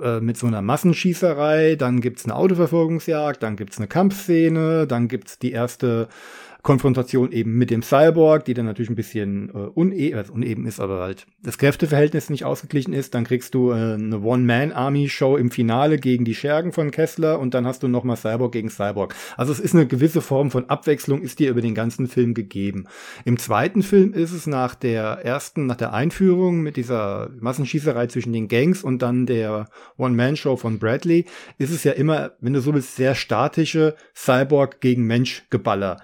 äh, mit so einer Massenschießerei, dann gibt's eine Autoverfolgungsjagd, dann gibt's eine Kampfszene, dann gibt's die erste Konfrontation eben mit dem Cyborg, die dann natürlich ein bisschen äh, uneben, also uneben ist, aber halt das Kräfteverhältnis nicht ausgeglichen ist. Dann kriegst du äh, eine One-Man-Army-Show im Finale gegen die Schergen von Kessler und dann hast du nochmal Cyborg gegen Cyborg. Also es ist eine gewisse Form von Abwechslung, ist dir über den ganzen Film gegeben. Im zweiten Film ist es nach der ersten, nach der Einführung mit dieser Massenschießerei zwischen den Gangs und dann der One-Man-Show von Bradley, ist es ja immer, wenn du so willst, sehr statische Cyborg gegen Mensch-Geballer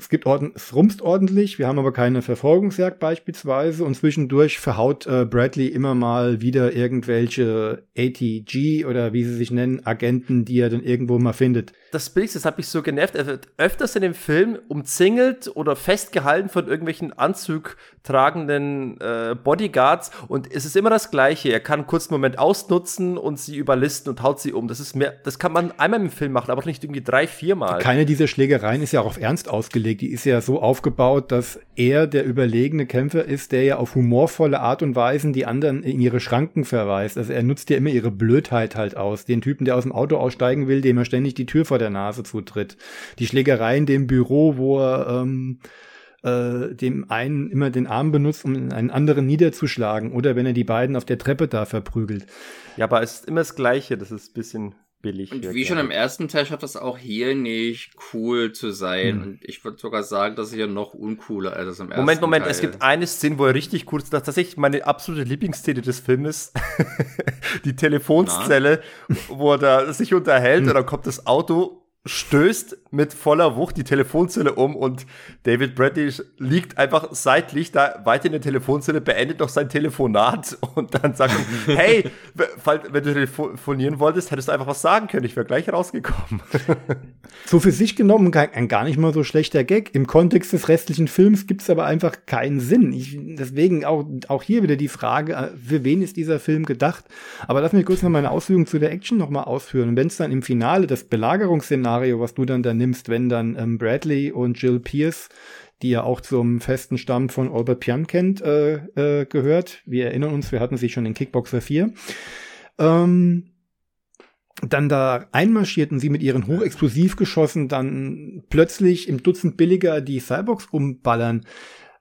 es gibt Orden, es rumst ordentlich, wir haben aber keine Verfolgungsjagd beispielsweise und zwischendurch verhaut äh, Bradley immer mal wieder irgendwelche ATG oder wie sie sich nennen, Agenten, die er dann irgendwo mal findet. Das Bild, das hat mich so genervt. Er wird öfters in dem Film umzingelt oder festgehalten von irgendwelchen anzugtragenden äh, Bodyguards und es ist immer das Gleiche. Er kann einen kurzen Moment ausnutzen und sie überlisten und haut sie um. Das ist mehr, das kann man einmal im Film machen, aber nicht irgendwie drei, viermal. Keine dieser Schlägereien ist ja auch auf Ernst ausgelegt. Die ist ja so aufgebaut, dass er der überlegene Kämpfer ist, der ja auf humorvolle Art und Weise die anderen in ihre Schranken verweist. Also er nutzt ja immer ihre Blödheit halt aus. Den Typen, der aus dem Auto aussteigen will, dem er ständig die Tür vor der Nase zutritt. Die Schlägereien dem Büro, wo er ähm, äh, dem einen immer den Arm benutzt, um einen anderen niederzuschlagen. Oder wenn er die beiden auf der Treppe da verprügelt. Ja, aber es ist immer das Gleiche. Das ist ein bisschen billig. Und wie schon im ersten Teil schafft das auch hier nicht cool zu sein. Hm. Und ich würde sogar sagen, dass es hier noch uncooler als im ersten Moment, Moment, Teil. es gibt eine Szene, wo er richtig cool ist. Das ist tatsächlich meine absolute Lieblingsszene des Filmes. [laughs] die Telefonzelle, Na? wo er da sich unterhält hm. und dann kommt das Auto stößt mit voller Wucht die Telefonzelle um und David Bradley liegt einfach seitlich da weiter in der Telefonzelle, beendet noch sein Telefonat [laughs] und dann sagt, hey, wenn du telefonieren wolltest, hättest du einfach was sagen können, ich wäre gleich rausgekommen. [laughs] so für sich genommen ein gar nicht mal so schlechter Gag. Im Kontext des restlichen Films gibt es aber einfach keinen Sinn. Ich, deswegen auch, auch hier wieder die Frage, äh, für wen ist dieser Film gedacht? Aber lass mich kurz noch meine Ausführungen zu der Action nochmal ausführen. Wenn es dann im Finale das Belagerungsszenario Szenario, was du dann da nimmst, wenn dann ähm, Bradley und Jill Pierce, die ja auch zum festen Stamm von Albert Pian kennt, äh, äh, gehört. Wir erinnern uns, wir hatten sie schon in Kickboxer 4. Ähm, dann da einmarschierten sie mit ihren Hochexplosivgeschossen dann plötzlich im Dutzend billiger die Cyborgs umballern.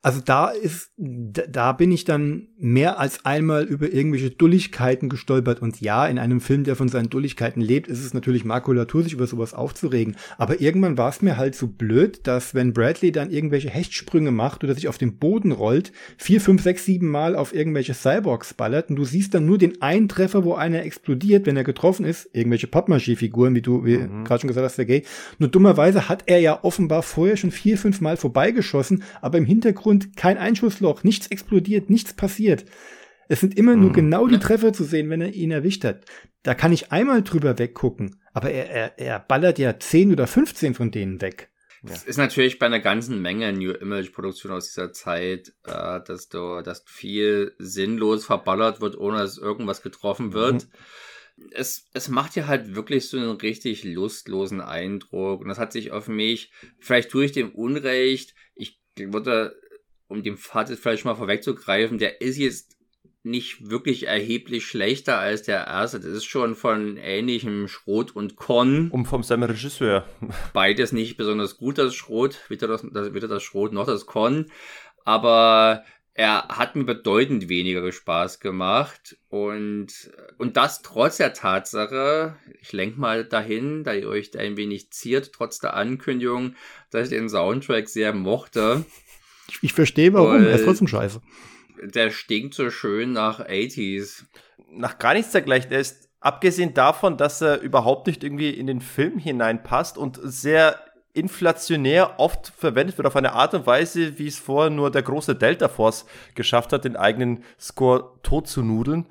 Also da ist, da bin ich dann mehr als einmal über irgendwelche Dulligkeiten gestolpert. Und ja, in einem Film, der von seinen Dulligkeiten lebt, ist es natürlich Makulatur, sich über sowas aufzuregen. Aber irgendwann war es mir halt so blöd, dass wenn Bradley dann irgendwelche Hechtsprünge macht oder sich auf den Boden rollt, vier, fünf, sechs, sieben Mal auf irgendwelche Cyborgs ballert und du siehst dann nur den einen Treffer, wo einer explodiert, wenn er getroffen ist, irgendwelche Pappmaché-Figuren, wie du wie mhm. gerade schon gesagt hast, der Gay. Nur dummerweise hat er ja offenbar vorher schon vier, fünf Mal vorbeigeschossen, aber im Hintergrund Hintergrund kein Einschussloch, nichts explodiert, nichts passiert. Es sind immer nur mhm. genau die Treffer zu sehen, wenn er ihn erwischt hat. Da kann ich einmal drüber weggucken, aber er, er, er ballert ja 10 oder 15 von denen weg. Es ist natürlich bei einer ganzen Menge New Image Produktion aus dieser Zeit, äh, dass du, dass viel sinnlos verballert wird, ohne dass irgendwas getroffen wird. Mhm. Es, es macht ja halt wirklich so einen richtig lustlosen Eindruck. Und das hat sich auf mich, vielleicht tue ich dem Unrecht, ich würde um den Fazit vielleicht mal vorwegzugreifen, der ist jetzt nicht wirklich erheblich schlechter als der erste. Das ist schon von ähnlichem Schrot und Korn. Um vom selben Regisseur. [laughs] Beides nicht besonders gut, das Schrot, weder das, das, weder das Schrot noch das Korn. Aber er hat mir bedeutend weniger Spaß gemacht und, und das trotz der Tatsache, ich lenke mal dahin, da ihr euch da ein wenig ziert, trotz der Ankündigung, dass ich den Soundtrack sehr mochte. [laughs] Ich, ich verstehe warum, er ist trotzdem scheiße. Der stinkt so schön nach 80s. Nach gar nichts dergleichen. Er ist, abgesehen davon, dass er überhaupt nicht irgendwie in den Film hineinpasst und sehr inflationär oft verwendet wird auf eine Art und Weise, wie es vorher nur der große Delta Force geschafft hat, den eigenen Score tot zu nudeln.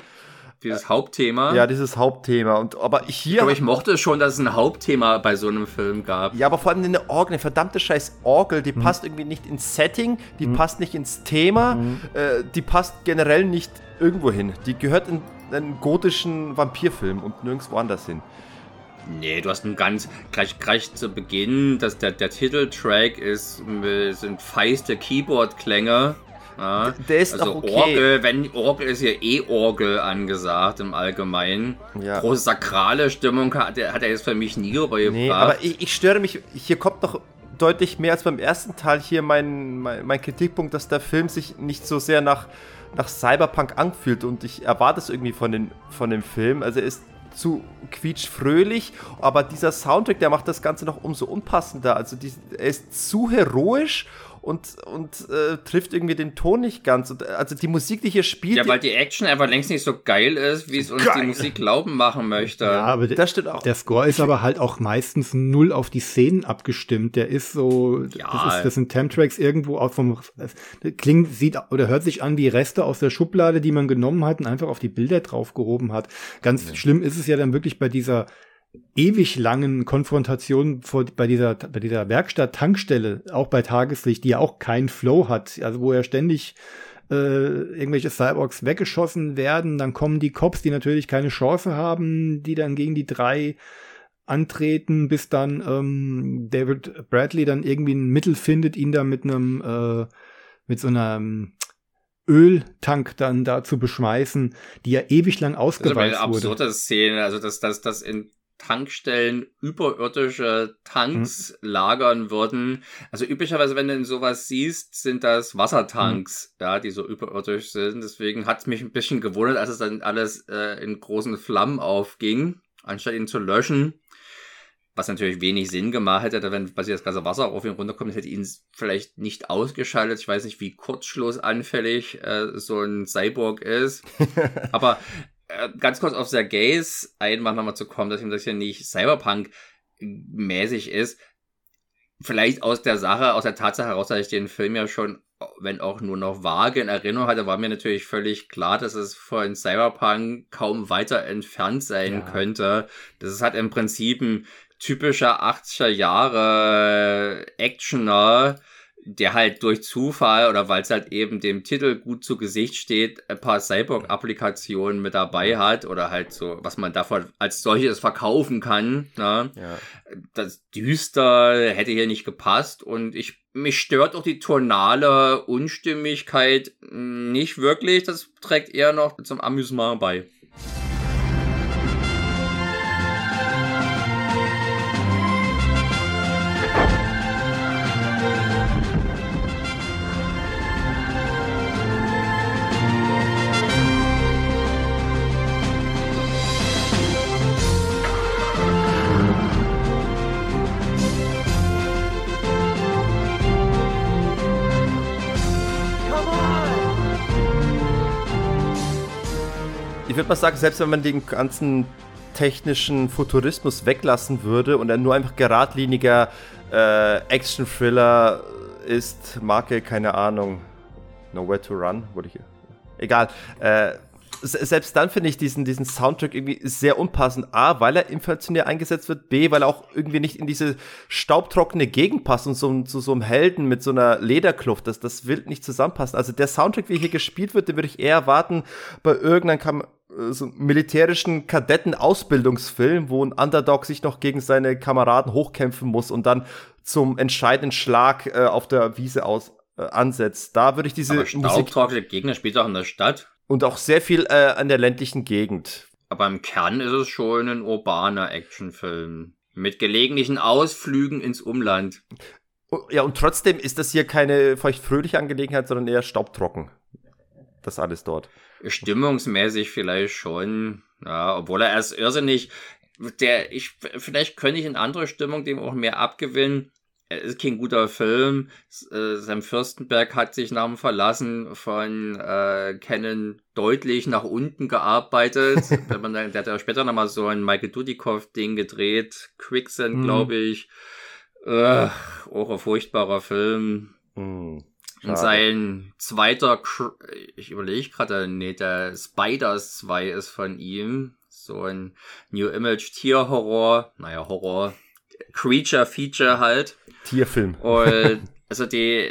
Dieses Hauptthema. Ja, dieses Hauptthema. Und aber hier. Aber ich mochte schon, dass es ein Hauptthema bei so einem Film gab. Ja, aber vor allem eine Orgel, eine verdammte scheiß Orgel, die mhm. passt irgendwie nicht ins Setting, die mhm. passt nicht ins Thema, mhm. äh, die passt generell nicht irgendwo hin. Die gehört in einen gotischen Vampirfilm und nirgendwo anders hin. Nee, du hast einen ganz, gleich, gleich zu Beginn, dass der, der Titeltrack ist, sind feiste Keyboard-Klänge. Ja, der ist also okay. Orgel, wenn Orgel ist ja eh Orgel angesagt im Allgemeinen. Ja. Große sakrale Stimmung hat, hat er jetzt für mich nie rübergebracht. Nee, aber ich, ich störe mich, hier kommt doch deutlich mehr als beim ersten Teil hier mein, mein, mein Kritikpunkt, dass der Film sich nicht so sehr nach, nach Cyberpunk anfühlt und ich erwarte es irgendwie von, den, von dem Film. Also er ist zu quietschfröhlich, aber dieser Soundtrack, der macht das Ganze noch umso unpassender. Also die, er ist zu heroisch und, und äh, trifft irgendwie den Ton nicht ganz. Und, also die Musik, die hier spielt. Ja, weil die Action einfach längst nicht so geil ist, wie es uns geil. die Musik glauben machen möchte. Ja, aber das stimmt auch. Der Score ist aber halt auch meistens null auf die Szenen abgestimmt. Der ist so, ja. das, ist, das sind Temp-Tracks irgendwo auch vom, klingt, sieht oder hört sich an wie Reste aus der Schublade, die man genommen hat und einfach auf die Bilder draufgehoben hat. Ganz ja. schlimm ist es ja dann wirklich bei dieser ewig langen Konfrontation vor, bei dieser, bei dieser Werkstatt-Tankstelle, auch bei Tageslicht, die ja auch keinen Flow hat, also wo ja ständig äh, irgendwelche Cyborgs weggeschossen werden, dann kommen die Cops, die natürlich keine Chance haben, die dann gegen die drei antreten, bis dann ähm, David Bradley dann irgendwie ein Mittel findet, ihn da mit einem äh, mit so einer Öltank dann da zu beschmeißen, die ja ewig lang ausgeweitet wurde. Das ist eine absurde Szene, also dass das, das in Tankstellen überirdische Tanks mhm. lagern würden. Also üblicherweise, wenn du in sowas siehst, sind das Wassertanks, mhm. ja, die so überirdisch sind. Deswegen hat es mich ein bisschen gewundert, als es dann alles äh, in großen Flammen aufging, anstatt ihn zu löschen. Was natürlich wenig Sinn gemacht hätte, wenn quasi das ganze Wasser auf ihn runterkommt, hätte ihn vielleicht nicht ausgeschaltet. Ich weiß nicht, wie kurzschlussanfällig äh, so ein Cyborg ist. [laughs] Aber ganz kurz auf Sergeys Einwand nochmal zu kommen, dass ihm das ja nicht Cyberpunk-mäßig ist. Vielleicht aus der Sache, aus der Tatsache heraus, dass ich den Film ja schon, wenn auch nur noch vage in Erinnerung hatte, war mir natürlich völlig klar, dass es von Cyberpunk kaum weiter entfernt sein ja. könnte. Das ist halt im Prinzip ein typischer 80er Jahre Actioner, der halt durch Zufall oder weil es halt eben dem Titel gut zu Gesicht steht, ein paar Cyborg-Applikationen mit dabei hat oder halt so, was man davon als solches verkaufen kann. Ne? Ja. Das düster hätte hier nicht gepasst und ich mich stört auch die tonale Unstimmigkeit nicht wirklich. Das trägt eher noch zum Amüsement bei. Würde mal sagen, selbst wenn man den ganzen technischen Futurismus weglassen würde und er nur einfach geradliniger äh, Action-Thriller ist, Marke, keine Ahnung, Nowhere to Run, wurde ich. Egal. Äh, selbst dann finde ich diesen, diesen Soundtrack irgendwie sehr unpassend. A, weil er inflationär eingesetzt wird. B, weil er auch irgendwie nicht in diese staubtrockene Gegend passt und so, zu so einem Helden mit so einer Lederkluft. Das, das will nicht zusammenpassen. Also der Soundtrack, wie hier gespielt wird, den würde ich eher erwarten bei irgendeinem äh, so militärischen Kadetten-Ausbildungsfilm, wo ein Underdog sich noch gegen seine Kameraden hochkämpfen muss und dann zum entscheidenden Schlag äh, auf der Wiese aus, äh, ansetzt. Da würde ich diese Aber Musik Gegner spielt auch in der Stadt. Und auch sehr viel äh, an der ländlichen Gegend. Aber im Kern ist es schon ein urbaner Actionfilm. Mit gelegentlichen Ausflügen ins Umland. Ja, und trotzdem ist das hier keine feuchtfröhliche Angelegenheit, sondern eher staubtrocken. Das alles dort. Stimmungsmäßig vielleicht schon. Ja, obwohl er erst irrsinnig, der, ich, vielleicht könnte ich in andere Stimmung dem auch mehr abgewinnen er ist kein guter Film. Äh, Sam Fürstenberg hat sich nach dem Verlassen von äh, Canon deutlich nach unten gearbeitet. [laughs] Wenn man dann, der hat ja später nochmal so ein Michael Dudikoff-Ding gedreht. Quicksand, mhm. glaube ich. Äh, auch ein furchtbarer Film. Und sein zweiter, ich überlege gerade, nee, der Spiders 2 ist von ihm. So ein New Image Tierhorror. Naja, Horror. Creature Feature halt. Tierfilm. Und [laughs] also die,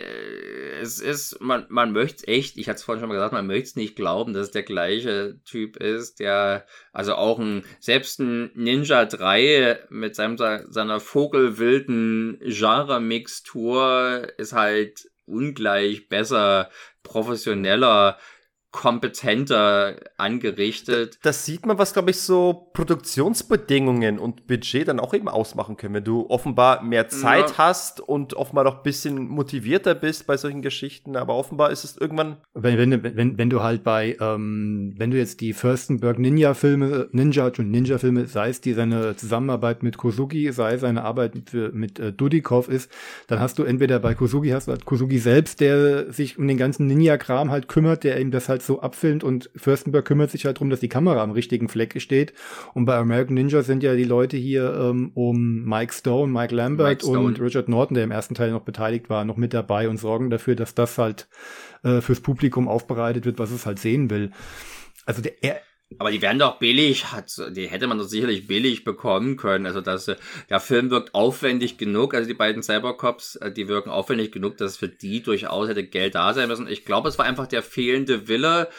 es ist, man, man möchte es echt, ich hatte es vorhin schon mal gesagt, man möchte es nicht glauben, dass es der gleiche Typ ist, der, also auch ein, selbst ein Ninja 3 mit seinem, seiner vogelwilden Genre-Mixtur ist halt ungleich besser, professioneller kompetenter angerichtet. Das sieht man, was, glaube ich, so Produktionsbedingungen und Budget dann auch eben ausmachen können. Wenn du offenbar mehr Zeit ja. hast und offenbar noch ein bisschen motivierter bist bei solchen Geschichten, aber offenbar ist es irgendwann. Wenn, wenn, wenn, wenn du halt bei, ähm, wenn du jetzt die Furstenberg Ninja-Filme, Ninja und Ninja-Filme, sei es die seine Zusammenarbeit mit Kosugi, sei es seine Arbeit mit, mit äh, Dudikov ist, dann hast du entweder bei Kosugi hast du halt Kosugi selbst, der sich um den ganzen Ninja-Kram halt kümmert, der ihm das halt so abfilmt und Fürstenberg kümmert sich halt darum, dass die Kamera am richtigen Fleck steht. Und bei American Ninja sind ja die Leute hier ähm, um Mike Stone, Mike Lambert Mike und Richard Norton, der im ersten Teil noch beteiligt war, noch mit dabei und sorgen dafür, dass das halt äh, fürs Publikum aufbereitet wird, was es halt sehen will. Also der, er, aber die werden doch billig, hat, die hätte man doch sicherlich billig bekommen können. Also dass der Film wirkt aufwendig genug, also die beiden Cybercops, äh, die wirken aufwendig genug, dass für die durchaus hätte Geld da sein müssen. Ich glaube, es war einfach der fehlende Wille.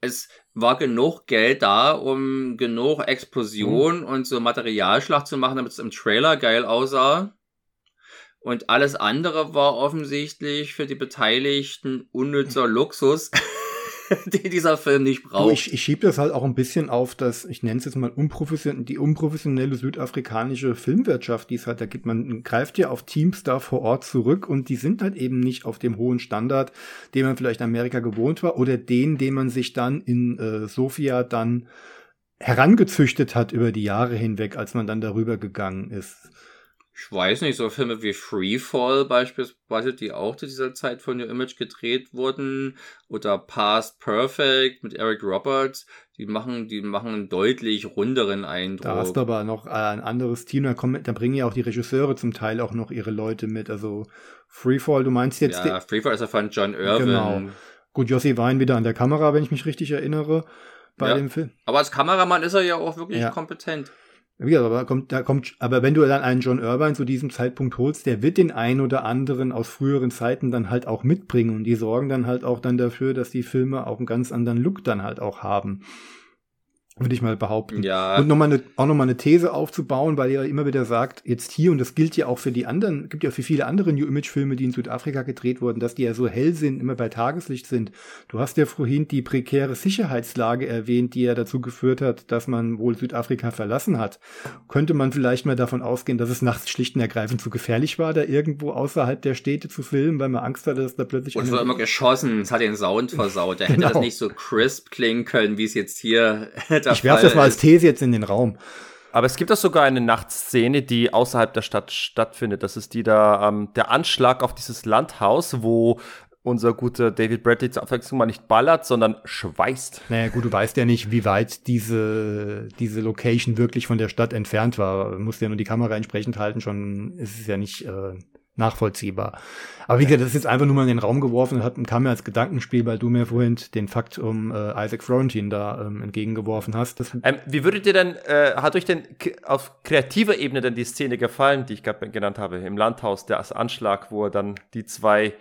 Es war genug Geld da, um genug Explosion mhm. und so Materialschlacht zu machen, damit es im Trailer geil aussah. Und alles andere war offensichtlich für die Beteiligten unnützer [laughs] Luxus. [laughs] die dieser Film nicht braucht. Ich, ich schiebe das halt auch ein bisschen auf das, ich nenne es jetzt mal unprofession die unprofessionelle südafrikanische Filmwirtschaft, die es halt da gibt. Man greift ja auf Teams da vor Ort zurück und die sind halt eben nicht auf dem hohen Standard, den man vielleicht in Amerika gewohnt war oder den, den man sich dann in äh, Sofia dann herangezüchtet hat über die Jahre hinweg, als man dann darüber gegangen ist ich weiß nicht, so Filme wie Freefall beispielsweise, die auch zu dieser Zeit von New Image gedreht wurden, oder Past Perfect mit Eric Roberts, die machen, die machen einen deutlich runderen Eindruck. Da hast du aber noch ein anderes Team, da, kommen, da bringen ja auch die Regisseure zum Teil auch noch ihre Leute mit. Also Freefall, du meinst jetzt. Ja, Freefall ist ja von John Irvin. Genau. Gut, Jossi Wein wieder an der Kamera, wenn ich mich richtig erinnere, bei ja. dem Film. Aber als Kameramann ist er ja auch wirklich ja. kompetent. Ja, aber kommt, da kommt, aber wenn du dann einen John Irvine zu diesem Zeitpunkt holst, der wird den einen oder anderen aus früheren Zeiten dann halt auch mitbringen und die sorgen dann halt auch dann dafür, dass die Filme auch einen ganz anderen Look dann halt auch haben würde ich mal behaupten. Ja. Und nochmal eine, auch nochmal eine These aufzubauen, weil ihr immer wieder sagt, jetzt hier, und das gilt ja auch für die anderen, gibt ja für viele andere New Image Filme, die in Südafrika gedreht wurden, dass die ja so hell sind, immer bei Tageslicht sind. Du hast ja vorhin die prekäre Sicherheitslage erwähnt, die ja dazu geführt hat, dass man wohl Südafrika verlassen hat. Könnte man vielleicht mal davon ausgehen, dass es nachts schlicht und ergreifend zu gefährlich war, da irgendwo außerhalb der Städte zu filmen, weil man Angst hatte, dass da plötzlich. Und es war immer geschossen, es hat den Sound versaut. Da hätte genau. das nicht so crisp klingen können, wie es jetzt hier der Ich werfe das mal als These jetzt in den Raum. Aber es gibt auch sogar eine Nachtszene, die außerhalb der Stadt stattfindet. Das ist die da, ähm, der Anschlag auf dieses Landhaus, wo unser guter David Bradley zur Abwechslung mal nicht ballert, sondern schweißt. Naja, gut, du weißt ja nicht, wie weit diese, diese Location wirklich von der Stadt entfernt war. Du musst ja nur die Kamera entsprechend halten, schon ist es ja nicht äh, nachvollziehbar. Aber wie gesagt, das ist jetzt einfach nur mal in den Raum geworfen und hat, kam mir als Gedankenspiel, weil du mir vorhin den Fakt um äh, Isaac Florentine da ähm, entgegengeworfen hast. Ähm, wie würdet ihr denn, äh, hat euch denn auf kreativer Ebene denn die Szene gefallen, die ich gerade genannt habe, im Landhaus, der Anschlag, wo er dann die zwei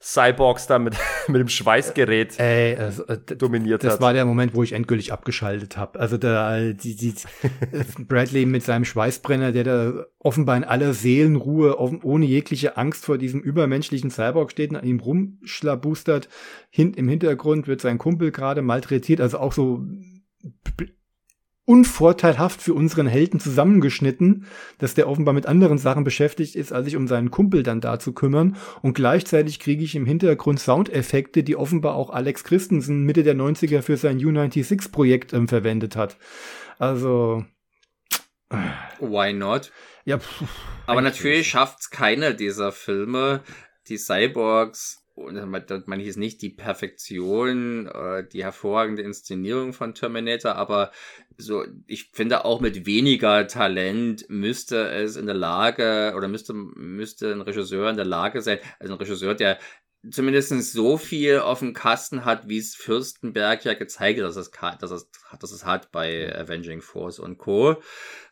Cyborgs da mit, [laughs] mit dem Schweißgerät Ey, also, äh, dominiert das hat. Das war der Moment, wo ich endgültig abgeschaltet habe. Also da die, die [laughs] Bradley mit seinem Schweißbrenner, der da offenbar in aller Seelenruhe, offen, ohne jegliche Angst vor diesem übermenschlichen Cyborg steht und an ihm rumschlabustert. Hin, Im Hintergrund wird sein Kumpel gerade malträtiert, also auch so unvorteilhaft für unseren Helden zusammengeschnitten, dass der offenbar mit anderen Sachen beschäftigt ist, als sich um seinen Kumpel dann da zu kümmern. Und gleichzeitig kriege ich im Hintergrund Soundeffekte, die offenbar auch Alex Christensen Mitte der 90er für sein U96-Projekt ähm, verwendet hat. Also. Why not? Ja. Pff, Aber natürlich schafft es keiner dieser Filme, die Cyborgs und ich jetzt nicht die Perfektion, äh, die hervorragende Inszenierung von Terminator, aber so, ich finde auch mit weniger Talent müsste es in der Lage oder müsste, müsste ein Regisseur in der Lage sein, also ein Regisseur, der zumindest so viel auf dem Kasten hat, wie es Fürstenberg ja gezeigt hat, dass es, dass es, dass es hat bei Avenging Force und Co.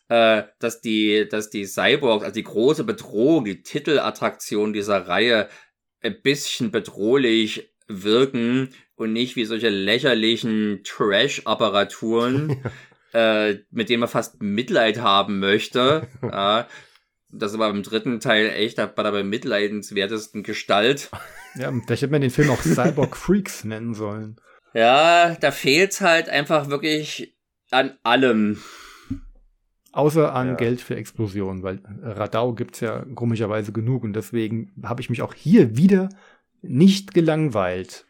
Äh, dass die, dass die Cyborgs, also die große Bedrohung, die Titelattraktion dieser Reihe ein bisschen bedrohlich wirken und nicht wie solche lächerlichen Trash-Apparaturen, [laughs] äh, mit denen man fast Mitleid haben möchte. [laughs] ja, das war im dritten Teil echt bei der bemitleidenswertesten Gestalt. [laughs] Ja, vielleicht hätte man den Film auch Cyborg Freaks nennen sollen. Ja, da fehlt halt einfach wirklich an allem. Außer an ja. Geld für Explosionen, weil Radau gibt's ja komischerweise genug und deswegen habe ich mich auch hier wieder nicht gelangweilt.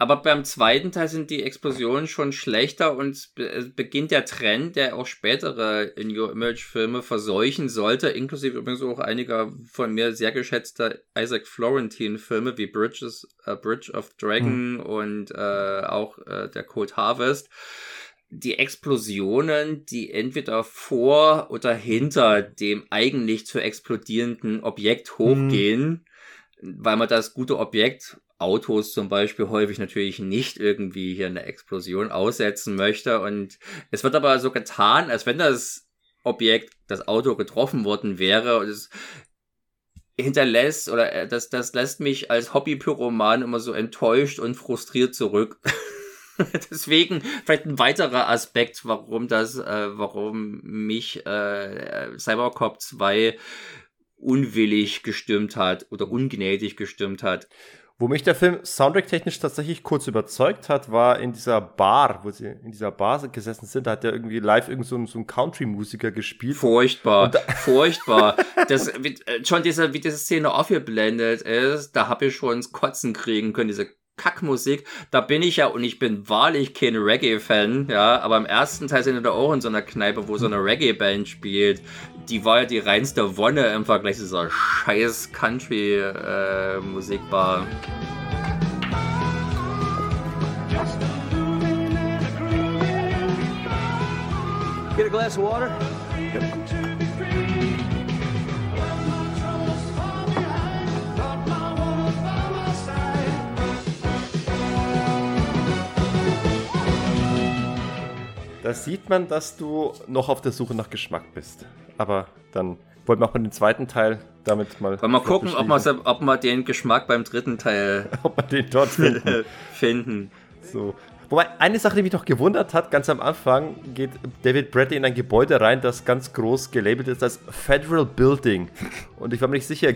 Aber beim zweiten Teil sind die Explosionen schon schlechter und es beginnt der Trend, der auch spätere New Image Filme verseuchen sollte, inklusive übrigens auch einiger von mir sehr geschätzter Isaac Florentine Filme wie Bridges, uh, Bridge of Dragon mhm. und uh, auch uh, der Cold Harvest. Die Explosionen, die entweder vor oder hinter dem eigentlich zu explodierenden Objekt hochgehen, mhm. weil man das gute Objekt Autos zum Beispiel häufig natürlich nicht irgendwie hier eine Explosion aussetzen möchte. Und es wird aber so getan, als wenn das Objekt, das Auto getroffen worden wäre. Und es hinterlässt oder äh, das, das lässt mich als Hobbypyroman immer so enttäuscht und frustriert zurück. [laughs] [laughs] Deswegen vielleicht ein weiterer Aspekt, warum das, äh, warum mich äh, Cybercop 2 unwillig gestimmt hat oder ungnädig gestimmt hat. Wo mich der Film soundtrack-technisch tatsächlich kurz überzeugt hat, war in dieser Bar, wo sie in dieser Bar gesessen sind, da hat ja irgendwie live irgend so ein, so ein Country-Musiker gespielt. Furchtbar, [laughs] furchtbar. Das, wie, äh, schon diese, wie diese Szene aufgeblendet ist, da habe ich schon ins Kotzen kriegen können, diese Kackmusik. Da bin ich ja und ich bin wahrlich kein Reggae-Fan, ja, aber im ersten Teil sind wir da auch in so einer Kneipe, wo so eine Reggae-Band spielt. Die war ja die reinste Wonne im Vergleich zu dieser scheiß Country-Musikbar. Äh, Get a glass of water? Da sieht man, dass du noch auf der Suche nach Geschmack bist. Aber dann wollten wir auch mal den zweiten Teil damit mal. Wollen wir gucken, ob wir, ob wir den Geschmack beim dritten Teil [laughs] ob wir den dort finden. [laughs] finden. So. Wobei, eine Sache, die mich noch gewundert hat, ganz am Anfang geht David Bradley in ein Gebäude rein, das ganz groß gelabelt ist als Federal Building. Und ich war mir nicht sicher,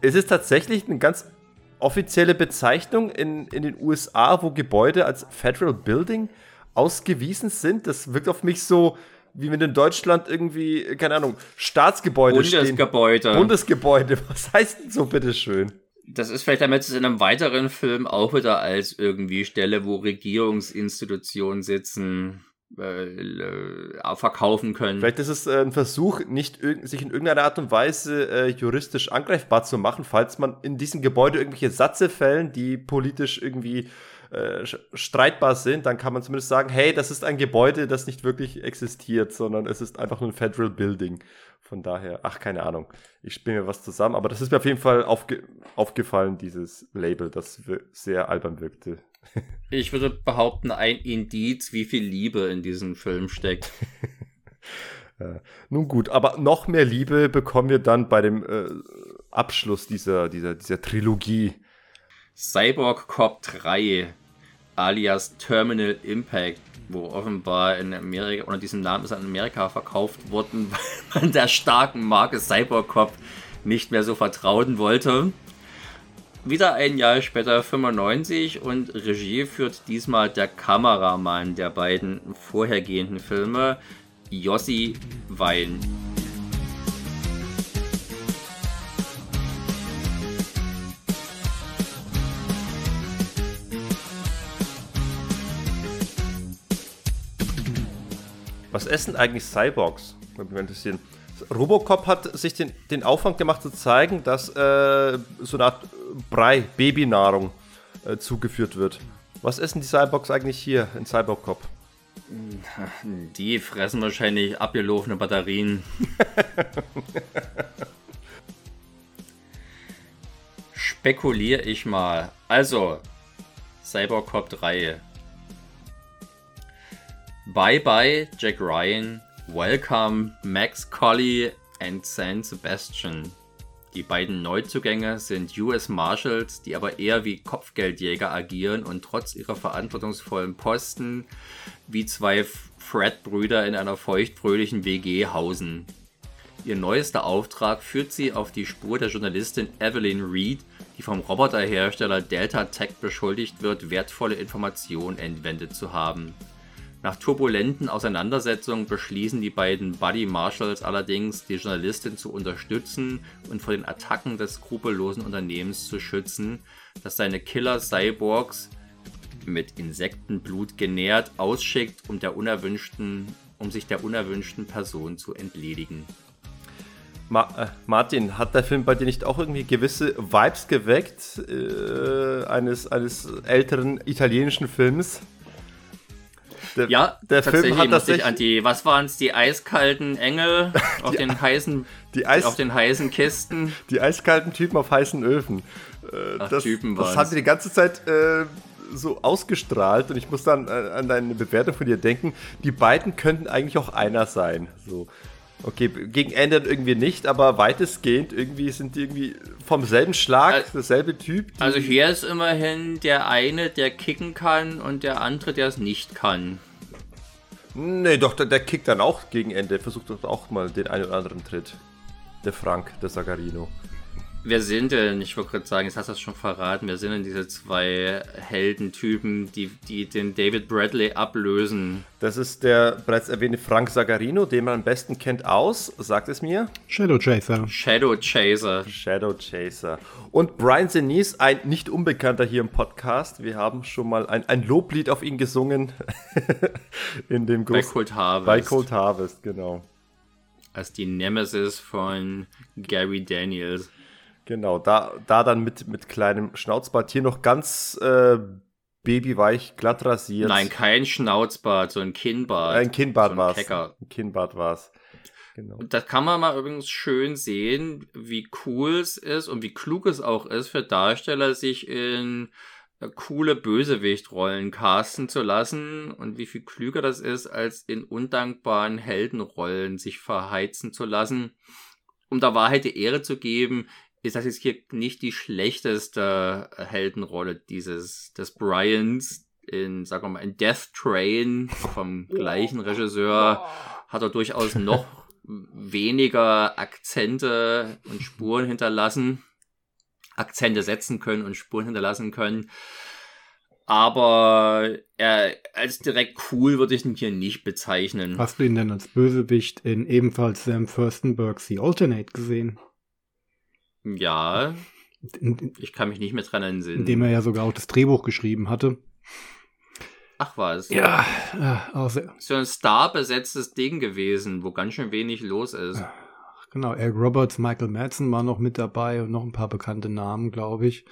ist es tatsächlich eine ganz offizielle Bezeichnung in, in den USA, wo Gebäude als Federal Building ausgewiesen sind. Das wirkt auf mich so, wie wenn in Deutschland irgendwie, keine Ahnung, Staatsgebäude Bundesgebäude. Stehen. Bundesgebäude. [laughs] Was heißt denn so, bitteschön? Das ist vielleicht damit es in einem weiteren Film auch wieder als irgendwie Stelle, wo Regierungsinstitutionen sitzen, äh, äh verkaufen können. Vielleicht ist es äh, ein Versuch, nicht sich in irgendeiner Art und Weise äh, juristisch angreifbar zu machen, falls man in diesem Gebäude irgendwelche Satze fällen, die politisch irgendwie äh, streitbar sind, dann kann man zumindest sagen, hey, das ist ein Gebäude, das nicht wirklich existiert, sondern es ist einfach nur ein Federal Building. Von daher, ach, keine Ahnung. Ich spiele mir was zusammen, aber das ist mir auf jeden Fall aufge aufgefallen, dieses Label, das sehr albern wirkte. [laughs] ich würde behaupten, ein Indiz, wie viel Liebe in diesem Film steckt. [laughs] äh, nun gut, aber noch mehr Liebe bekommen wir dann bei dem äh, Abschluss dieser, dieser, dieser Trilogie. Cyborg Cop 3 alias Terminal Impact, wo offenbar in Amerika, unter diesem Namen ist in Amerika verkauft worden, [laughs] weil man der starken Marke Cybercop nicht mehr so vertrauen wollte. Wieder ein Jahr später, 95, und Regie führt diesmal der Kameramann der beiden vorhergehenden Filme, Jossi Wein. Essen eigentlich Cyborgs? Würde mich interessieren. Robocop hat sich den, den Aufwand gemacht zu zeigen, dass äh, so eine Art Brei, Babynahrung äh, zugeführt wird. Was essen die Cyborgs eigentlich hier in Cybercop? [laughs] Die fressen wahrscheinlich abgelaufene Batterien. [laughs] Spekuliere ich mal. Also, Cybercop 3 Bye Bye Jack Ryan, Welcome Max Colley and San Sebastian. Die beiden Neuzugänge sind US Marshals, die aber eher wie Kopfgeldjäger agieren und trotz ihrer verantwortungsvollen Posten wie zwei Fred-Brüder in einer feuchtfröhlichen WG hausen. Ihr neuester Auftrag führt sie auf die Spur der Journalistin Evelyn Reed, die vom Roboterhersteller Delta Tech beschuldigt wird, wertvolle Informationen entwendet zu haben. Nach turbulenten Auseinandersetzungen beschließen die beiden Buddy Marshals allerdings, die Journalistin zu unterstützen und vor den Attacken des skrupellosen Unternehmens zu schützen, das seine Killer-Cyborgs mit Insektenblut genährt ausschickt, um, der unerwünschten, um sich der unerwünschten Person zu entledigen. Ma äh, Martin, hat der Film bei dir nicht auch irgendwie gewisse Vibes geweckt äh, eines, eines älteren italienischen Films? Der, ja, der Film hat das an die, was waren es, die eiskalten Engel [laughs] auf die, den heißen, die Eis, auf den heißen Kisten. Die eiskalten Typen auf heißen Öfen. Äh, Ach, das, Typen das haben die die ganze Zeit äh, so ausgestrahlt und ich muss dann äh, an deine Bewertung von dir denken. Die beiden könnten eigentlich auch einer sein. So. Okay, gegen Ende irgendwie nicht, aber weitestgehend irgendwie sind die irgendwie vom selben Schlag, also, derselbe Typ. Also hier ist immerhin der eine, der kicken kann und der andere, der es nicht kann. Nee, doch, der, der kickt dann auch gegen Ende. Versucht doch auch mal den einen oder anderen Tritt. Der Frank, der Sagarino. Wer sind denn, ich wollte gerade sagen, jetzt hast du das schon verraten, wer sind denn diese zwei Heldentypen, die, die den David Bradley ablösen? Das ist der bereits erwähnte Frank Sagarino, den man am besten kennt aus, sagt es mir? Shadow Chaser. Shadow Chaser. Shadow Chaser. Und Brian Sinise, ein nicht unbekannter hier im Podcast. Wir haben schon mal ein, ein Loblied auf ihn gesungen. [laughs] in dem Groß Bei Cold Harvest. Bei Cold Harvest, genau. Als die Nemesis von Gary Daniels. Genau, da, da dann mit, mit kleinem Schnauzbart hier noch ganz äh, babyweich glatt rasiert. Nein, kein Schnauzbart, so ein Kinnbart. Ein Kinnbart so war es. Ein Kinnbart war es. Genau. Das kann man mal übrigens schön sehen, wie cool es ist und wie klug es auch ist für Darsteller, sich in äh, coole Bösewichtrollen casten zu lassen und wie viel klüger das ist, als in undankbaren Heldenrollen sich verheizen zu lassen. Um der Wahrheit die Ehre zu geben, ist das jetzt hier nicht die schlechteste Heldenrolle dieses des Bryans in, sagen wir mal, in Death Train vom [laughs] gleichen Regisseur hat er durchaus noch [laughs] weniger Akzente und Spuren hinterlassen, Akzente setzen können und Spuren hinterlassen können. Aber er, als direkt cool würde ich ihn hier nicht bezeichnen. Hast du ihn denn als Bösewicht in ebenfalls Sam Furstenberg The Alternate gesehen? Ja. Ich kann mich nicht mehr dran entsinnen. Indem er ja sogar auch das Drehbuch geschrieben hatte. Ach was. Ja. ja auch sehr. So ein starbesetztes Ding gewesen, wo ganz schön wenig los ist. Genau, Eric Roberts, Michael Madsen war noch mit dabei und noch ein paar bekannte Namen, glaube ich.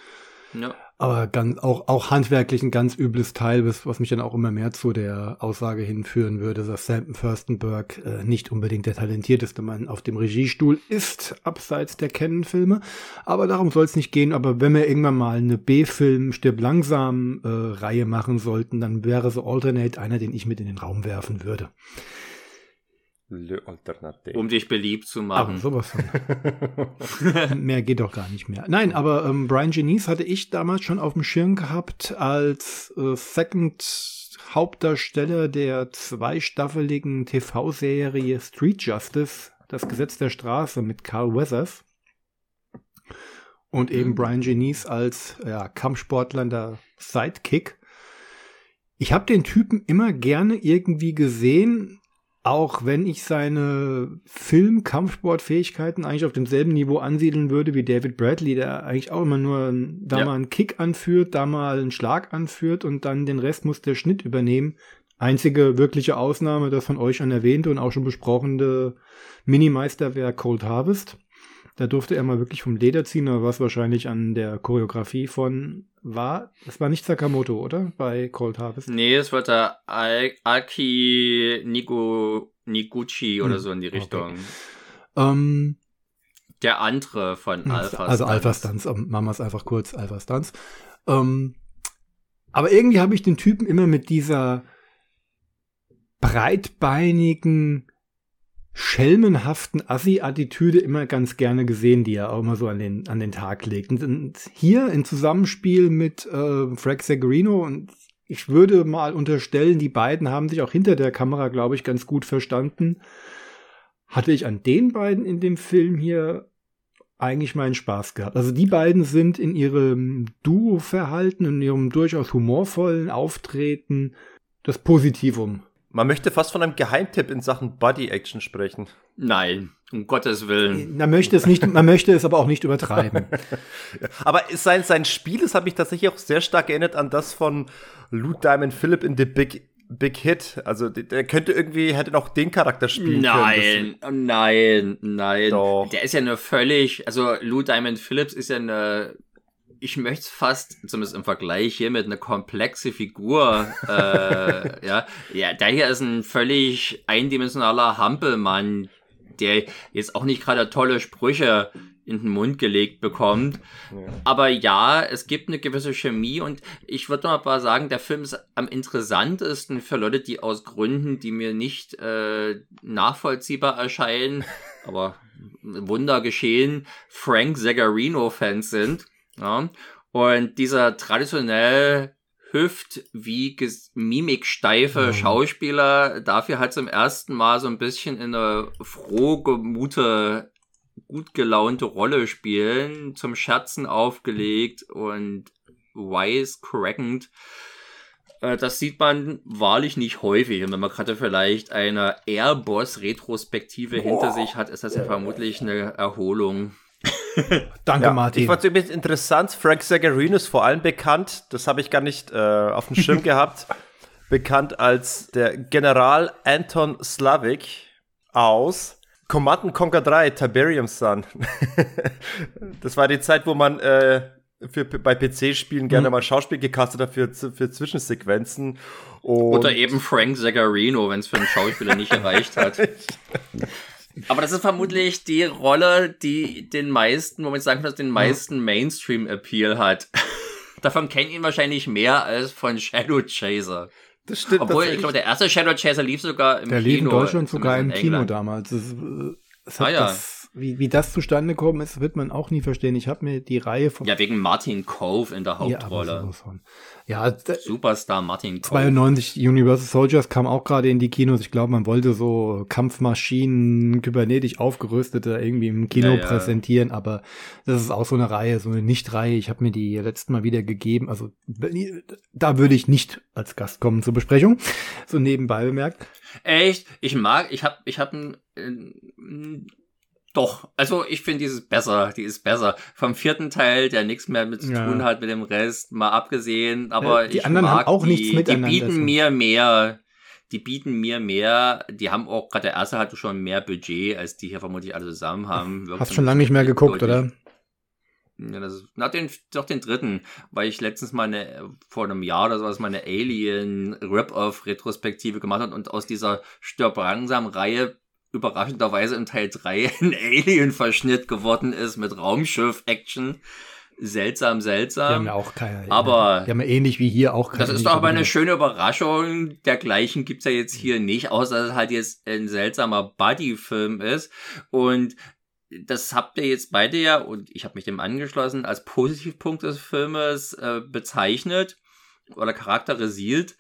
Ja. Aber ganz, auch, auch handwerklich ein ganz übles Teil, was mich dann auch immer mehr zu der Aussage hinführen würde, dass Sam Furstenberg äh, nicht unbedingt der talentierteste Mann auf dem Regiestuhl ist, abseits der Canon-Filme. Aber darum soll es nicht gehen. Aber wenn wir irgendwann mal eine B-Film stirb langsam äh, Reihe machen sollten, dann wäre so Alternate einer, den ich mit in den Raum werfen würde. Le Alternative. Um dich beliebt zu machen. Aber sowas von. [laughs] mehr geht doch gar nicht mehr. Nein, aber ähm, Brian Genies hatte ich damals schon auf dem Schirm gehabt als äh, Second Hauptdarsteller der zweistaffeligen TV-Serie Street Justice, das Gesetz der Straße mit Carl Weathers. Und eben mhm. Brian Genies als ja, Kampfsportler der Sidekick. Ich habe den Typen immer gerne irgendwie gesehen, auch wenn ich seine Film-Kampfsportfähigkeiten eigentlich auf demselben Niveau ansiedeln würde wie David Bradley, der eigentlich auch immer nur da ja. mal einen Kick anführt, da mal einen Schlag anführt und dann den Rest muss der Schnitt übernehmen. Einzige wirkliche Ausnahme, das von euch schon erwähnte und auch schon besprochene Minimeisterwerk Cold Harvest. Da durfte er mal wirklich vom Leder ziehen, aber was wahrscheinlich an der Choreografie von war. Das war nicht Sakamoto, oder? Bei Cold Harvest. Nee, es war der Aki Nigo, Niguchi oder hm, so in die Richtung. Okay. Ähm, der andere von hm, Alpha Also Alpha Stunts, machen wir es einfach kurz, Alpha Stunts. Ähm, aber irgendwie habe ich den Typen immer mit dieser breitbeinigen schelmenhaften Assi-Attitüde immer ganz gerne gesehen, die er auch immer so an den, an den Tag legt. Und hier im Zusammenspiel mit äh, Frank Zagarino und ich würde mal unterstellen, die beiden haben sich auch hinter der Kamera, glaube ich, ganz gut verstanden. Hatte ich an den beiden in dem Film hier eigentlich meinen Spaß gehabt. Also die beiden sind in ihrem Duo-Verhalten, in ihrem durchaus humorvollen Auftreten das Positivum. Man möchte fast von einem Geheimtipp in Sachen Body-Action sprechen. Nein, um Gottes Willen. Man möchte es nicht, man möchte es aber auch nicht übertreiben. [laughs] aber sein, sein Spiel, das hat mich tatsächlich auch sehr stark erinnert an das von Lou Diamond Phillip in The Big Big Hit. Also der könnte irgendwie, hätte noch den Charakter spielen nein, können. Nein, nein, nein. Der ist ja nur völlig, also Lou Diamond Phillips ist ja eine, ich möchte es fast, zumindest im Vergleich hier mit eine komplexe Figur, äh, [laughs] ja. Ja, der hier ist ein völlig eindimensionaler Hampelmann, der jetzt auch nicht gerade tolle Sprüche in den Mund gelegt bekommt. Aber ja, es gibt eine gewisse Chemie und ich würde mal sagen, der Film ist am interessantesten für Leute, die aus Gründen, die mir nicht äh, nachvollziehbar erscheinen, [laughs] aber Wunder geschehen, Frank Zagarino-Fans sind. Ja? Und dieser traditionell hüft wie mimiksteife mhm. Schauspieler dafür hat zum ersten Mal so ein bisschen in eine frohgemute gut gelaunte Rolle spielen, zum Scherzen aufgelegt und wise crackend. Äh, das sieht man wahrlich nicht häufig. Und wenn man gerade vielleicht eine Airboss-Retrospektive hinter sich hat, ist das ja vermutlich eine Erholung. [laughs] Danke, ja, Martin. Ich fand es übrigens interessant. Frank Zagarino ist vor allem bekannt, das habe ich gar nicht äh, auf dem Schirm [laughs] gehabt, bekannt als der General Anton Slavik aus Command Conquer 3, Tiberium Sun. [laughs] das war die Zeit, wo man äh, für, bei PC-Spielen gerne mhm. mal Schauspiel gecastet hat für, für Zwischensequenzen. Und Oder eben Frank Zagarino, wenn es für einen Schauspieler nicht erreicht hat. Aber das ist vermutlich die Rolle, die den meisten, wo man sagen kann, den meisten Mainstream-Appeal hat. [laughs] Davon kennt ihn wahrscheinlich mehr als von Shadow Chaser. Das stimmt. Obwohl, ich glaube, der erste Shadow Chaser lief sogar im der Kino. Der lief in Deutschland sogar im Kino damals. Das, das ah, ja. Das, wie, wie das zustande gekommen ist, wird man auch nie verstehen. Ich habe mir die Reihe von. Ja, wegen Martin Cove in der Hauptrolle. Ja, Superstar Martin Cove. 92 Universal Soldiers kam auch gerade in die Kinos. Ich glaube, man wollte so Kampfmaschinen, kybernetisch aufgerüstete irgendwie im Kino ja, ja. präsentieren, aber das ist auch so eine Reihe, so eine Nicht-Reihe. Ich habe mir die letzten Mal wieder gegeben. Also da würde ich nicht als Gast kommen zur Besprechung. So nebenbei bemerkt. Echt? Ich mag, ich habe ich hab ein, ein doch, also ich finde dieses besser, die ist besser. Vom vierten Teil, der nichts mehr mit zu ja. tun hat mit dem Rest, mal abgesehen, aber äh, die anderen haben auch die, nichts miteinander. Die bieten mir mehr, die bieten mir mehr, die haben auch, gerade der erste hatte schon mehr Budget, als die hier vermutlich alle zusammen haben. Hast schon lange nicht mehr geguckt, oder? Ja, das ist, nach den, doch den dritten, weil ich letztens mal eine, vor einem Jahr oder sowas mal eine Alien Rip-Off Retrospektive gemacht habe und aus dieser Stirb langsam Reihe überraschenderweise in Teil 3 [laughs] ein Alien-Verschnitt geworden ist mit Raumschiff-Action. Seltsam, seltsam. Die haben ja auch keine. Aber. Die haben ja ähnlich wie hier auch keine. Das ist doch aber eine schöne Überraschung. Dergleichen gibt's ja jetzt hier nicht, außer dass es halt jetzt ein seltsamer Buddy-Film ist. Und das habt ihr jetzt beide ja, und ich habe mich dem angeschlossen, als Positivpunkt des Filmes äh, bezeichnet oder charakterisiert.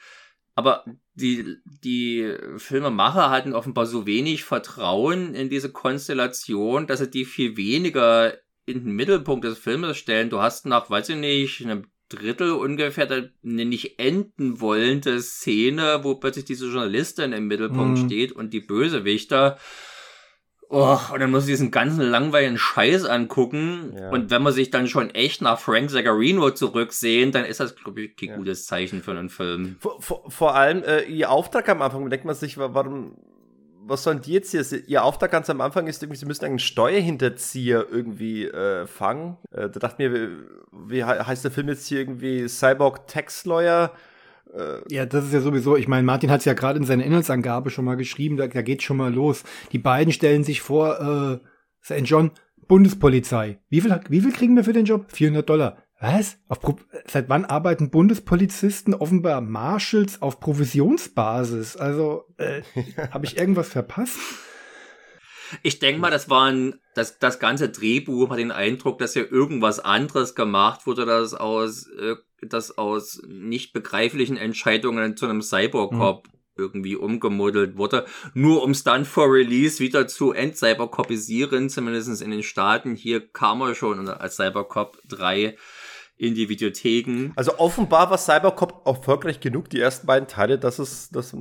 Aber die, die Filmemacher hatten offenbar so wenig Vertrauen in diese Konstellation, dass sie die viel weniger in den Mittelpunkt des Filmes stellen. Du hast nach, weiß ich nicht, einem Drittel ungefähr eine nicht enden wollende Szene, wo plötzlich diese Journalistin im Mittelpunkt mhm. steht und die Bösewichter. Oh, und dann muss ich diesen ganzen langweiligen Scheiß angucken. Ja. Und wenn man sich dann schon echt nach Frank Zagarino zurücksehen, dann ist das, glaube ich, kein ja. gutes Zeichen für einen Film. Vor, vor, vor allem, äh, ihr Auftrag am Anfang, denkt man sich, warum, was sollen die jetzt hier? Ihr Auftrag ganz am Anfang ist irgendwie, sie müssen einen Steuerhinterzieher irgendwie äh, fangen. Äh, da dachte mir, wie, wie heißt der Film jetzt hier irgendwie? Cyborg Tax Lawyer? Äh, ja, das ist ja sowieso, ich meine, Martin hat es ja gerade in seiner Inhaltsangabe schon mal geschrieben, da, da geht schon mal los. Die beiden stellen sich vor, äh, St. John, Bundespolizei. Wie viel, wie viel kriegen wir für den Job? 400 Dollar. Was? Auf, seit wann arbeiten Bundespolizisten offenbar Marshals auf Provisionsbasis? Also, äh, [laughs] habe ich irgendwas verpasst? Ich denke mal, das war ein, das, das ganze Drehbuch hat den Eindruck, dass hier irgendwas anderes gemacht wurde, das aus, äh, das aus nicht begreiflichen Entscheidungen zu einem Cybercop mhm. irgendwie umgemodelt wurde, nur um es dann vor Release wieder zu entcybercopisieren, zumindest in den Staaten. Hier kam er schon als Cybercop 3 in die Videotheken. Also offenbar war Cybercop erfolgreich genug, die ersten beiden Teile, dass es, dass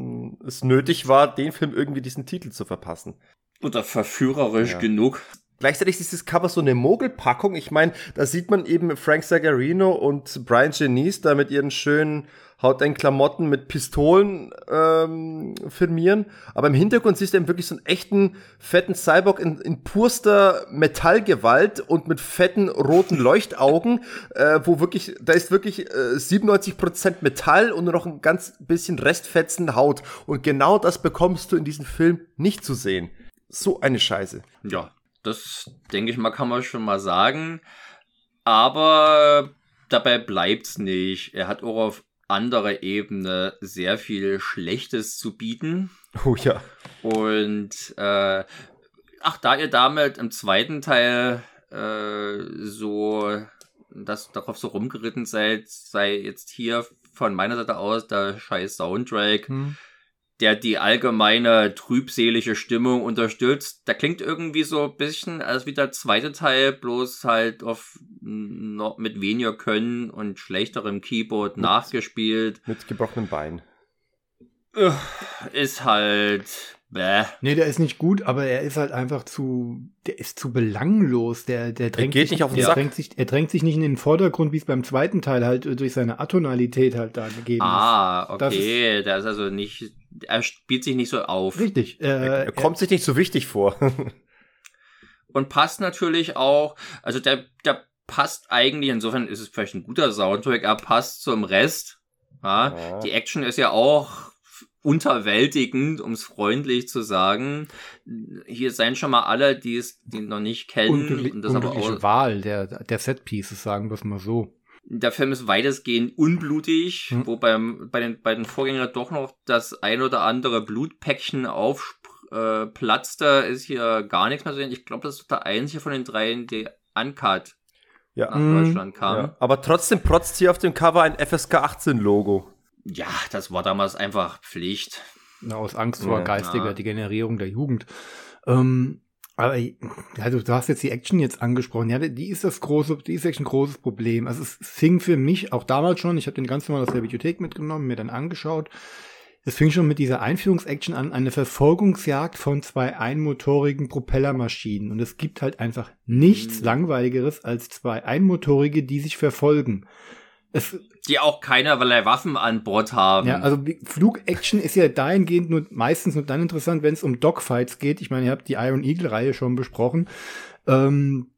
es nötig war, den Film irgendwie diesen Titel zu verpassen. Oder verführerisch ja. genug. Gleichzeitig ist das Cover so eine Mogelpackung. Ich meine, da sieht man eben Frank Zagarino und Brian Janice da mit ihren schönen hauteng Klamotten mit Pistolen ähm, firmieren. Aber im Hintergrund siehst du eben wirklich so einen echten fetten Cyborg in, in purster Metallgewalt und mit fetten roten Leuchtaugen, äh, wo wirklich, da ist wirklich äh, 97% Metall und nur noch ein ganz bisschen Restfetzen Haut. Und genau das bekommst du in diesem Film nicht zu sehen. So eine Scheiße. Ja, das denke ich mal, kann man schon mal sagen. Aber dabei bleibt's nicht. Er hat auch auf anderer Ebene sehr viel Schlechtes zu bieten. Oh ja. Und äh, ach, da ihr damit im zweiten Teil äh, so das darauf so rumgeritten seid, sei jetzt hier von meiner Seite aus der scheiß Soundtrack. Hm der die allgemeine trübselige Stimmung unterstützt. Der klingt irgendwie so ein bisschen als wie der zweite Teil, bloß halt auf noch mit weniger Können und schlechterem Keyboard mit, nachgespielt. Mit gebrochenem Bein. Ist halt Bäh. Nee, der ist nicht gut, aber er ist halt einfach zu, der ist zu belanglos. Der, der drängt er geht sich, nicht auf den er Sack. Drängt sich, er drängt sich nicht in den Vordergrund, wie es beim zweiten Teil halt durch seine Atonalität halt da gegeben ah, ist. Ah, okay, ist, der ist also nicht, er spielt sich nicht so auf. Richtig. Äh, er, er kommt er, sich nicht so wichtig vor. [laughs] und passt natürlich auch, also der, der passt eigentlich, insofern ist es vielleicht ein guter Soundtrack, er passt zum Rest. Ja, ja. Die Action ist ja auch unterwältigend, um es freundlich zu sagen. Hier seien schon mal alle, die es die noch nicht kennen. Ungl und das aber auch, Wahl der, der Setpieces, sagen wir es mal so. Der Film ist weitestgehend unblutig, hm. wo beim, bei, den, bei den Vorgängern doch noch das ein oder andere Blutpäckchen aufplatzte, äh, ist hier gar nichts mehr zu sehen. Ich glaube, das ist der einzige von den dreien, der uncut ja. nach Deutschland kam. Ja. Aber trotzdem protzt hier auf dem Cover ein FSK 18 Logo. Ja, das war damals einfach Pflicht. Na, aus Angst vor ja, geistiger. Degenerierung der Jugend. Ähm, aber also, du hast jetzt die Action jetzt angesprochen. Ja, die ist das große, die ist echt ein großes Problem. Also es fing für mich auch damals schon, ich habe den ganz normal aus der Bibliothek mitgenommen, mir dann angeschaut. Es fing schon mit dieser Einführungsaction an, eine Verfolgungsjagd von zwei einmotorigen Propellermaschinen. Und es gibt halt einfach nichts mhm. langweiligeres als zwei einmotorige, die sich verfolgen. Es, die auch keinerlei Waffen an Bord haben. Ja, also Flugaction ist ja dahingehend nur meistens nur dann interessant, wenn es um Dogfights geht. Ich meine, ihr habt die Iron Eagle-Reihe schon besprochen. Ähm,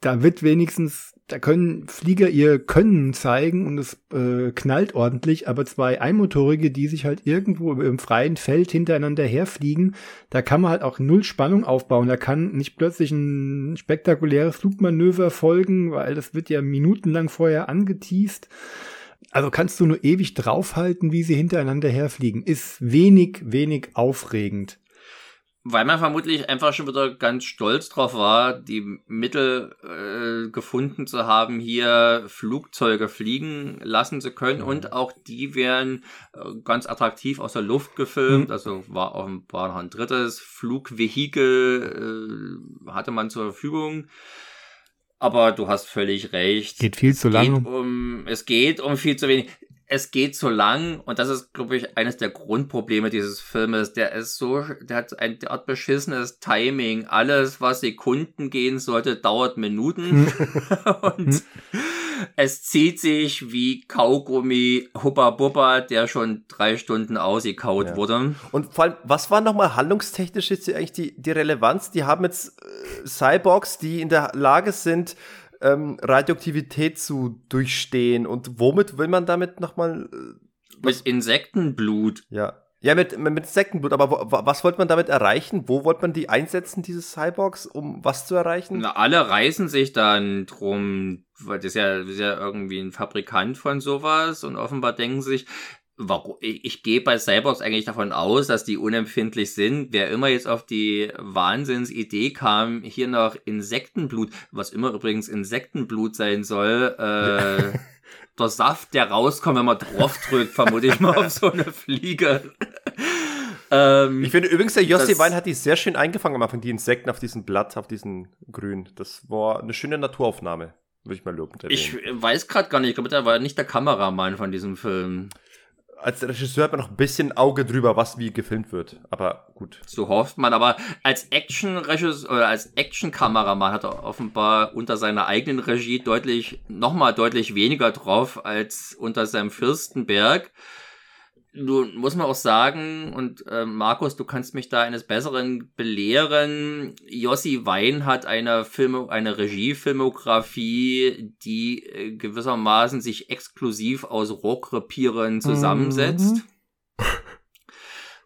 da wird wenigstens, da können Flieger ihr Können zeigen und es äh, knallt ordentlich, aber zwei Einmotorige, die sich halt irgendwo im freien Feld hintereinander herfliegen, da kann man halt auch null Spannung aufbauen. Da kann nicht plötzlich ein spektakuläres Flugmanöver folgen, weil das wird ja minutenlang vorher angeteased. Also kannst du nur ewig draufhalten, wie sie hintereinander herfliegen. Ist wenig, wenig aufregend. Weil man vermutlich einfach schon wieder ganz stolz drauf war, die Mittel äh, gefunden zu haben, hier Flugzeuge fliegen lassen zu können. Mhm. Und auch die werden äh, ganz attraktiv aus der Luft gefilmt. Mhm. Also war war noch ein drittes Flugvehikel, äh, hatte man zur Verfügung. Aber du hast völlig recht. Geht viel zu lange. Um, es geht um viel zu wenig es geht so lang und das ist, glaube ich, eines der Grundprobleme dieses Filmes. Der ist so, der hat ein derart beschissenes Timing. Alles, was Sekunden gehen sollte, dauert Minuten [laughs] und es zieht sich wie Kaugummi Hubba Bubba, der schon drei Stunden ausgekaut ja. wurde. Und vor allem, was war nochmal handlungstechnisch jetzt eigentlich die, die Relevanz? Die haben jetzt äh, Cyborgs, die in der Lage sind, ähm, Radioaktivität zu durchstehen. Und womit will man damit nochmal. Äh, mit Insektenblut. Ja. Ja, mit, mit Insektenblut, aber wo, was wollte man damit erreichen? Wo wollte man die einsetzen, diese Cyborgs, um was zu erreichen? Na, alle reißen sich dann drum, weil das ist ja, das ist ja irgendwie ein Fabrikant von sowas und offenbar denken sich, warum, ich, gehe bei Cyborgs eigentlich davon aus, dass die unempfindlich sind. Wer immer jetzt auf die Wahnsinnsidee kam, hier noch Insektenblut, was immer übrigens Insektenblut sein soll, äh, [laughs] der Saft, der rauskommt, wenn man drauf drückt, vermute ich mal auf so eine Fliege. [laughs] Ähm, ich finde übrigens, der Jossi Wein hat die sehr schön eingefangen am Anfang, die Insekten auf diesem Blatt, auf diesem Grün. Das war eine schöne Naturaufnahme, würde ich mal lobend erwähnen. Ich weiß gerade gar nicht, ich glaube, der war nicht der Kameramann von diesem Film als Regisseur hat man noch ein bisschen Auge drüber, was wie gefilmt wird. Aber gut. So hofft man. Aber als Action-Regisseur oder als Action-Kameramann hat er offenbar unter seiner eigenen Regie deutlich, nochmal deutlich weniger drauf als unter seinem Fürstenberg. Nun muss man auch sagen, und äh, Markus, du kannst mich da eines Besseren belehren. Jossi Wein hat eine Film, eine Regiefilmografie, die äh, gewissermaßen sich exklusiv aus Rockrepieren zusammensetzt. Mhm.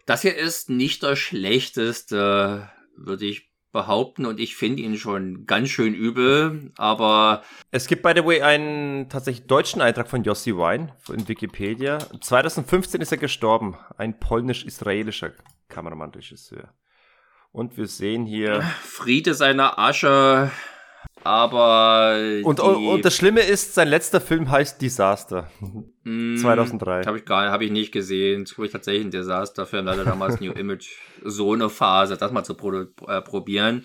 Das hier ist nicht das schlechteste, würde ich behaupten und ich finde ihn schon ganz schön übel, aber. Es gibt, by the way, einen tatsächlich deutschen Eintrag von Jossi Wein in Wikipedia. 2015 ist er gestorben. Ein polnisch-israelischer Kameramann-Regisseur. Und wir sehen hier. Friede seiner Asche. Aber. Und, und, das Schlimme ist, sein letzter Film heißt Disaster. Mm, 2003. Habe ich gar habe ich nicht gesehen. Das ich tatsächlich ein Disaster-Film, leider damals New [laughs] Image. So eine Phase, das mal zu äh, probieren.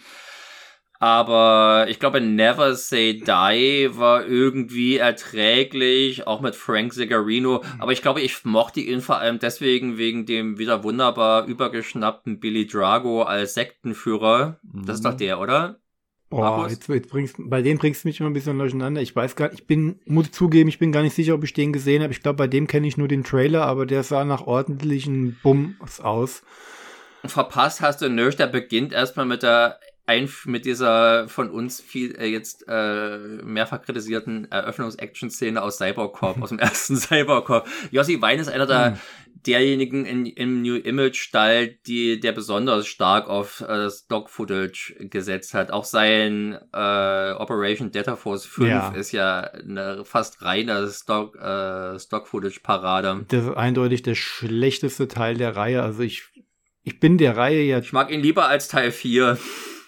Aber ich glaube, Never Say Die war irgendwie erträglich, auch mit Frank Zigarino. Aber ich glaube, ich mochte ihn vor allem deswegen wegen dem wieder wunderbar übergeschnappten Billy Drago als Sektenführer. Das ist doch mhm. der, oder? Boah, jetzt, jetzt bringst, bei dem bringst du mich immer ein bisschen durcheinander. Ich weiß gar nicht, ich bin, muss zugeben, ich bin gar nicht sicher, ob ich den gesehen habe. Ich glaube, bei dem kenne ich nur den Trailer, aber der sah nach ordentlichen Bums aus. Verpasst hast du nicht, der beginnt erstmal mit der Einf mit dieser von uns viel äh, jetzt äh, mehrfach kritisierten Eröffnungs-Action-Szene aus Cybercorp, [laughs] aus dem ersten Cybercorp. Jossi Wein ist einer der hm derjenigen in, im New Image Stall, die der besonders stark auf äh, Stock Footage gesetzt hat. Auch sein äh, Operation Data Force 5 ja. ist ja eine fast reine Stock äh, Stock Footage Parade. Das ist eindeutig der schlechteste Teil der Reihe. Also ich ich bin der Reihe ja. Ich mag ihn lieber als Teil 4.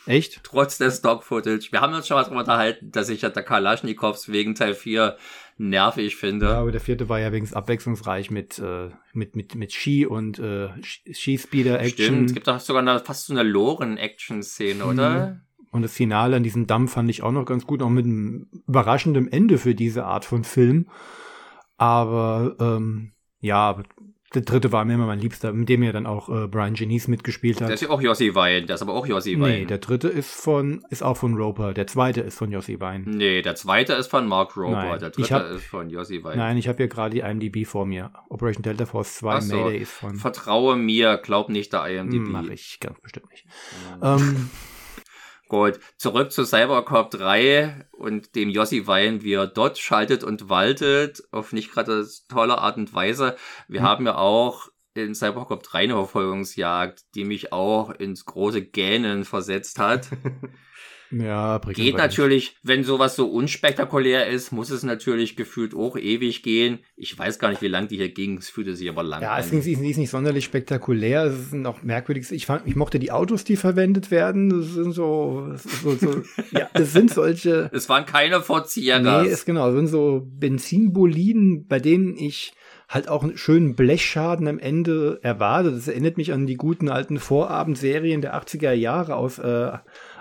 Echt? Trotz der Stock Footage. Wir haben uns schon mal darüber unterhalten, dass ich ja der Kalaschnikows wegen Teil 4 nervig finde. Ja, aber der vierte war ja wenigstens abwechslungsreich mit, äh, mit, mit, mit Ski und äh, Skispeeder-Action. Stimmt, es gibt doch sogar eine, fast so eine Loren-Action-Szene, oder? Und das Finale an diesem Damm fand ich auch noch ganz gut, auch mit einem überraschenden Ende für diese Art von Film. Aber ähm, ja, der dritte war mir immer mein Liebster, mit dem ja dann auch äh, Brian Genies mitgespielt hat. Der ist ja auch Jossi Wein, der ist aber auch Jossi Wein. Nee, der dritte ist von, ist auch von Roper, der zweite ist von Jossi Wein. Nee, der zweite ist von Mark Roper, Nein, der dritte hab, ist von Jossi Wein. Nein, ich habe hier gerade die IMDb vor mir. Operation Delta Force 2, so. Mayday ist von... Vertraue mir, glaub nicht der IMDb. Mach ich ganz bestimmt nicht. ähm, [laughs] Gut, zurück zu Cybercorp 3 und dem Yossi Wein, wie er dort schaltet und waltet, auf nicht gerade tolle Art und Weise. Wir hm. haben ja auch in Cybercorp 3 eine Verfolgungsjagd, die mich auch ins große Gähnen versetzt hat. [laughs] Ja, geht natürlich, wenn sowas so unspektakulär ist, muss es natürlich gefühlt auch ewig gehen. Ich weiß gar nicht, wie lang die hier ging. Es fühlte sich aber lang ja, an. Ja, es ist nicht sonderlich spektakulär. Es ist auch merkwürdig. Ich, fand, ich mochte die Autos, die verwendet werden. Das sind so, so, so [laughs] ja, es sind solche. Es waren keine Vorzieher. Nee, es genau, es sind so Benzinboliden, bei denen ich halt auch einen schönen Blechschaden am Ende erwartet. Das erinnert mich an die guten alten Vorabendserien der 80er Jahre aus äh,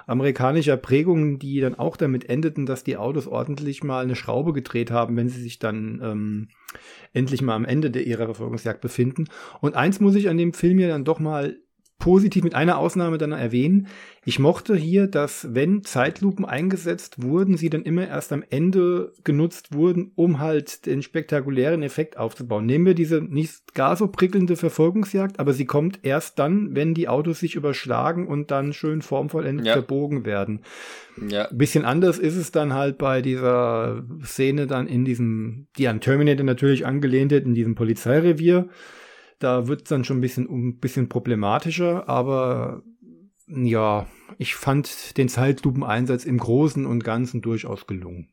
amerikanischer Prägung, die dann auch damit endeten, dass die Autos ordentlich mal eine Schraube gedreht haben, wenn sie sich dann ähm, endlich mal am Ende der ihrer Verfolgungsjagd befinden. Und eins muss ich an dem Film ja dann doch mal positiv mit einer Ausnahme dann erwähnen. Ich mochte hier, dass wenn Zeitlupen eingesetzt wurden, sie dann immer erst am Ende genutzt wurden, um halt den spektakulären Effekt aufzubauen. Nehmen wir diese nicht gar so prickelnde Verfolgungsjagd, aber sie kommt erst dann, wenn die Autos sich überschlagen und dann schön formvollendet ja. verbogen werden. Ja. bisschen anders ist es dann halt bei dieser Szene dann in diesem, die an Terminator natürlich angelehnt ist, in diesem Polizeirevier da wird es dann schon ein bisschen, ein bisschen problematischer, aber ja, ich fand den Zeitlupeneinsatz im Großen und Ganzen durchaus gelungen.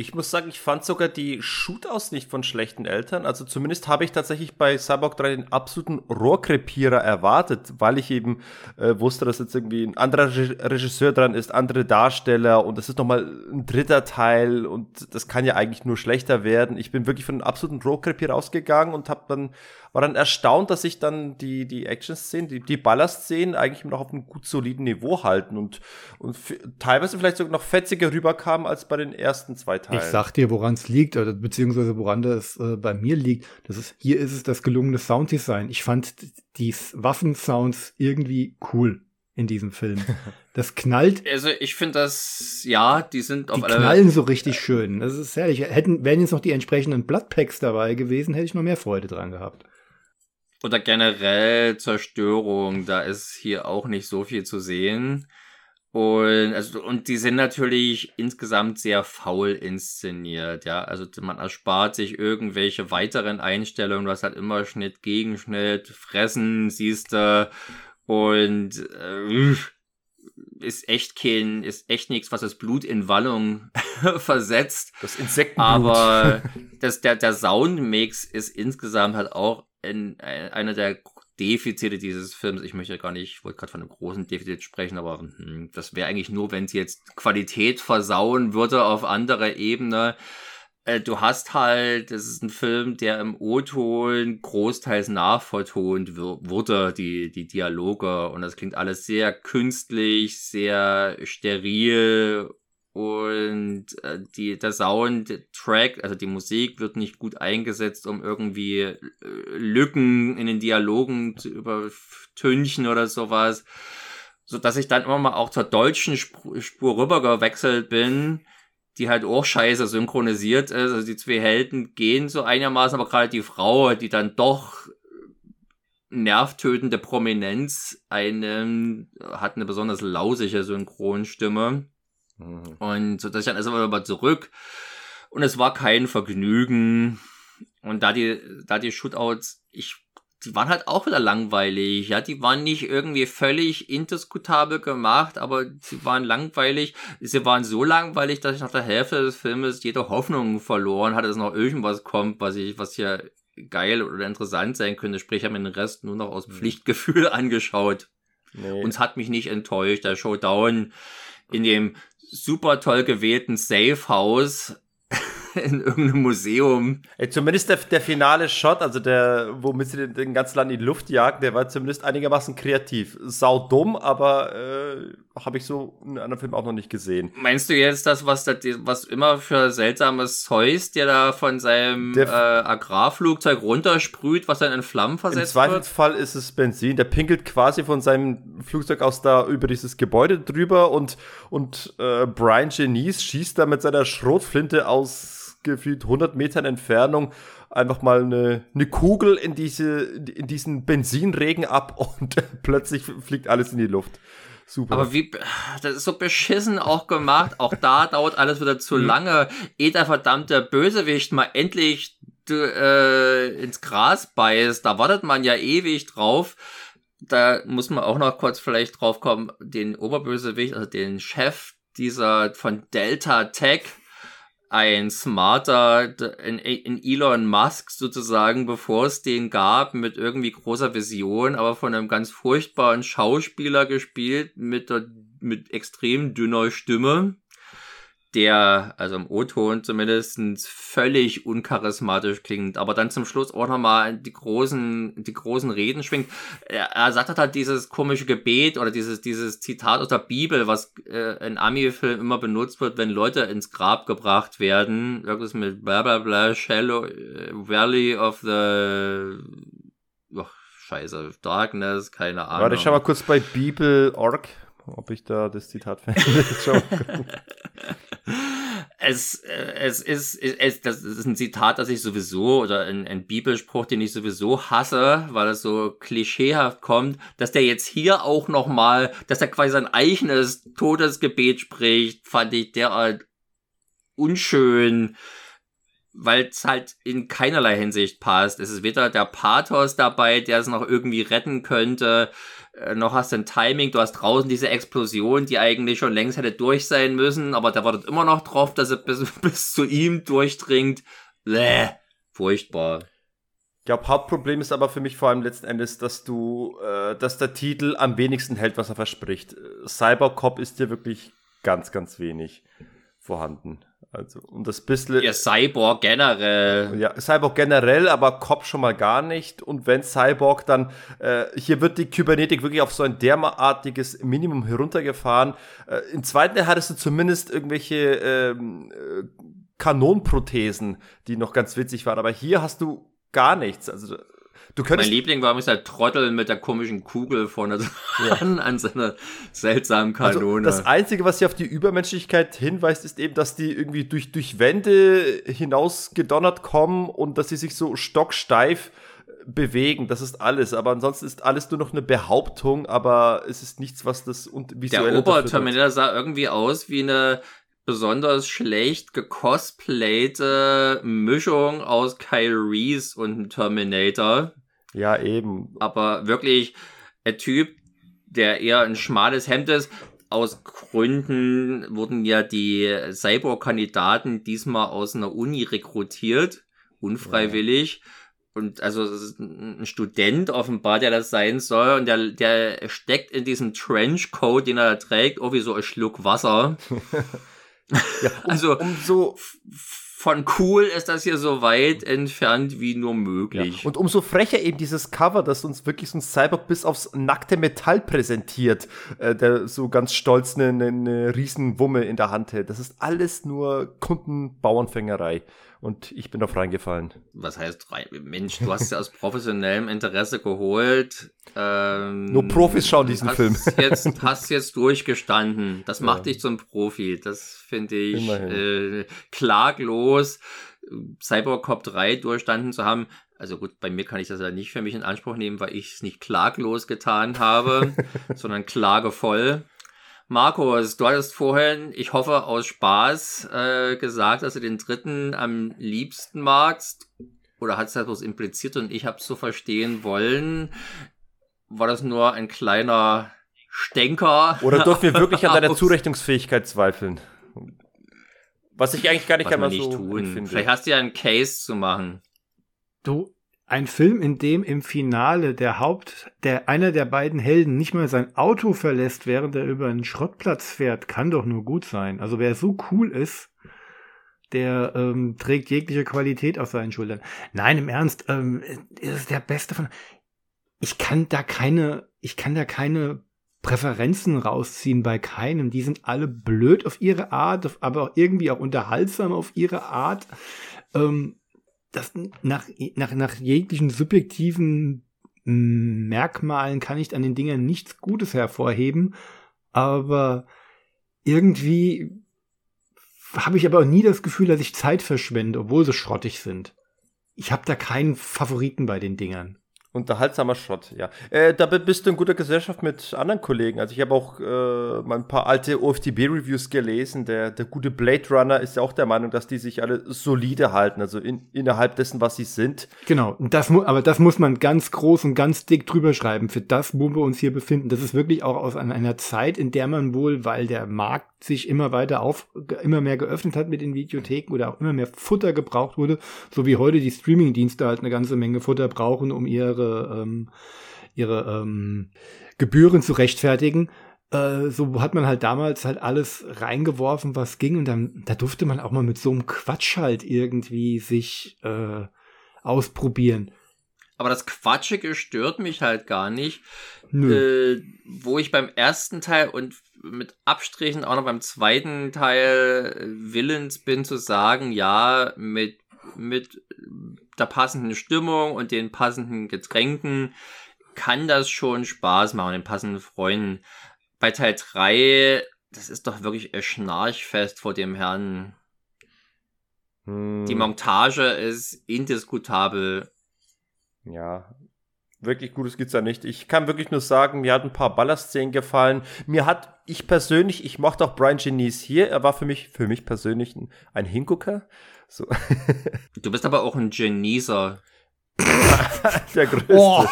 Ich muss sagen, ich fand sogar die Shootouts nicht von schlechten Eltern. Also zumindest habe ich tatsächlich bei Cyborg 3 den absoluten Rohrkrepierer erwartet, weil ich eben äh, wusste, dass jetzt irgendwie ein anderer Regisseur dran ist, andere Darsteller und das ist nochmal ein dritter Teil und das kann ja eigentlich nur schlechter werden. Ich bin wirklich von einem absoluten Rohrkrepierer ausgegangen und habe dann war dann erstaunt, dass sich dann die, die Action-Szenen, die, die Baller-Szenen eigentlich noch auf einem gut soliden Niveau halten und, und teilweise vielleicht sogar noch fetziger rüberkamen als bei den ersten zwei Teilen. Ich sag dir, woran es liegt, oder beziehungsweise woran das äh, bei mir liegt. Das ist, hier ist es das gelungene Sounddesign. Ich fand die Waffensounds irgendwie cool in diesem Film. [laughs] Das knallt. Also ich finde das, ja, die sind auf Die knallen so richtig schön. Das ist herrlich. Hätten, wären jetzt noch die entsprechenden Bloodpacks dabei gewesen, hätte ich noch mehr Freude dran gehabt. Oder generell Zerstörung, da ist hier auch nicht so viel zu sehen. Und, also, und die sind natürlich insgesamt sehr faul inszeniert, ja. Also man erspart sich irgendwelche weiteren Einstellungen, du hast halt immer Schnitt, Gegenschnitt, Fressen, siehst du, und äh, ist echt kein, ist echt nichts, was das Blut in Wallung [laughs] versetzt. Das Insektenblut. Aber [laughs] das, der, der Soundmix ist insgesamt halt auch in, in, einer der Defizite dieses Films. Ich möchte gar nicht, ich wollte gerade von einem großen Defizit sprechen, aber hm, das wäre eigentlich nur, wenn es jetzt Qualität versauen würde auf anderer Ebene. Äh, du hast halt, das ist ein Film, der im O-Ton großteils nachvertont wurde, die, die Dialoge. Und das klingt alles sehr künstlich, sehr steril. Und äh, die, der Soundtrack, also die Musik, wird nicht gut eingesetzt, um irgendwie äh, Lücken in den Dialogen zu übertünchen oder sowas. So dass ich dann immer mal auch zur deutschen Spur, Spur rüber gewechselt bin die halt auch scheiße synchronisiert ist. Also die zwei Helden gehen so einigermaßen, aber gerade die Frau, die dann doch nervtötende Prominenz eine, hat eine besonders lausige Synchronstimme. Mhm. Und so dass ich dann erstmal mal zurück. Und es war kein Vergnügen. Und da die, da die Shootouts, ich die waren halt auch wieder langweilig, ja, die waren nicht irgendwie völlig indiskutabel gemacht, aber sie waren langweilig, sie waren so langweilig, dass ich nach der Hälfte des Filmes jede Hoffnung verloren hatte, dass noch irgendwas kommt, was ich, was hier geil oder interessant sein könnte, sprich, ich habe mir den Rest nur noch aus mhm. Pflichtgefühl [laughs] angeschaut. Nee. Und es hat mich nicht enttäuscht, der Showdown in dem super toll gewählten Safe House [laughs] in irgendeinem Museum. Ey, zumindest der, der finale Shot, also der, womit sie den, den ganzen Land in die Luft jagen, der war zumindest einigermaßen kreativ. Sau dumm, aber äh, habe ich so in einem Film auch noch nicht gesehen. Meinst du jetzt das, was, das, was immer für seltsames Zeus, der da von seinem der, äh, Agrarflugzeug runtersprüht, was dann in Flammen versetzt wird? Im Zweifelsfall ist es Benzin. Der pinkelt quasi von seinem Flugzeug aus da über dieses Gebäude drüber und, und äh, Brian Genies schießt da mit seiner Schrotflinte aus gefühlt 100 Metern Entfernung einfach mal eine, eine Kugel in diese in diesen Benzinregen ab [laughs] und plötzlich fliegt alles in die Luft. Super. Aber wie, das ist so beschissen auch gemacht. Auch da [laughs] dauert alles wieder zu mhm. lange, ehe der verdammte Bösewicht mal endlich äh, ins Gras beißt. Da wartet man ja ewig drauf. Da muss man auch noch kurz vielleicht drauf kommen, den Oberbösewicht, also den Chef dieser von Delta Tech, ein smarter, in, in Elon Musk sozusagen, bevor es den gab, mit irgendwie großer Vision, aber von einem ganz furchtbaren Schauspieler gespielt, mit, der, mit extrem dünner Stimme der, also im O-Ton zumindest, völlig uncharismatisch klingt, aber dann zum Schluss auch nochmal die großen, die großen Reden schwingt. Er, er sagt halt dieses komische Gebet oder dieses, dieses Zitat aus der Bibel, was äh, in Ami-Filmen immer benutzt wird, wenn Leute ins Grab gebracht werden. Irgendwas mit bla bla bla, Shallow, äh, Valley of the, oh, scheiße, Darkness, keine Ahnung. Warte, ich schau mal kurz bei Bibel.org ob ich da das Zitat finde. [laughs] es, äh, es ist, es, das ist ein Zitat, das ich sowieso, oder ein, ein Bibelspruch, den ich sowieso hasse, weil es so klischeehaft kommt, dass der jetzt hier auch nochmal, dass er quasi sein eigenes Todesgebet spricht, fand ich derart unschön weil es halt in keinerlei Hinsicht passt. Es ist weder der Pathos dabei, der es noch irgendwie retten könnte, noch hast du ein Timing, du hast draußen diese Explosion, die eigentlich schon längst hätte durch sein müssen, aber der wartet immer noch drauf, dass er bis, [laughs] bis zu ihm durchdringt. Bäh, furchtbar. Ich glaube, Hauptproblem ist aber für mich vor allem letzten Endes, dass du, äh, dass der Titel am wenigsten hält, was er verspricht. Cybercop ist hier wirklich ganz, ganz wenig vorhanden. Also, und das bisschen. Ja, Cyborg generell. Ja, Cyborg generell, aber Cop schon mal gar nicht. Und wenn Cyborg, dann, äh, hier wird die Kybernetik wirklich auf so ein derartiges Minimum heruntergefahren. Äh, Im zweiten Teil hattest du zumindest irgendwelche ähm, äh, Kanonprothesen, die noch ganz witzig waren. Aber hier hast du gar nichts. Also, Du könntest mein Liebling war der Trottel mit der komischen Kugel vorne ja. an seiner seltsamen also, Kanone. Also das Einzige, was hier auf die Übermenschlichkeit hinweist, ist eben, dass die irgendwie durch, durch Wände hinaus gedonnert kommen und dass sie sich so stocksteif bewegen. Das ist alles. Aber ansonsten ist alles nur noch eine Behauptung, aber es ist nichts, was das und visuell Der Oberterminator sah irgendwie aus wie eine besonders schlecht gecosplayte Mischung aus Kyle Reese und Terminator. Ja, eben. Aber wirklich ein Typ, der eher ein schmales Hemd ist. Aus Gründen wurden ja die Cyborg-Kandidaten diesmal aus einer Uni rekrutiert, unfreiwillig. Ja. Und also ein Student offenbar, der das sein soll, und der, der steckt in diesem Trenchcoat, den er trägt, oh wie so ein Schluck Wasser. [laughs] ja, [laughs] um, also um so von cool ist das hier so weit entfernt wie nur möglich. Ja. Und umso frecher eben dieses Cover, das uns wirklich so ein Cyborg bis aufs nackte Metall präsentiert, äh, der so ganz stolz eine, eine Riesenwumme in der Hand hält. Das ist alles nur Kundenbauernfängerei und ich bin auf reingefallen. Was heißt rein? Mensch, du hast ja aus professionellem Interesse geholt. Ähm, Nur Profis schauen diesen hast Film. [laughs] Jetzt, hast jetzt durchgestanden. Das macht dich zum Profi. Das finde ich äh, klaglos. Cyborg Cop 3 durchstanden zu haben. Also gut, bei mir kann ich das ja nicht für mich in Anspruch nehmen, weil ich es nicht klaglos getan habe, [laughs] sondern klagevoll. Markus, du hattest vorhin, ich hoffe aus Spaß, äh, gesagt, dass du den dritten am liebsten magst. Oder hat es das bloß impliziert und ich habe es so verstehen wollen? War das nur ein kleiner Stänker? Oder dürfen wir wirklich an [laughs] deiner Zurechnungsfähigkeit zweifeln? Was ich eigentlich gar nicht einmal so tun. Finde. Vielleicht hast du ja einen Case zu machen. Du, ein Film, in dem im Finale der Haupt, der einer der beiden Helden nicht mal sein Auto verlässt, während er über einen Schrottplatz fährt, kann doch nur gut sein. Also wer so cool ist, der ähm, trägt jegliche Qualität auf seinen Schultern. Nein, im Ernst, ähm, ist der Beste von. Ich kann da keine, ich kann da keine Präferenzen rausziehen bei keinem. Die sind alle blöd auf ihre Art, aber irgendwie auch unterhaltsam auf ihre Art. Ähm, das nach, nach, nach jeglichen subjektiven Merkmalen kann ich an den Dingen nichts Gutes hervorheben, aber irgendwie habe ich aber auch nie das Gefühl, dass ich Zeit verschwende, obwohl sie schrottig sind. Ich habe da keinen Favoriten bei den Dingern. Unterhaltsamer Schrott, ja. Äh, da bist du in guter Gesellschaft mit anderen Kollegen. Also ich habe auch äh, mal ein paar alte OFDB-Reviews gelesen. Der, der gute Blade Runner ist ja auch der Meinung, dass die sich alle solide halten, also in, innerhalb dessen, was sie sind. Genau, das aber das muss man ganz groß und ganz dick drüber schreiben, für das, wo wir uns hier befinden. Das ist wirklich auch aus einer Zeit, in der man wohl, weil der Markt sich immer weiter auf, immer mehr geöffnet hat mit den Videotheken oder auch immer mehr Futter gebraucht wurde, so wie heute die Streaming-Dienste halt eine ganze Menge Futter brauchen, um ihre, ähm, ihre ähm, Gebühren zu rechtfertigen. Äh, so hat man halt damals halt alles reingeworfen, was ging und dann, da durfte man auch mal mit so einem Quatsch halt irgendwie sich äh, ausprobieren. Aber das Quatschige stört mich halt gar nicht. Äh, wo ich beim ersten Teil und mit Abstrichen auch noch beim zweiten Teil willens bin zu sagen, ja, mit, mit der passenden Stimmung und den passenden Getränken kann das schon Spaß machen, den passenden Freunden. Bei Teil 3, das ist doch wirklich ein Schnarchfest vor dem Herrn. Hm. Die Montage ist indiskutabel. Ja, wirklich Gutes gibt's da nicht. Ich kann wirklich nur sagen, mir hat ein paar Ballerszenen gefallen. Mir hat, ich persönlich, ich mochte auch Brian Genies hier. Er war für mich, für mich persönlich ein, ein Hingucker. So. Du bist aber auch ein Genieser. [laughs] Der größte. Oh.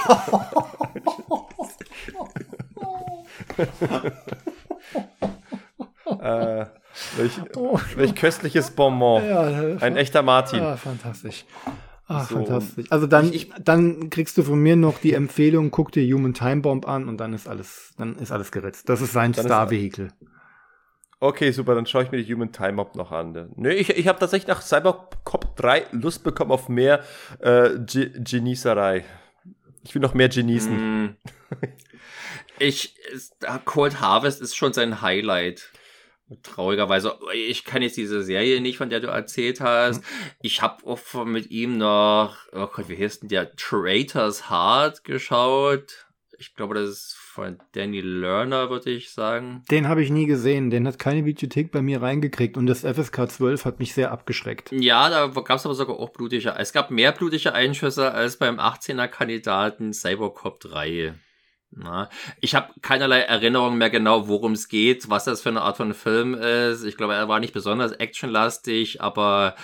[laughs] äh, welch, welch köstliches Bonbon. Ja, ein echter Martin. Ja, fantastisch. Ah, so. fantastisch. Also dann, ich, dann kriegst du von mir noch die Empfehlung, guck dir Human Time Bomb an und dann ist alles, dann ist alles geritzt. Das ist sein Star-Vehikel. Okay, super, dann schaue ich mir die Human Time Mob noch an. Nee, ich, ich habe tatsächlich nach Cybercop 3 Lust bekommen auf mehr äh, Genießerei. Ich will noch mehr genießen. Mm. Ich, Cold Harvest ist schon sein Highlight. Traurigerweise, ich kann jetzt diese Serie nicht, von der du erzählt hast. Mhm. Ich habe auch mit ihm noch, oh Gott, wie heißt denn der? Traitors Heart geschaut. Ich glaube, das ist von Danny Lerner, würde ich sagen. Den habe ich nie gesehen. Den hat keine Videothek bei mir reingekriegt und das FSK 12 hat mich sehr abgeschreckt. Ja, da gab es aber sogar auch blutige. Es gab mehr blutige Einschüsse als beim 18er Kandidaten Cybercop 3. Na, ich habe keinerlei Erinnerung mehr genau, worum es geht, was das für eine Art von Film ist. Ich glaube, er war nicht besonders actionlastig, aber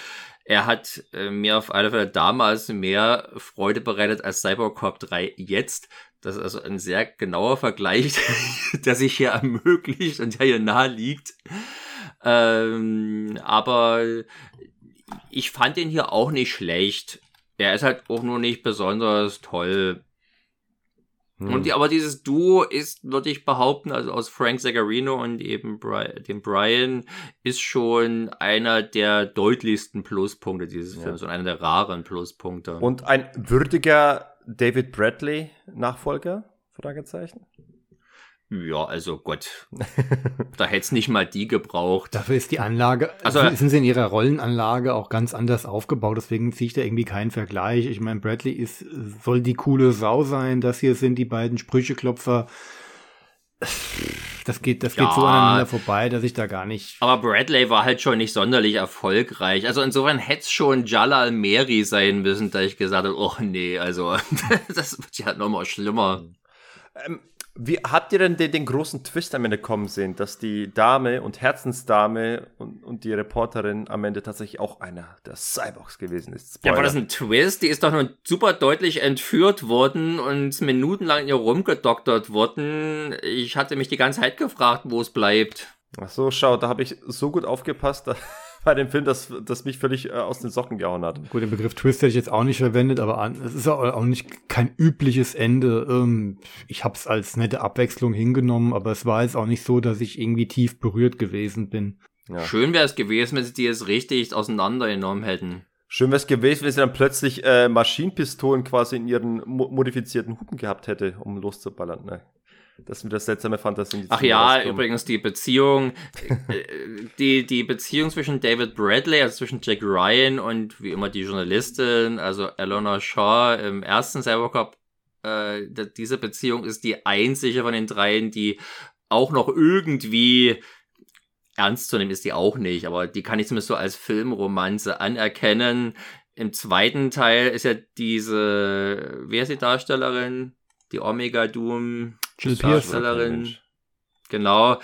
er hat äh, mir auf alle Fälle damals mehr Freude bereitet als Cybercop 3 jetzt. Das ist also ein sehr genauer Vergleich, [laughs] der sich hier ermöglicht und der hier nahe liegt. Ähm, aber ich fand den hier auch nicht schlecht. Er ist halt auch nur nicht besonders toll. Hm. Und die, aber dieses Duo ist, würde ich behaupten, also aus Frank Zagarino und eben Brian, dem Brian, ist schon einer der deutlichsten Pluspunkte dieses ja. Films und einer der raren Pluspunkte. Und ein würdiger David Bradley Nachfolger? Fragezeichen. Ja, also Gott, [laughs] da hätte es nicht mal die gebraucht. Dafür ist die Anlage, also sind sie in ihrer Rollenanlage auch ganz anders aufgebaut, deswegen ziehe ich da irgendwie keinen Vergleich. Ich meine, Bradley ist, soll die coole Sau sein, das hier sind die beiden Sprücheklopfer. Das geht, das ja, geht so aneinander vorbei, dass ich da gar nicht. Aber Bradley war halt schon nicht sonderlich erfolgreich. Also insofern hätte es schon Jalal Meri sein müssen, da ich gesagt habe, oh nee, also [laughs] das wird ja nochmal schlimmer. Ähm, wie habt ihr denn den, den, großen Twist am Ende kommen sehen, dass die Dame und Herzensdame und, und die Reporterin am Ende tatsächlich auch einer der Cyborgs gewesen ist? Spoiler. Ja, war das ein Twist? Die ist doch nur super deutlich entführt worden und minutenlang in ihr rumgedoktert worden. Ich hatte mich die ganze Zeit gefragt, wo es bleibt. Ach so, schau, da habe ich so gut aufgepasst. Bei dem Film, das, das mich völlig äh, aus den Socken gehauen hat. Gut, den Begriff Twist hätte ich jetzt auch nicht verwendet, aber es ist auch nicht kein übliches Ende. Ähm, ich habe es als nette Abwechslung hingenommen, aber es war jetzt auch nicht so, dass ich irgendwie tief berührt gewesen bin. Ja. Schön wäre es gewesen, wenn sie die jetzt richtig auseinandergenommen hätten. Schön wäre es gewesen, wenn sie dann plötzlich äh, Maschinenpistolen quasi in ihren mo modifizierten Hupen gehabt hätte, um loszuballern. Ne? Das sind das seltsame Fantasien. Ach ja, rauskommen. übrigens die Beziehung, äh, die, die Beziehung zwischen David Bradley, also zwischen Jack Ryan und wie immer die Journalistin, also Eleanor Shaw im ersten Cybercop, äh, diese Beziehung ist die einzige von den dreien, die auch noch irgendwie ernst zu nehmen ist die auch nicht, aber die kann ich zumindest so als Filmromanze anerkennen. Im zweiten Teil ist ja diese, wer ist die Darstellerin? Die Omega Doom Jill Pierce. Genau.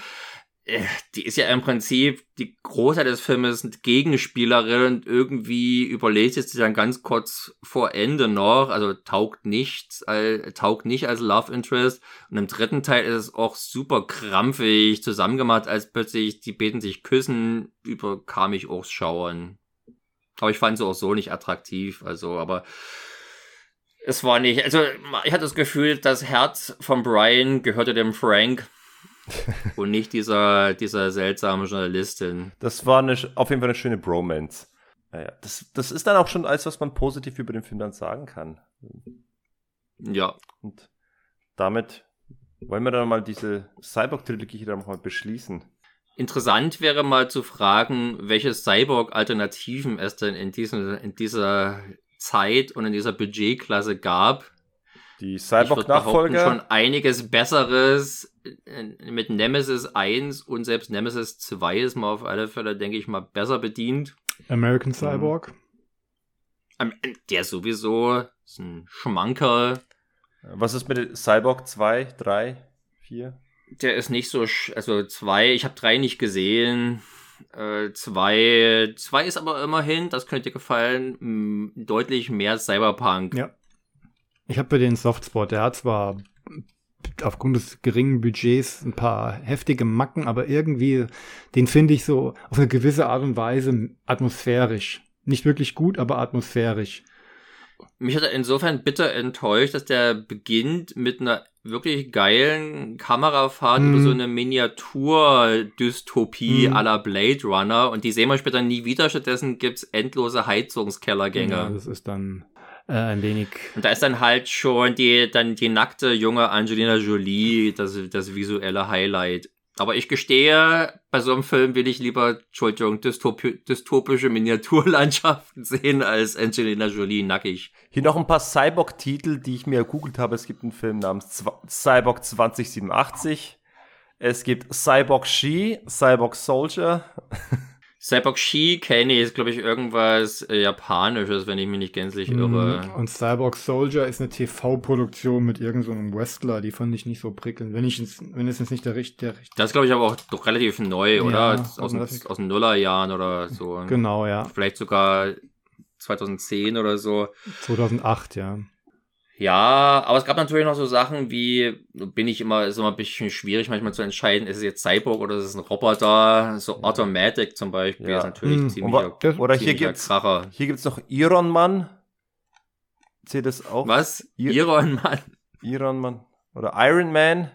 Äh, die ist ja im Prinzip die Großteil des Filmes Gegenspielerin und irgendwie überlegt es sich dann ganz kurz vor Ende noch, also taugt nichts, äh, taugt nicht als Love Interest. Und im dritten Teil ist es auch super krampfig zusammengemacht, als plötzlich die beten sich küssen, überkam ich auch Schauern. Aber ich fand sie auch so nicht attraktiv, also, aber es war nicht, also ich hatte das Gefühl, das Herz von Brian gehörte dem Frank [laughs] und nicht dieser, dieser seltsamen Journalistin. Das war eine, auf jeden Fall eine schöne Bromance. Naja, das, das ist dann auch schon alles, was man positiv über den Film dann sagen kann. Ja. Und damit wollen wir dann mal diese Cyborg-Trilogie hier dann mal beschließen. Interessant wäre mal zu fragen, welche Cyborg-Alternativen es denn in, diesem, in dieser Zeit und in dieser Budgetklasse gab. Die Cyborg-Nachfolger. schon einiges Besseres mit Nemesis 1 und selbst Nemesis 2 ist mal auf alle Fälle, denke ich mal, besser bedient. American Cyborg. Mhm. Der sowieso ist ein Schmanker. Was ist mit Cyborg 2, 3, 4? Der ist nicht so, also 2, ich habe 3 nicht gesehen. Äh, zwei, zwei ist aber immerhin, das könnte dir gefallen, mh, deutlich mehr Cyberpunk. Ja. Ich habe für den Softspot, der hat zwar aufgrund des geringen Budgets ein paar heftige Macken, aber irgendwie, den finde ich so auf eine gewisse Art und Weise atmosphärisch. Nicht wirklich gut, aber atmosphärisch. Mich hat er insofern bitter enttäuscht, dass der beginnt mit einer wirklich geilen Kamerafahrt mhm. über so eine Miniatur-Dystopie mhm. aller Blade Runner und die sehen wir später nie wieder. Stattdessen gibt's endlose Heizungskellergänge. Ja, das ist dann äh, ein wenig. Und da ist dann halt schon die, dann die nackte junge Angelina Jolie, das, das visuelle Highlight. Aber ich gestehe, bei so einem Film will ich lieber, Entschuldigung, dystopi dystopische Miniaturlandschaften [laughs] sehen als Angelina Jolie nackig. Hier noch ein paar Cyborg-Titel, die ich mir gegoogelt habe. Es gibt einen Film namens Cyborg 2087. Es gibt Cyborg She, Cyborg Soldier. Cyborg Shi kenne ich, ist glaube ich irgendwas äh, Japanisches, wenn ich mich nicht gänzlich mhm. irre. Und Cyborg Soldier ist eine TV-Produktion mit irgendeinem so Wrestler, die fand ich nicht so prickelnd. Wenn ich wenn es jetzt nicht der richtige. Der das ist glaube ich aber auch doch relativ neu, oder? Ja, aus, den, aus den Nullerjahren oder so. Genau, ja. Vielleicht sogar 2010 oder so. 2008, ja. Ja, aber es gab natürlich noch so Sachen wie, bin ich immer, ist immer ein bisschen schwierig manchmal zu entscheiden, ist es jetzt Cyborg oder ist es ein Roboter? So Automatic zum Beispiel ja. ist natürlich hm. ziemlich Oder hier gibt's, Kracher. hier gibt's noch Iron Man. Zählt das auch? Was? Ir Iron Man? Iron Man. Oder Iron Man.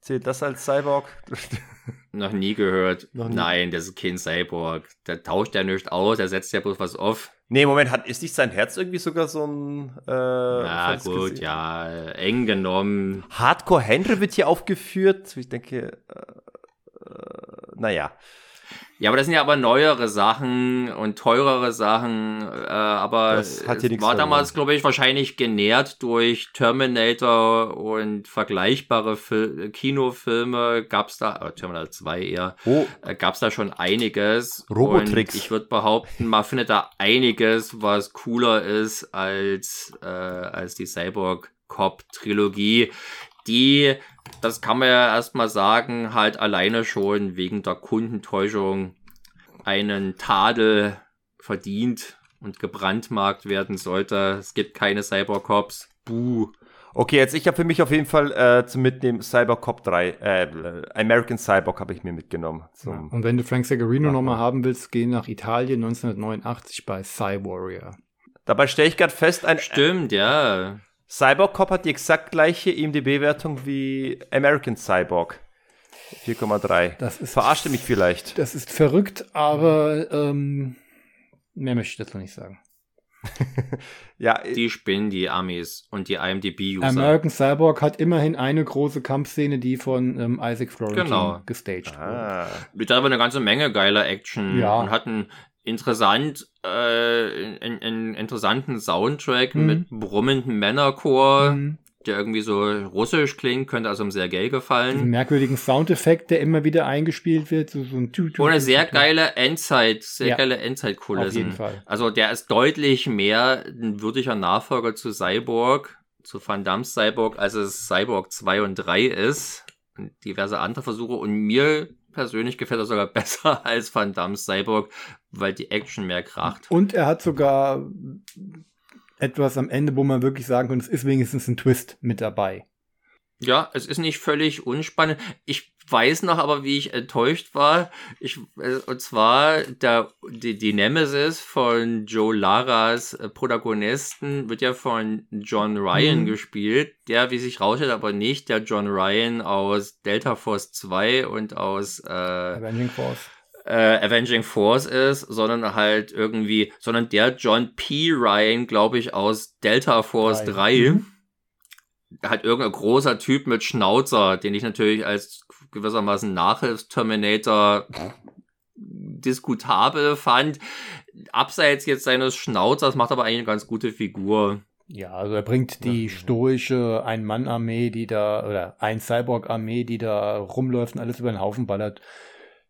Zählt das als Cyborg? [laughs] Noch nie gehört. Noch nie. Nein, das ist kein Cyborg. Der tauscht ja nicht aus, der setzt ja bloß was auf. Nee, Moment, hat, ist nicht sein Herz irgendwie sogar so ein. Äh, Na gut, gesehen? ja, eng genommen. Hardcore Henry wird hier aufgeführt. Ich denke, äh, äh, naja. Ja, aber das sind ja aber neuere Sachen und teurere Sachen. Äh, aber es war damals, glaube ich, wahrscheinlich genährt durch Terminator und vergleichbare Fil Kinofilme. Gab's da, äh, Terminator 2 eher, oh. äh, gab's da schon einiges. Robotricks. Und ich würde behaupten, man findet da einiges, was cooler ist als, äh, als die Cyborg Cop Trilogie, die das kann man ja erstmal sagen, halt alleine schon wegen der Kundentäuschung einen Tadel verdient und gebrandmarkt werden sollte. Es gibt keine Cybercops. Buh. Okay, jetzt ich habe für mich auf jeden Fall äh, zum Mitnehmen Cybercop 3, äh, American Cyborg habe ich mir mitgenommen. Ja. Und wenn du Frank Segarino nochmal haben willst, geh nach Italien 1989 bei Cywarrior. Dabei stelle ich gerade fest, ein. Stimmt, ja. Cyborg Cop hat die exakt gleiche IMDb-Wertung wie American Cyborg. 4,3. Das ist. Verarschte mich vielleicht. Das ist verrückt, aber ähm, mehr möchte ich dazu nicht sagen. [laughs] ja, die spinnen die Amis und die IMDb-User. American Cyborg hat immerhin eine große Kampfszene, die von ähm, Isaac Florentine genau. gestaged ah. wurde. Mit aber eine ganze Menge geiler Action ja. und hatten interessant, äh, einen, interessanten Soundtrack mhm. mit brummenden Männerchor, mhm. der irgendwie so russisch klingt, könnte also einem sehr geil gefallen. Diesen merkwürdigen Soundeffekt, der immer wieder eingespielt wird, so, so ein Tü Und eine sehr geile Endzeit, sehr ja. geile Endzeitkulisse. Auf jeden Fall. Also der ist deutlich mehr ein würdiger Nachfolger zu Cyborg, zu Van Damme's Cyborg, als es Cyborg 2 und 3 ist. Und diverse andere Versuche und mir persönlich gefällt er sogar [laughs] besser als Van Damme's Cyborg, weil die Action mehr kracht. Und er hat sogar etwas am Ende, wo man wirklich sagen kann, es ist wenigstens ein Twist mit dabei. Ja, es ist nicht völlig unspannend. Ich weiß noch aber, wie ich enttäuscht war. Ich, äh, und zwar der, die, die Nemesis von Joe Laras äh, Protagonisten wird ja von John Ryan mhm. gespielt. Der, wie sich rausstellt, aber nicht der John Ryan aus Delta Force 2 und aus äh, Avenging Force äh, Avenging Force ist, sondern halt irgendwie, sondern der John P. Ryan, glaube ich, aus Delta Force 3. 3. Mhm. Halt irgendein großer Typ mit Schnauzer, den ich natürlich als gewissermaßen Nachhilfsterminator diskutabel fand. Abseits jetzt seines Schnauzers macht aber eigentlich eine ganz gute Figur. Ja, also er bringt die stoische Ein-Mann-Armee, die da, oder ein Cyborg-Armee, die da rumläuft und alles über den Haufen ballert,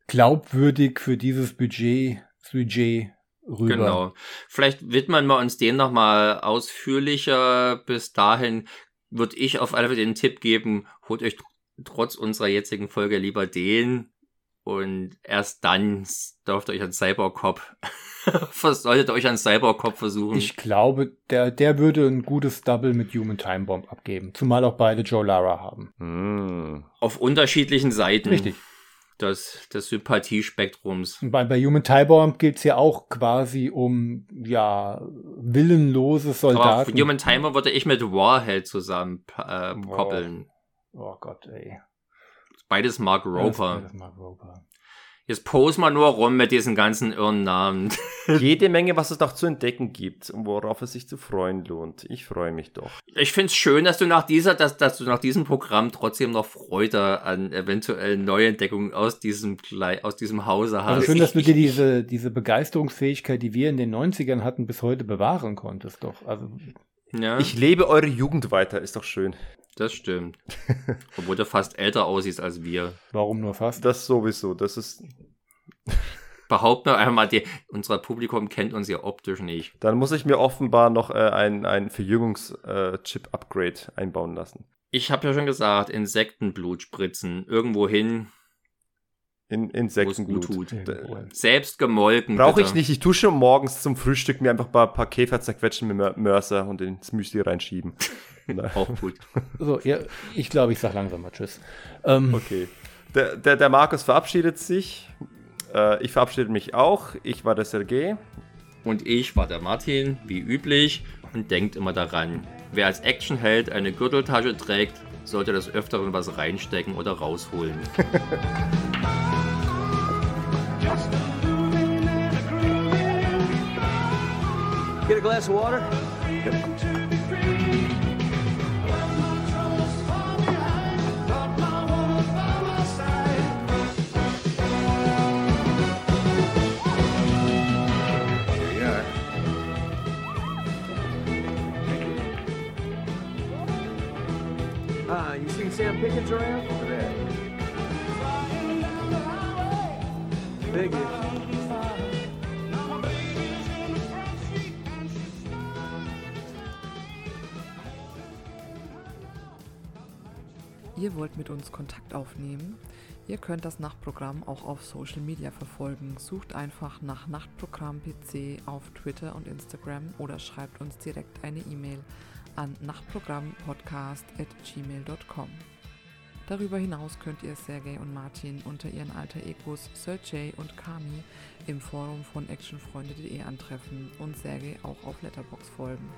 glaubwürdig für dieses Budget, Budget rüber. Genau. Vielleicht widmen wir uns den nochmal ausführlicher. Bis dahin würde ich auf alle Fälle den Tipp geben, holt euch trotz unserer jetzigen Folge lieber den und erst dann dürft ihr euch an Cybercop [laughs] solltet euch an Cybercop versuchen. Ich glaube, der, der würde ein gutes Double mit Human Time Bomb abgeben. Zumal auch beide Joe Lara haben. Mm. Auf unterschiedlichen Seiten. Richtig des, des Sympathiespektrums. Bei, bei Human Time geht es ja auch quasi um ja willenlose Soldaten. Aber Human Timer würde ich mit Warhead zusammen äh, koppeln. Oh Gott, ey. Beides Mark Roper. ist Mark Roper. Jetzt pose mal nur rum mit diesen ganzen irren Namen. [laughs] Jede Menge, was es noch zu entdecken gibt und worauf es sich zu freuen lohnt. Ich freue mich doch. Ich find's schön, dass du nach dieser, dass, dass du nach diesem Programm trotzdem noch Freude an eventuellen Neuentdeckungen aus diesem aus diesem Hause hast. Also schön, dass du dir diese, diese Begeisterungsfähigkeit, die wir in den 90ern hatten, bis heute bewahren konntest, doch. Also, ja, Ich lebe eure Jugend weiter, ist doch schön. Das stimmt. [laughs] Obwohl du fast älter aussiehst als wir. warum nur fast? Das sowieso. Das ist. [laughs] Behaupten wir einmal, die, unser Publikum kennt uns ja optisch nicht. Dann muss ich mir offenbar noch äh, ein, ein Verjüngungs-Chip-Upgrade einbauen lassen. Ich habe ja schon gesagt, Insektenblut spritzen. Irgendwo hin, In Insektenblut. gut tut. Selbst gemolken. Brauche ich nicht. Ich tue schon morgens zum Frühstück mir einfach ein paar, paar Käfer zerquetschen mit Mör- Mörser und ins Müsli reinschieben. [laughs] Auch gut. So, ja, ich glaube, ich sag langsam mal Tschüss. Ähm, okay. Der, der, der Markus verabschiedet sich. Äh, ich verabschiede mich auch. Ich war der Sergej. Und ich war der Martin, wie üblich, und denkt immer daran, wer als Actionheld eine Gürteltasche trägt, sollte des Öfteren was reinstecken oder rausholen. [laughs] Get a glass of water? Ah, you seen Sam Pickens around? Figures. Ihr wollt mit uns Kontakt aufnehmen? Ihr könnt das Nachtprogramm auch auf Social Media verfolgen. Sucht einfach nach Nachtprogramm PC auf Twitter und Instagram oder schreibt uns direkt eine E-Mail an nachtprogrammpodcast.gmail.com. Darüber hinaus könnt ihr Sergei und Martin unter ihren alter Egos Sergei und Kami im Forum von actionfreunde.de antreffen und Sergei auch auf Letterbox folgen.